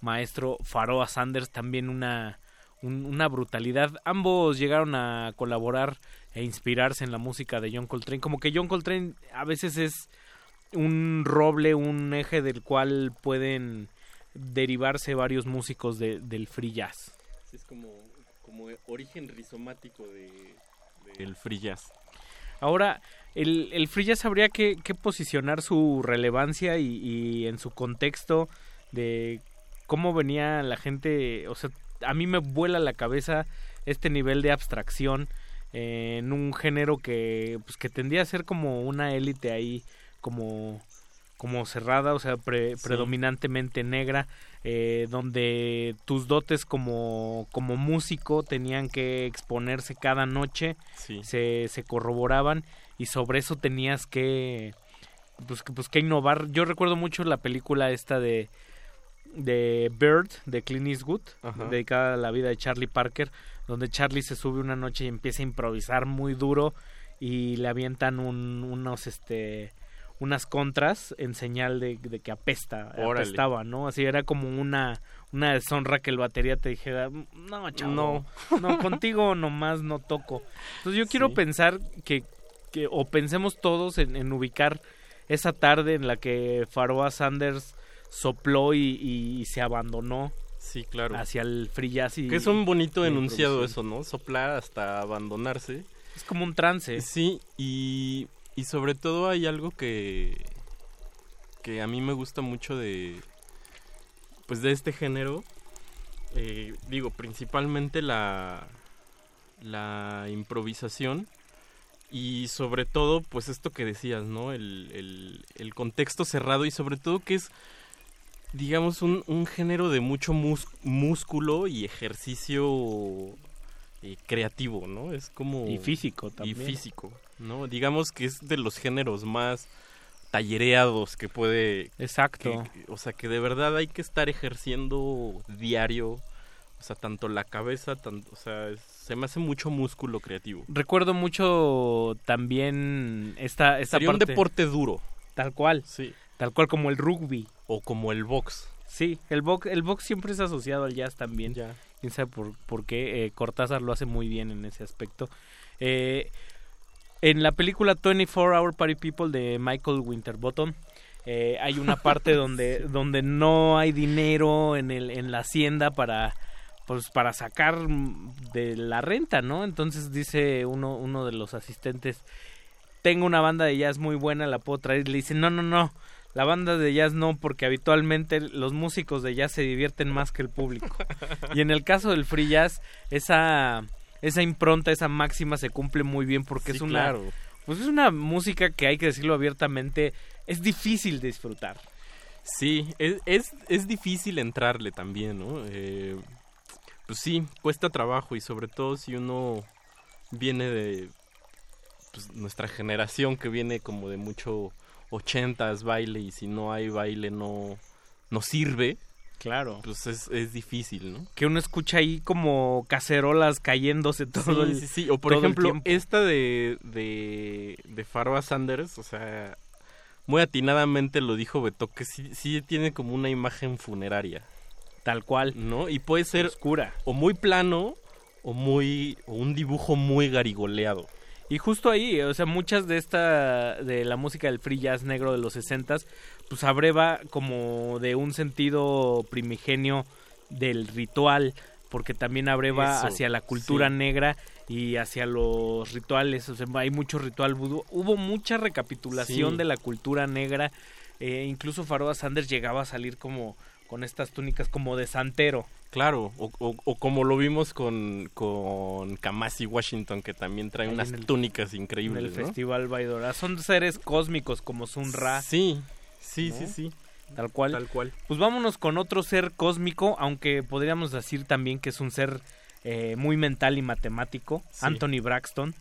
maestro Faroa Sanders, también una, un- una brutalidad. Ambos llegaron a colaborar e inspirarse en la música de John Coltrane. Como que John Coltrane a veces es un roble, un eje del cual pueden derivarse varios músicos de- del free jazz. Sí, es como, como origen rizomático de, del free jazz. Ahora, el, el free jazz habría que, que posicionar su relevancia y, y en su contexto de cómo venía la gente, o sea, a mí me vuela la cabeza este nivel de abstracción eh, en un género que, pues, que tendía a ser como una élite ahí, como, como cerrada, o sea, pre- Sí. predominantemente negra, eh, donde tus dotes como, como músico tenían que exponerse cada noche, Sí. se, se corroboraban y sobre eso tenías que pues, que- pues que innovar. Yo recuerdo mucho la película esta de de Bird de Clint Eastwood, Ajá. dedicada a la vida de Charlie Parker, donde Charlie se sube una noche y empieza a improvisar muy duro y le avientan un- unos este unas contras en señal de, de que apesta, Órale. apestaba, ¿no? Así era como una una deshonra que el batería te dijera, no, chavo, no, no, contigo nomás no toco. Entonces yo quiero pensar que, que o pensemos todos en, en ubicar esa tarde en la que Faroa Sanders sopló y, y se abandonó Sí, claro. hacia el free jazz y Que es un bonito enunciado eso, ¿no? Soplar hasta abandonarse. Es como un trance. Sí, y, y sobre todo hay algo que, que a mí me gusta mucho de, pues de este género. Eh, digo, principalmente la, la improvisación y sobre todo, pues esto que decías, ¿no? El, el, el contexto cerrado y sobre todo que es, digamos, un, un género de mucho mus- músculo y ejercicio eh, creativo, ¿no? Es como... Y físico Y también. físico, ¿no? Digamos que es de los géneros más tallereados que puede... Exacto. que- o sea, que de verdad hay que estar ejerciendo diario, o sea, tanto la cabeza, tanto, o sea, se me hace mucho músculo creativo. Recuerdo mucho también esta, esta Sería un parte. deporte duro. Tal cual. Sí. Tal cual como el rugby. O como el box. Sí, el box, el box siempre es asociado al jazz también. Ya. Quién sabe por, por qué. eh, Cortázar lo hace muy bien en ese aspecto. Eh, en la película 24 Hour Party People de Michael Winterbottom eh, hay una parte donde, donde no hay dinero en, el, en la hacienda para pues para sacar de la renta, ¿no? Entonces dice uno, uno de los asistentes, tengo una banda de jazz muy buena, la puedo traer. Le dicen, no, no, no, la banda de jazz no, porque habitualmente los músicos de jazz se divierten más que el público. y en el caso del free jazz, esa, esa impronta, esa máxima se cumple muy bien porque Sí, es una... claro. Pues es una música que hay que decirlo abiertamente, es difícil de disfrutar. Sí, es, es, es difícil entrarle también, ¿no? Eh, pues sí, cuesta trabajo y sobre todo si uno viene de pues, nuestra generación que viene como de mucho ochentas baile y si no hay baile no, no sirve. Claro. Pues es, es difícil, ¿no? Que uno escucha ahí como cacerolas cayéndose todo sí, el sí, sí. O por ejemplo, esta de, de, de Farba Sanders, o sea, muy atinadamente lo dijo Beto, que sí, sí tiene como una imagen funeraria. Tal cual. ¿No? Y puede ser oscura. O muy plano, o muy. o un dibujo muy garigoleado. Y justo ahí, o sea, muchas de esta, de la música del free jazz negro de los 60 pues abreva como de un sentido primigenio del ritual, porque también abreva Eso, hacia la cultura sí. negra y hacia los rituales, o sea, hay mucho ritual vudú. Hubo mucha recapitulación Sí. de la cultura negra, eh, incluso Faroa Sanders llegaba a salir como con estas túnicas como de santero. Claro, o, o- o como lo vimos con, con Kamasi Washington, que también trae Ahí unas en el- túnicas En increíbles. el ¿no? Festival Baidora. Son seres cósmicos como Sun Ra. Sí, sí, ¿no? sí, sí. Tal cual. Tal cual. Pues vámonos con otro ser cósmico, aunque podríamos decir también que es un ser eh, muy mental y matemático, Sí. Anthony Braxton.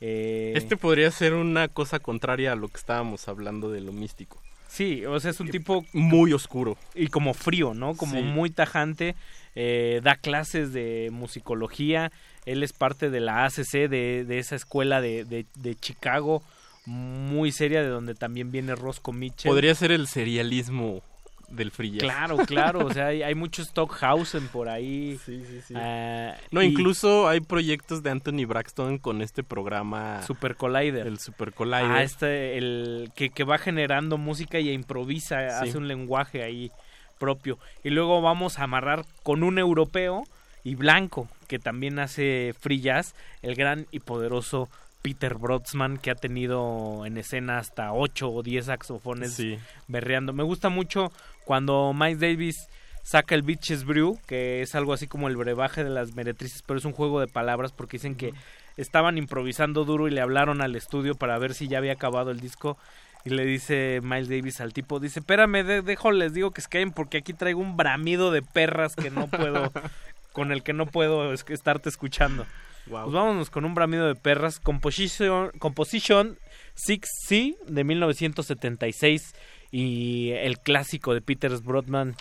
Eh, Este podría ser una cosa contraria a lo que estábamos hablando de lo místico. Sí, o sea, es un tipo muy oscuro. y como frío, ¿no? Como Sí. muy tajante. eh, da clases de musicología. Él es parte de la ACC, de, de esa escuela de, de, de Chicago, muy seria, de donde también viene Roscoe Mitchell. Podría ser el serialismo del free jazz. Claro, claro, o sea, hay, hay mucho Stockhausen por ahí. Sí, sí, sí. Ah, No, y incluso hay proyectos de Anthony Braxton con este programa. Super Collider. El Super Collider. Ah, este, el que, que va generando música y improvisa, Sí. hace un lenguaje ahí propio. Y luego vamos a amarrar con un europeo y blanco, que también hace free jazz, el gran y poderoso Peter Brodsman, que ha tenido en escena hasta 8 o 10 saxofones Sí. berreando. Me gusta mucho cuando Miles Davis saca el Bitches Brew, que es algo así como el brebaje de las meretrices, pero es un juego de palabras porque dicen que estaban improvisando duro y le hablaron al estudio para ver si ya había acabado el disco. Y le dice Miles Davis al tipo, dice, espérame, de- dejo, les digo que escapen porque aquí traigo un bramido de perras que no puedo, con el que no puedo es- estarte escuchando. Wow. Pues vámonos con un bramido de perras, Composition, Composition 6C de 1976 y el clásico de Peter Brodman,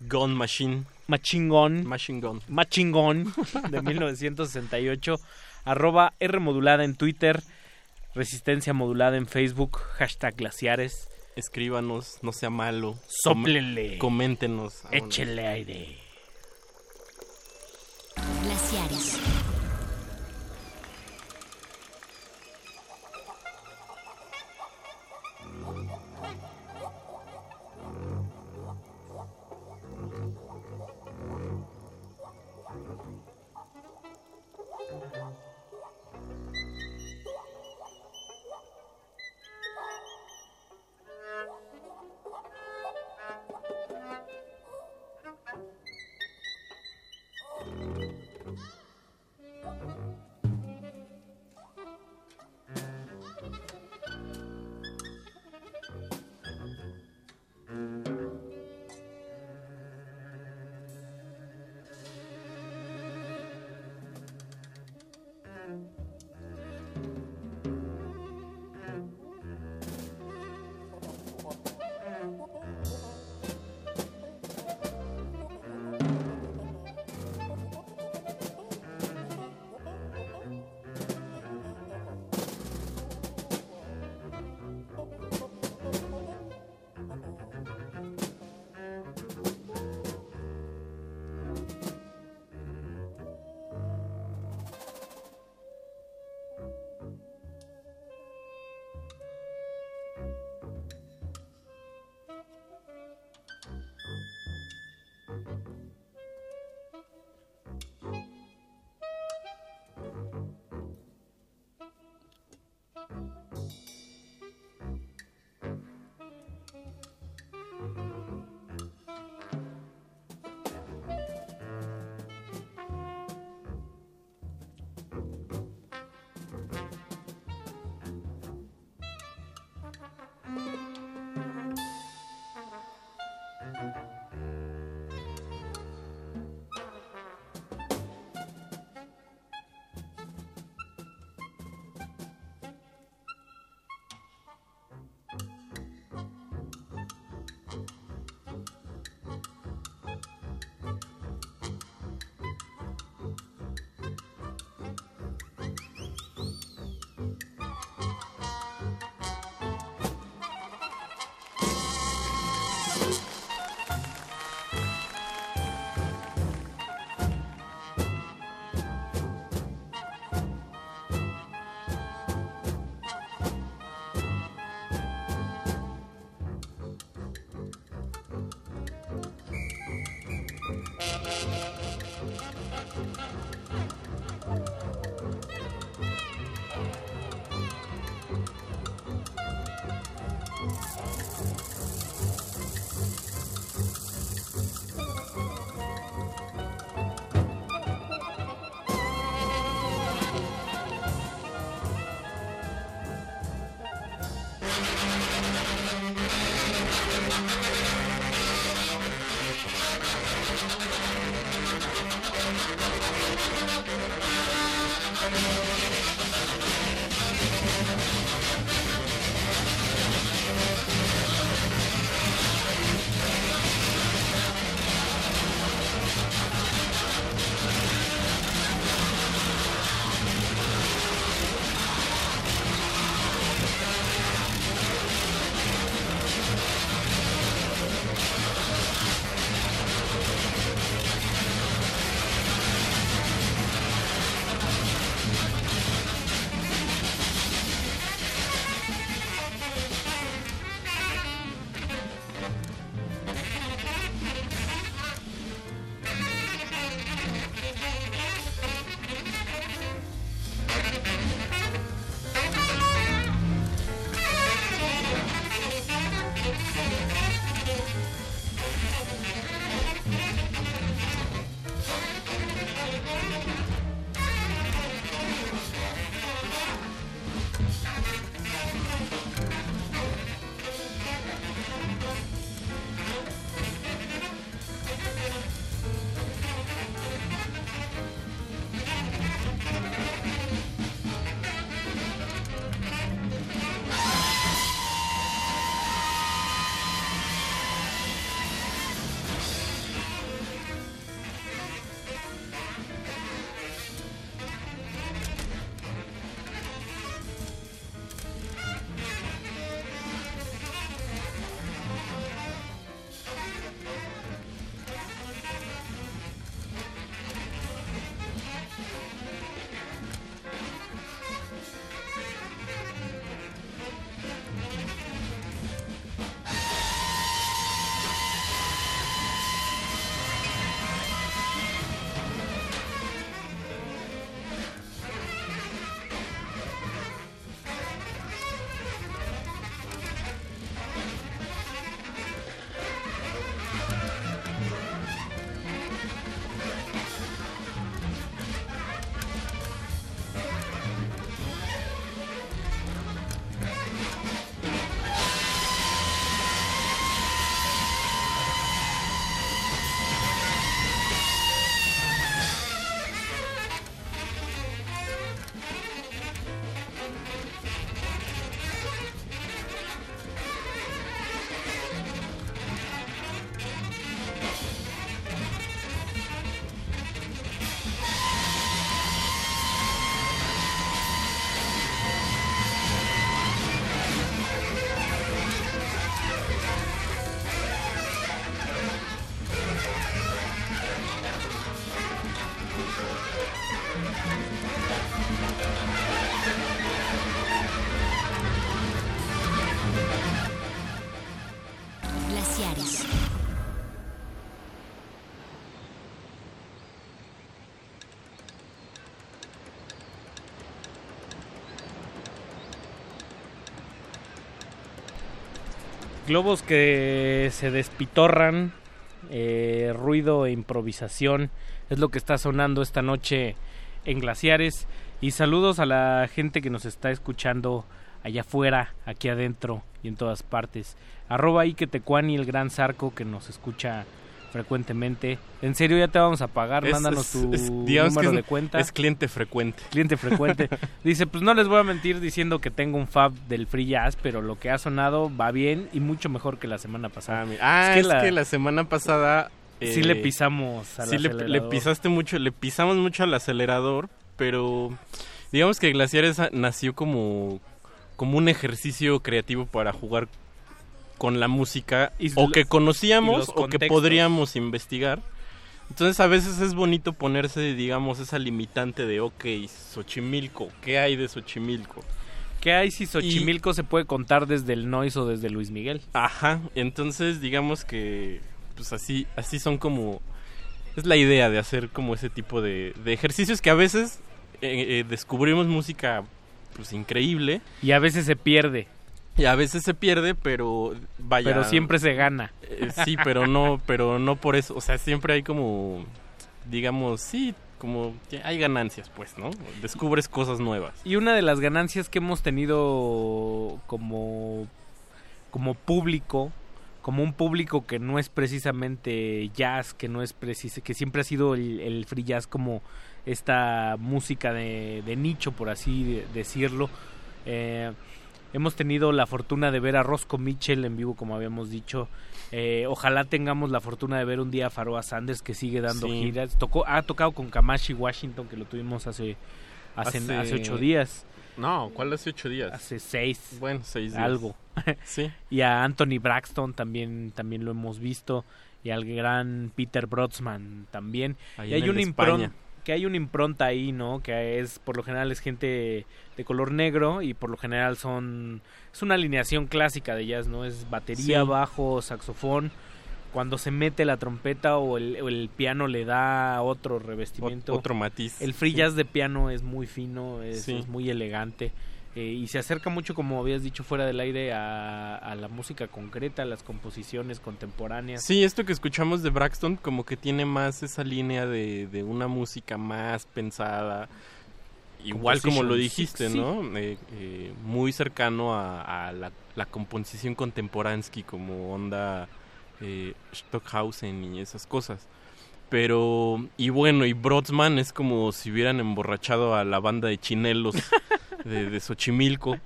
Gun Machine. Machine Gun, Machine Gun. Machine Gun de 1968, arroba R modulada en Twitter, Resistencia modulada en Facebook, hashtag glaciares, Escríbanos, no sea malo. Sóplenle. Com- coméntenos. Échele aire. Glaciares. Globos que se despitorran, eh, ruido e improvisación es lo que está sonando esta noche en Glaciares. Y saludos a la gente que nos está escuchando allá afuera, aquí adentro y en todas partes. Arroba Ike Tecuani, el gran zarco que nos escucha frecuentemente. En serio, ya te vamos a pagar, Es- mándanos tu es- número de cuenta. es cliente frecuente. Cliente frecuente. Dice, pues no les voy a mentir diciendo que tengo un fab del free jazz, pero lo que ha sonado va bien y mucho mejor que la semana pasada. Ah, es que, la... semana pasada... Sí eh, le pisamos al sí le, le acelerador. pisaste mucho, le pisamos mucho al acelerador, pero digamos que Glaciares nació como, como un ejercicio creativo para jugar con la música Y o que y conocíamos o que podríamos investigar. Entonces a veces es bonito ponerse, digamos, esa limitante de, ok, Xochimilco, ¿qué hay de Xochimilco? ¿Qué hay si Xochimilco se puede contar desde el Noise o desde Luis Miguel? Ajá, entonces digamos que pues así, así son como... Es la idea de hacer como ese tipo de, de ejercicios que a veces eh, eh, descubrimos música pues increíble. Y a veces se pierde. Y a veces se pierde, pero vaya... Pero siempre se gana. Eh, sí, pero no, pero no por eso. O sea, siempre hay como, digamos, sí, como hay ganancias, pues, ¿no? Descubres cosas nuevas. Y una de las ganancias que hemos tenido como, como público, como un público que no es precisamente jazz, que no es precis que siempre ha sido el, el free jazz como esta música de, de nicho, por así de- decirlo. Eh, hemos tenido la fortuna de ver a Roscoe Mitchell en vivo, como habíamos dicho. Eh, ojalá tengamos la fortuna de ver un día a Pharoah Sanders que sigue dando Sí. giras. Tocó, ha tocado con Kamashi Washington, que lo tuvimos hace, hace, Hace- hace ocho días. No, ¿cuál hace ocho días? Hace seis. Bueno, seis días. Algo. Sí. Y a Anthony Braxton también, también lo hemos visto. Y al gran Peter Brodsman también. Ahí y hay una impronta que hay una impronta ahí, ¿no? Que es, por lo general, es gente de color negro y por lo general son... Es una alineación clásica de jazz, ¿no? Es batería, Sí. bajo, saxofón. Cuando se mete la trompeta o el, o el piano le da otro revestimiento. Ot- otro matiz, El free sí. jazz de piano es muy fino, es, Sí. es muy elegante. Eh, y se acerca mucho, como habías dicho fuera del aire, a, a la música concreta, a las composiciones contemporáneas. Sí, esto que escuchamos de Braxton como que tiene más esa línea de, de una música más pensada, igual como lo dijiste, sí, ¿no? Eh, eh, muy cercano a, a la, la composición contemporansky como onda eh, Stockhausen y esas cosas. Pero, y bueno, y Brodsman es como si hubieran emborrachado a la banda de chinelos de, de Xochimilco.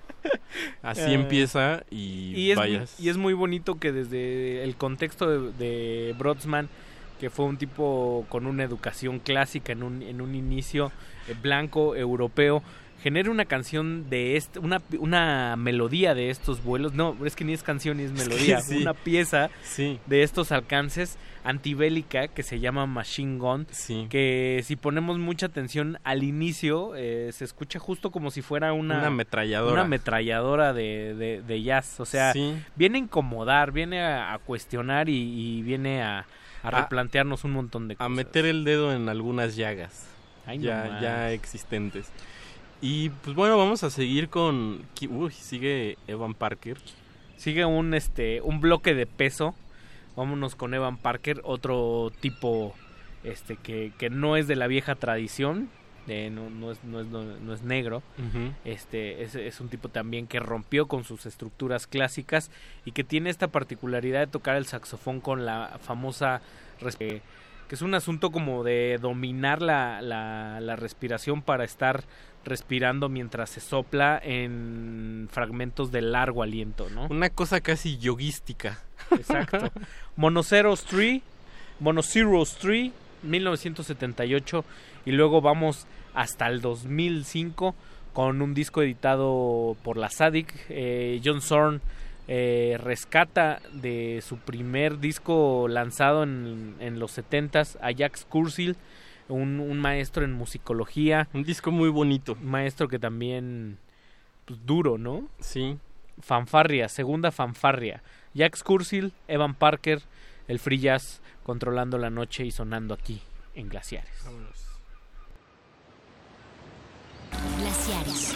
Así Eh, empieza y, y es, vayas. y es muy bonito que desde el contexto de, de Brodsman, que fue un tipo con una educación clásica en un, en un inicio eh, blanco, europeo, genere una canción de este, una, una melodía de estos vuelos. No, es que ni es canción ni es Es que melodía, sí. una pieza Sí. de estos alcances antibélica que se llama Machine Gun. Que si ponemos mucha atención al inicio, eh, se escucha justo como si fuera una, Una ametralladora. una ametralladora de, de- de jazz. O sea, Sí. viene a incomodar, viene a, a cuestionar y, y viene a, a A- replantearnos un montón de a cosas. meter el dedo en algunas llagas Ay, ya, nomás. ya existentes. Y pues bueno, vamos a seguir con... Uy, sigue Evan Parker. Sigue un este un bloque de peso. Vámonos con Evan Parker, otro tipo este que, que no es de la vieja tradición, eh, no, no es, no, es, no, no es negro. Este es, es un tipo también que rompió con sus estructuras clásicas y que tiene esta particularidad de tocar el saxofón con la famosa que es un asunto como de dominar la, la, la respiración para estar respirando mientras se sopla en fragmentos de largo aliento, ¿no? Una cosa casi yoguística. Exacto. Monoceros 3, Monoceros 3, 1978 y luego vamos hasta el 2005 con un disco editado por la Sadik. Eh, John Zorn eh, rescata de su primer disco lanzado en, en los 70s a Jax Cursil, un, un maestro en musicología. Un disco muy bonito. Maestro que también, pues duro, ¿no? Sí. fanfarria, segunda fanfarria. Jack Scursil, Evan Parker, el Free Jazz controlando la noche y sonando aquí en Glaciares. Glaciares.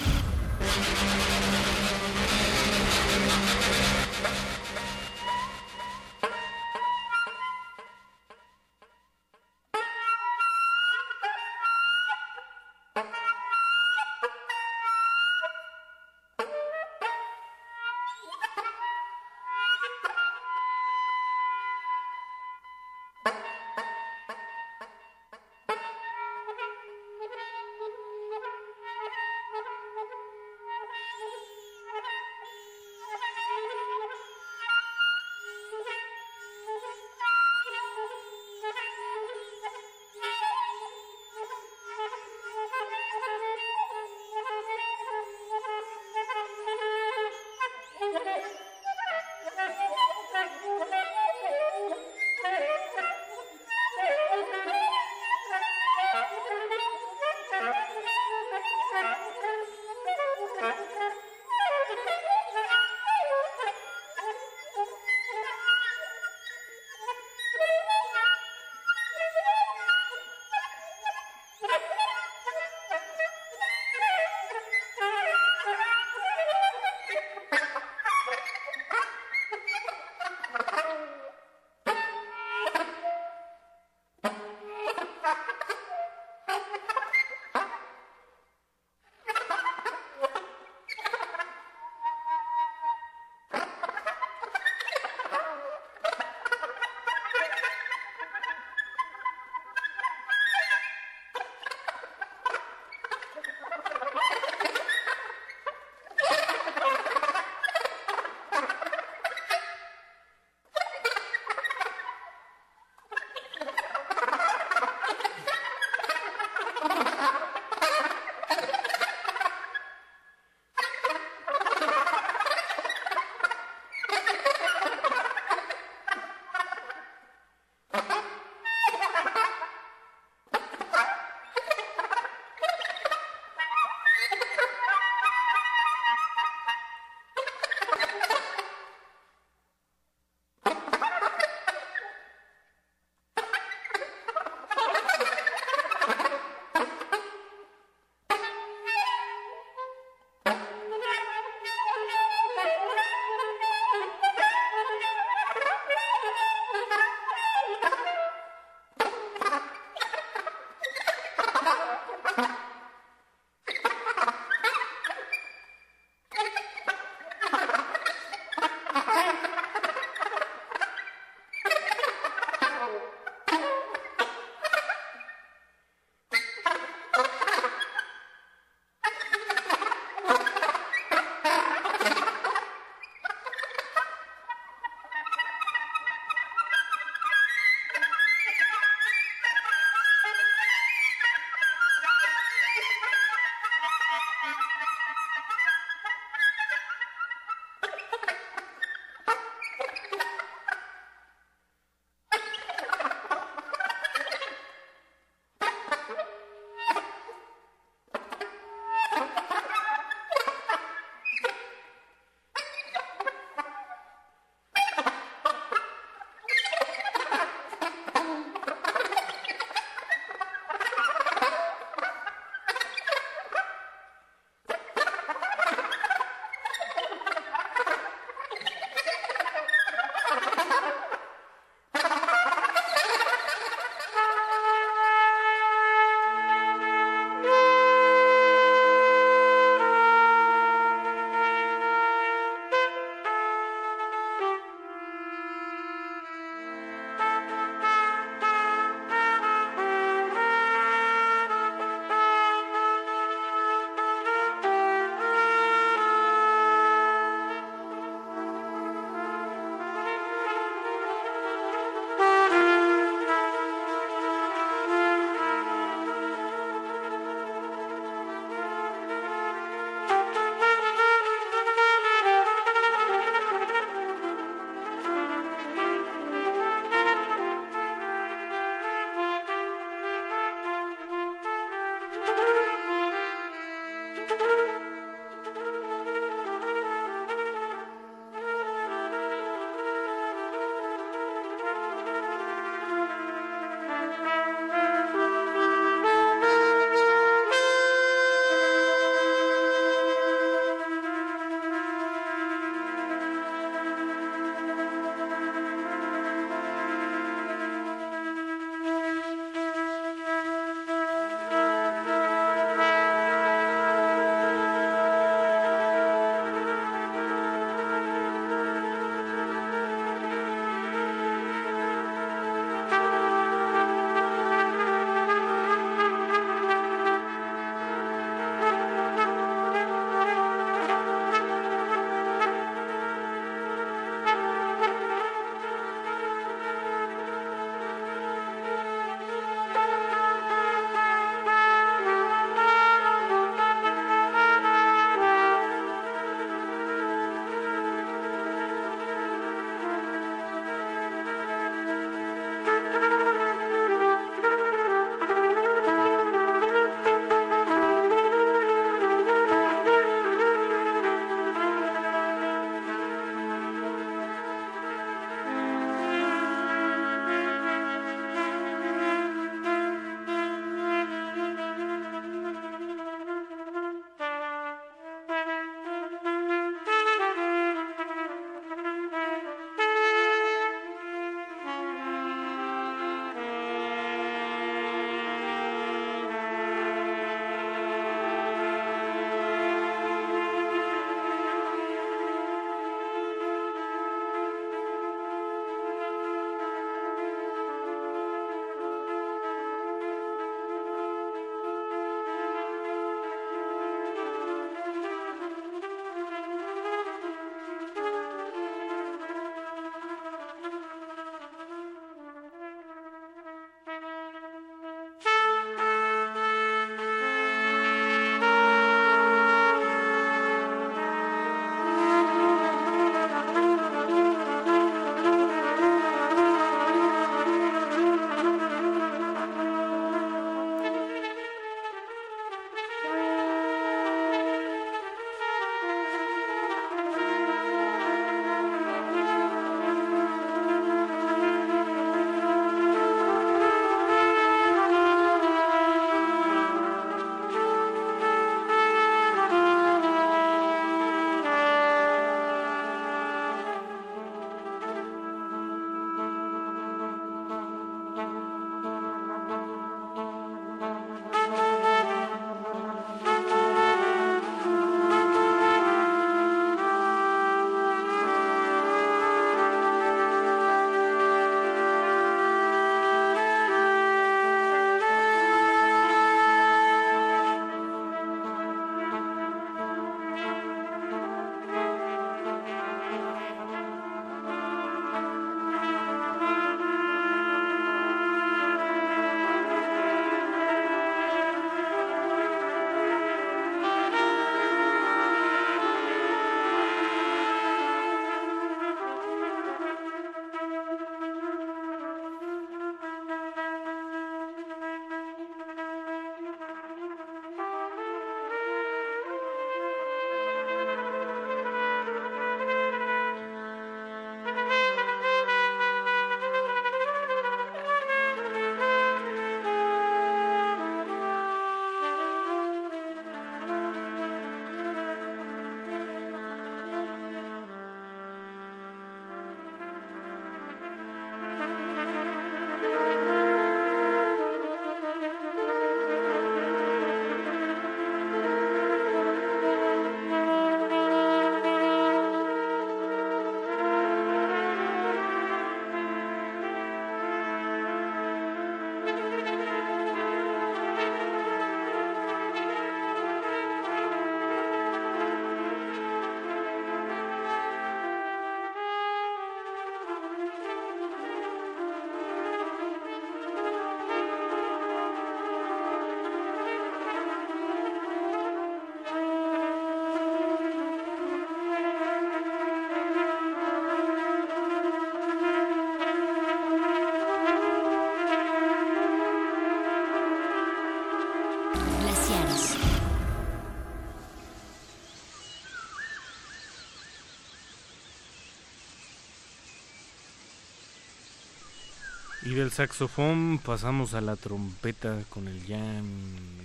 Y del saxofón pasamos a la trompeta con el Jan,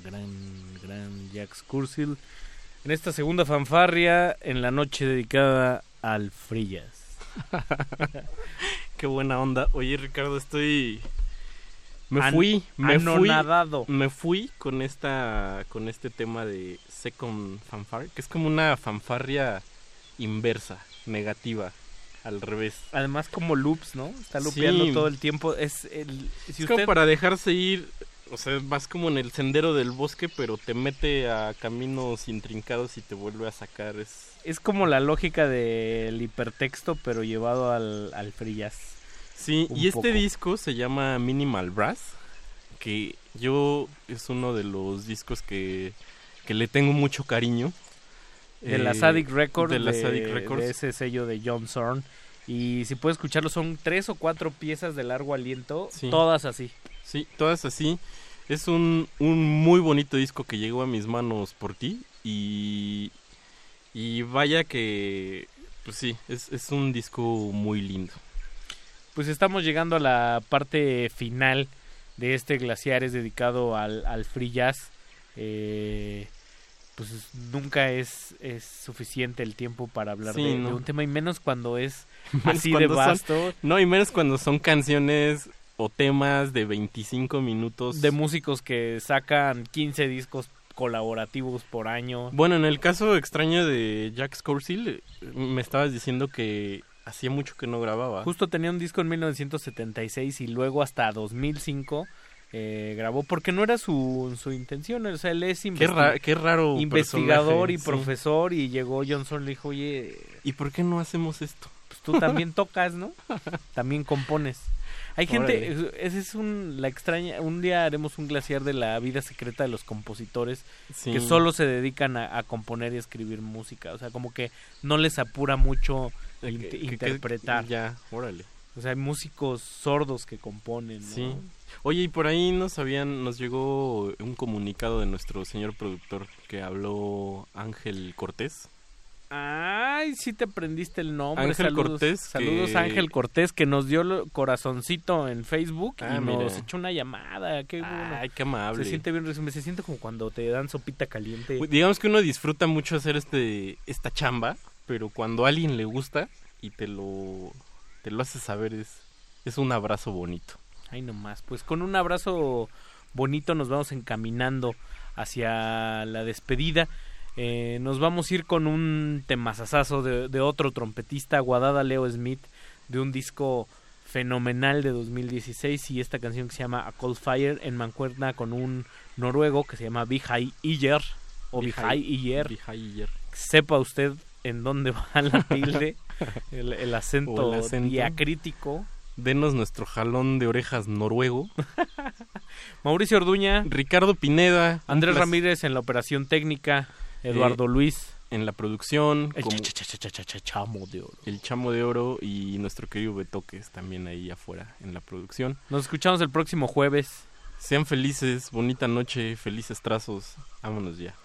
gran, gran Jax Cursil. En esta segunda fanfarria, en la noche dedicada al Frillas. Qué buena onda. Oye, Ricardo, estoy me An- fui, me fui, me fui con esta, con este tema de Second Fanfare, que es como una fanfarria inversa, negativa, al revés. Además como loops, ¿no? Está lupeando Sí. todo el tiempo. Es el si es como para dejarse ir, o sea, vas como en el sendero del bosque, pero te mete a caminos intrincados y te vuelve a sacar. Es, es como la lógica del hipertexto, pero llevado al, al free jazz. Sí, y este disco se llama Minimal Brass, que yo es uno de los discos que, que le tengo mucho cariño. De la Eh, Sadik Records, de la de, Sadik Records. de ese sello de John Zorn. Y si puedes escucharlo, son tres o cuatro piezas de largo aliento, Sí. todas así. Sí, todas así. Es un, un muy bonito disco que llegó a mis manos por ti y, y vaya que, pues sí, es, es un disco muy lindo. Pues estamos llegando a la parte final de este Glaciares dedicado al, al free jazz. Eh, pues nunca es, es suficiente el tiempo para hablar Sí, de, un tema, y menos cuando es Menos así de son- vasto. no, y menos cuando son canciones o temas de 25 minutos. de músicos que sacan 15 discos colaborativos por año. Bueno, en el caso extraño de Jack Scorsil, me estabas diciendo que hacía mucho que no grababa. Justo tenía un disco en 1976 y luego hasta 2005 eh, grabó porque no era su, su intención, o sea, él es Qué, investi- ra- qué raro. investigador y sí. profesor y llegó Johnson le dijo, oye, ¿Y por qué no hacemos esto? pues tú también tocas, ¿no? También compones. Hay gente, Órale. ese es un, la extraña, un día haremos un glaciar de la vida secreta de los compositores Sí. que solo se dedican a, a componer y escribir música, o sea, como que no les apura mucho Eh, que- que- interpretar. ya, órale. O sea, hay músicos sordos que componen, ¿no? Sí. Oye, y por ahí nos habían, nos llegó un comunicado de nuestro señor productor que habló Ángel Cortés. Ay, sí te aprendiste el nombre. Ángel saludos, Cortés, Saludos que- a Ángel Cortés, que nos dio el corazoncito en Facebook Ah, y nos mira. echó una llamada. Qué bueno. Ay, qué amable. Se siente bien, se siente como cuando te dan sopita caliente. Digamos que uno disfruta mucho hacer este esta chamba, pero cuando a alguien le gusta y te lo te lo hace saber es es un abrazo bonito. Ay, nomás. Pues con un abrazo bonito nos vamos encaminando hacia la despedida. Eh, nos vamos a ir con un temazazazo de, de otro trompetista, Guadada Leo Smith, de un disco fenomenal de 2016 y esta canción que se llama A Cold Fire en mancuerna con un noruego que se llama Bihai Iyer o Bihai Iyer. Sepa usted en dónde va la tilde, el, el acento, el acento. diacrítico. Denos nuestro jalón de orejas noruego. Mauricio Orduña, Ricardo Pineda, Andrés. Ramírez en la operación técnica, Eduardo Eh, Luis, en la producción, el como cha- cha- cha- cha- cha- cha- chamo de oro. el chamo de oro y nuestro querido Betoques también ahí afuera en la producción. Nos escuchamos el próximo jueves. Sean felices, bonita noche, felices trazos. Vámonos ya.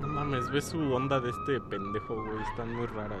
No su onda de este pendejo, güey. Están muy raras.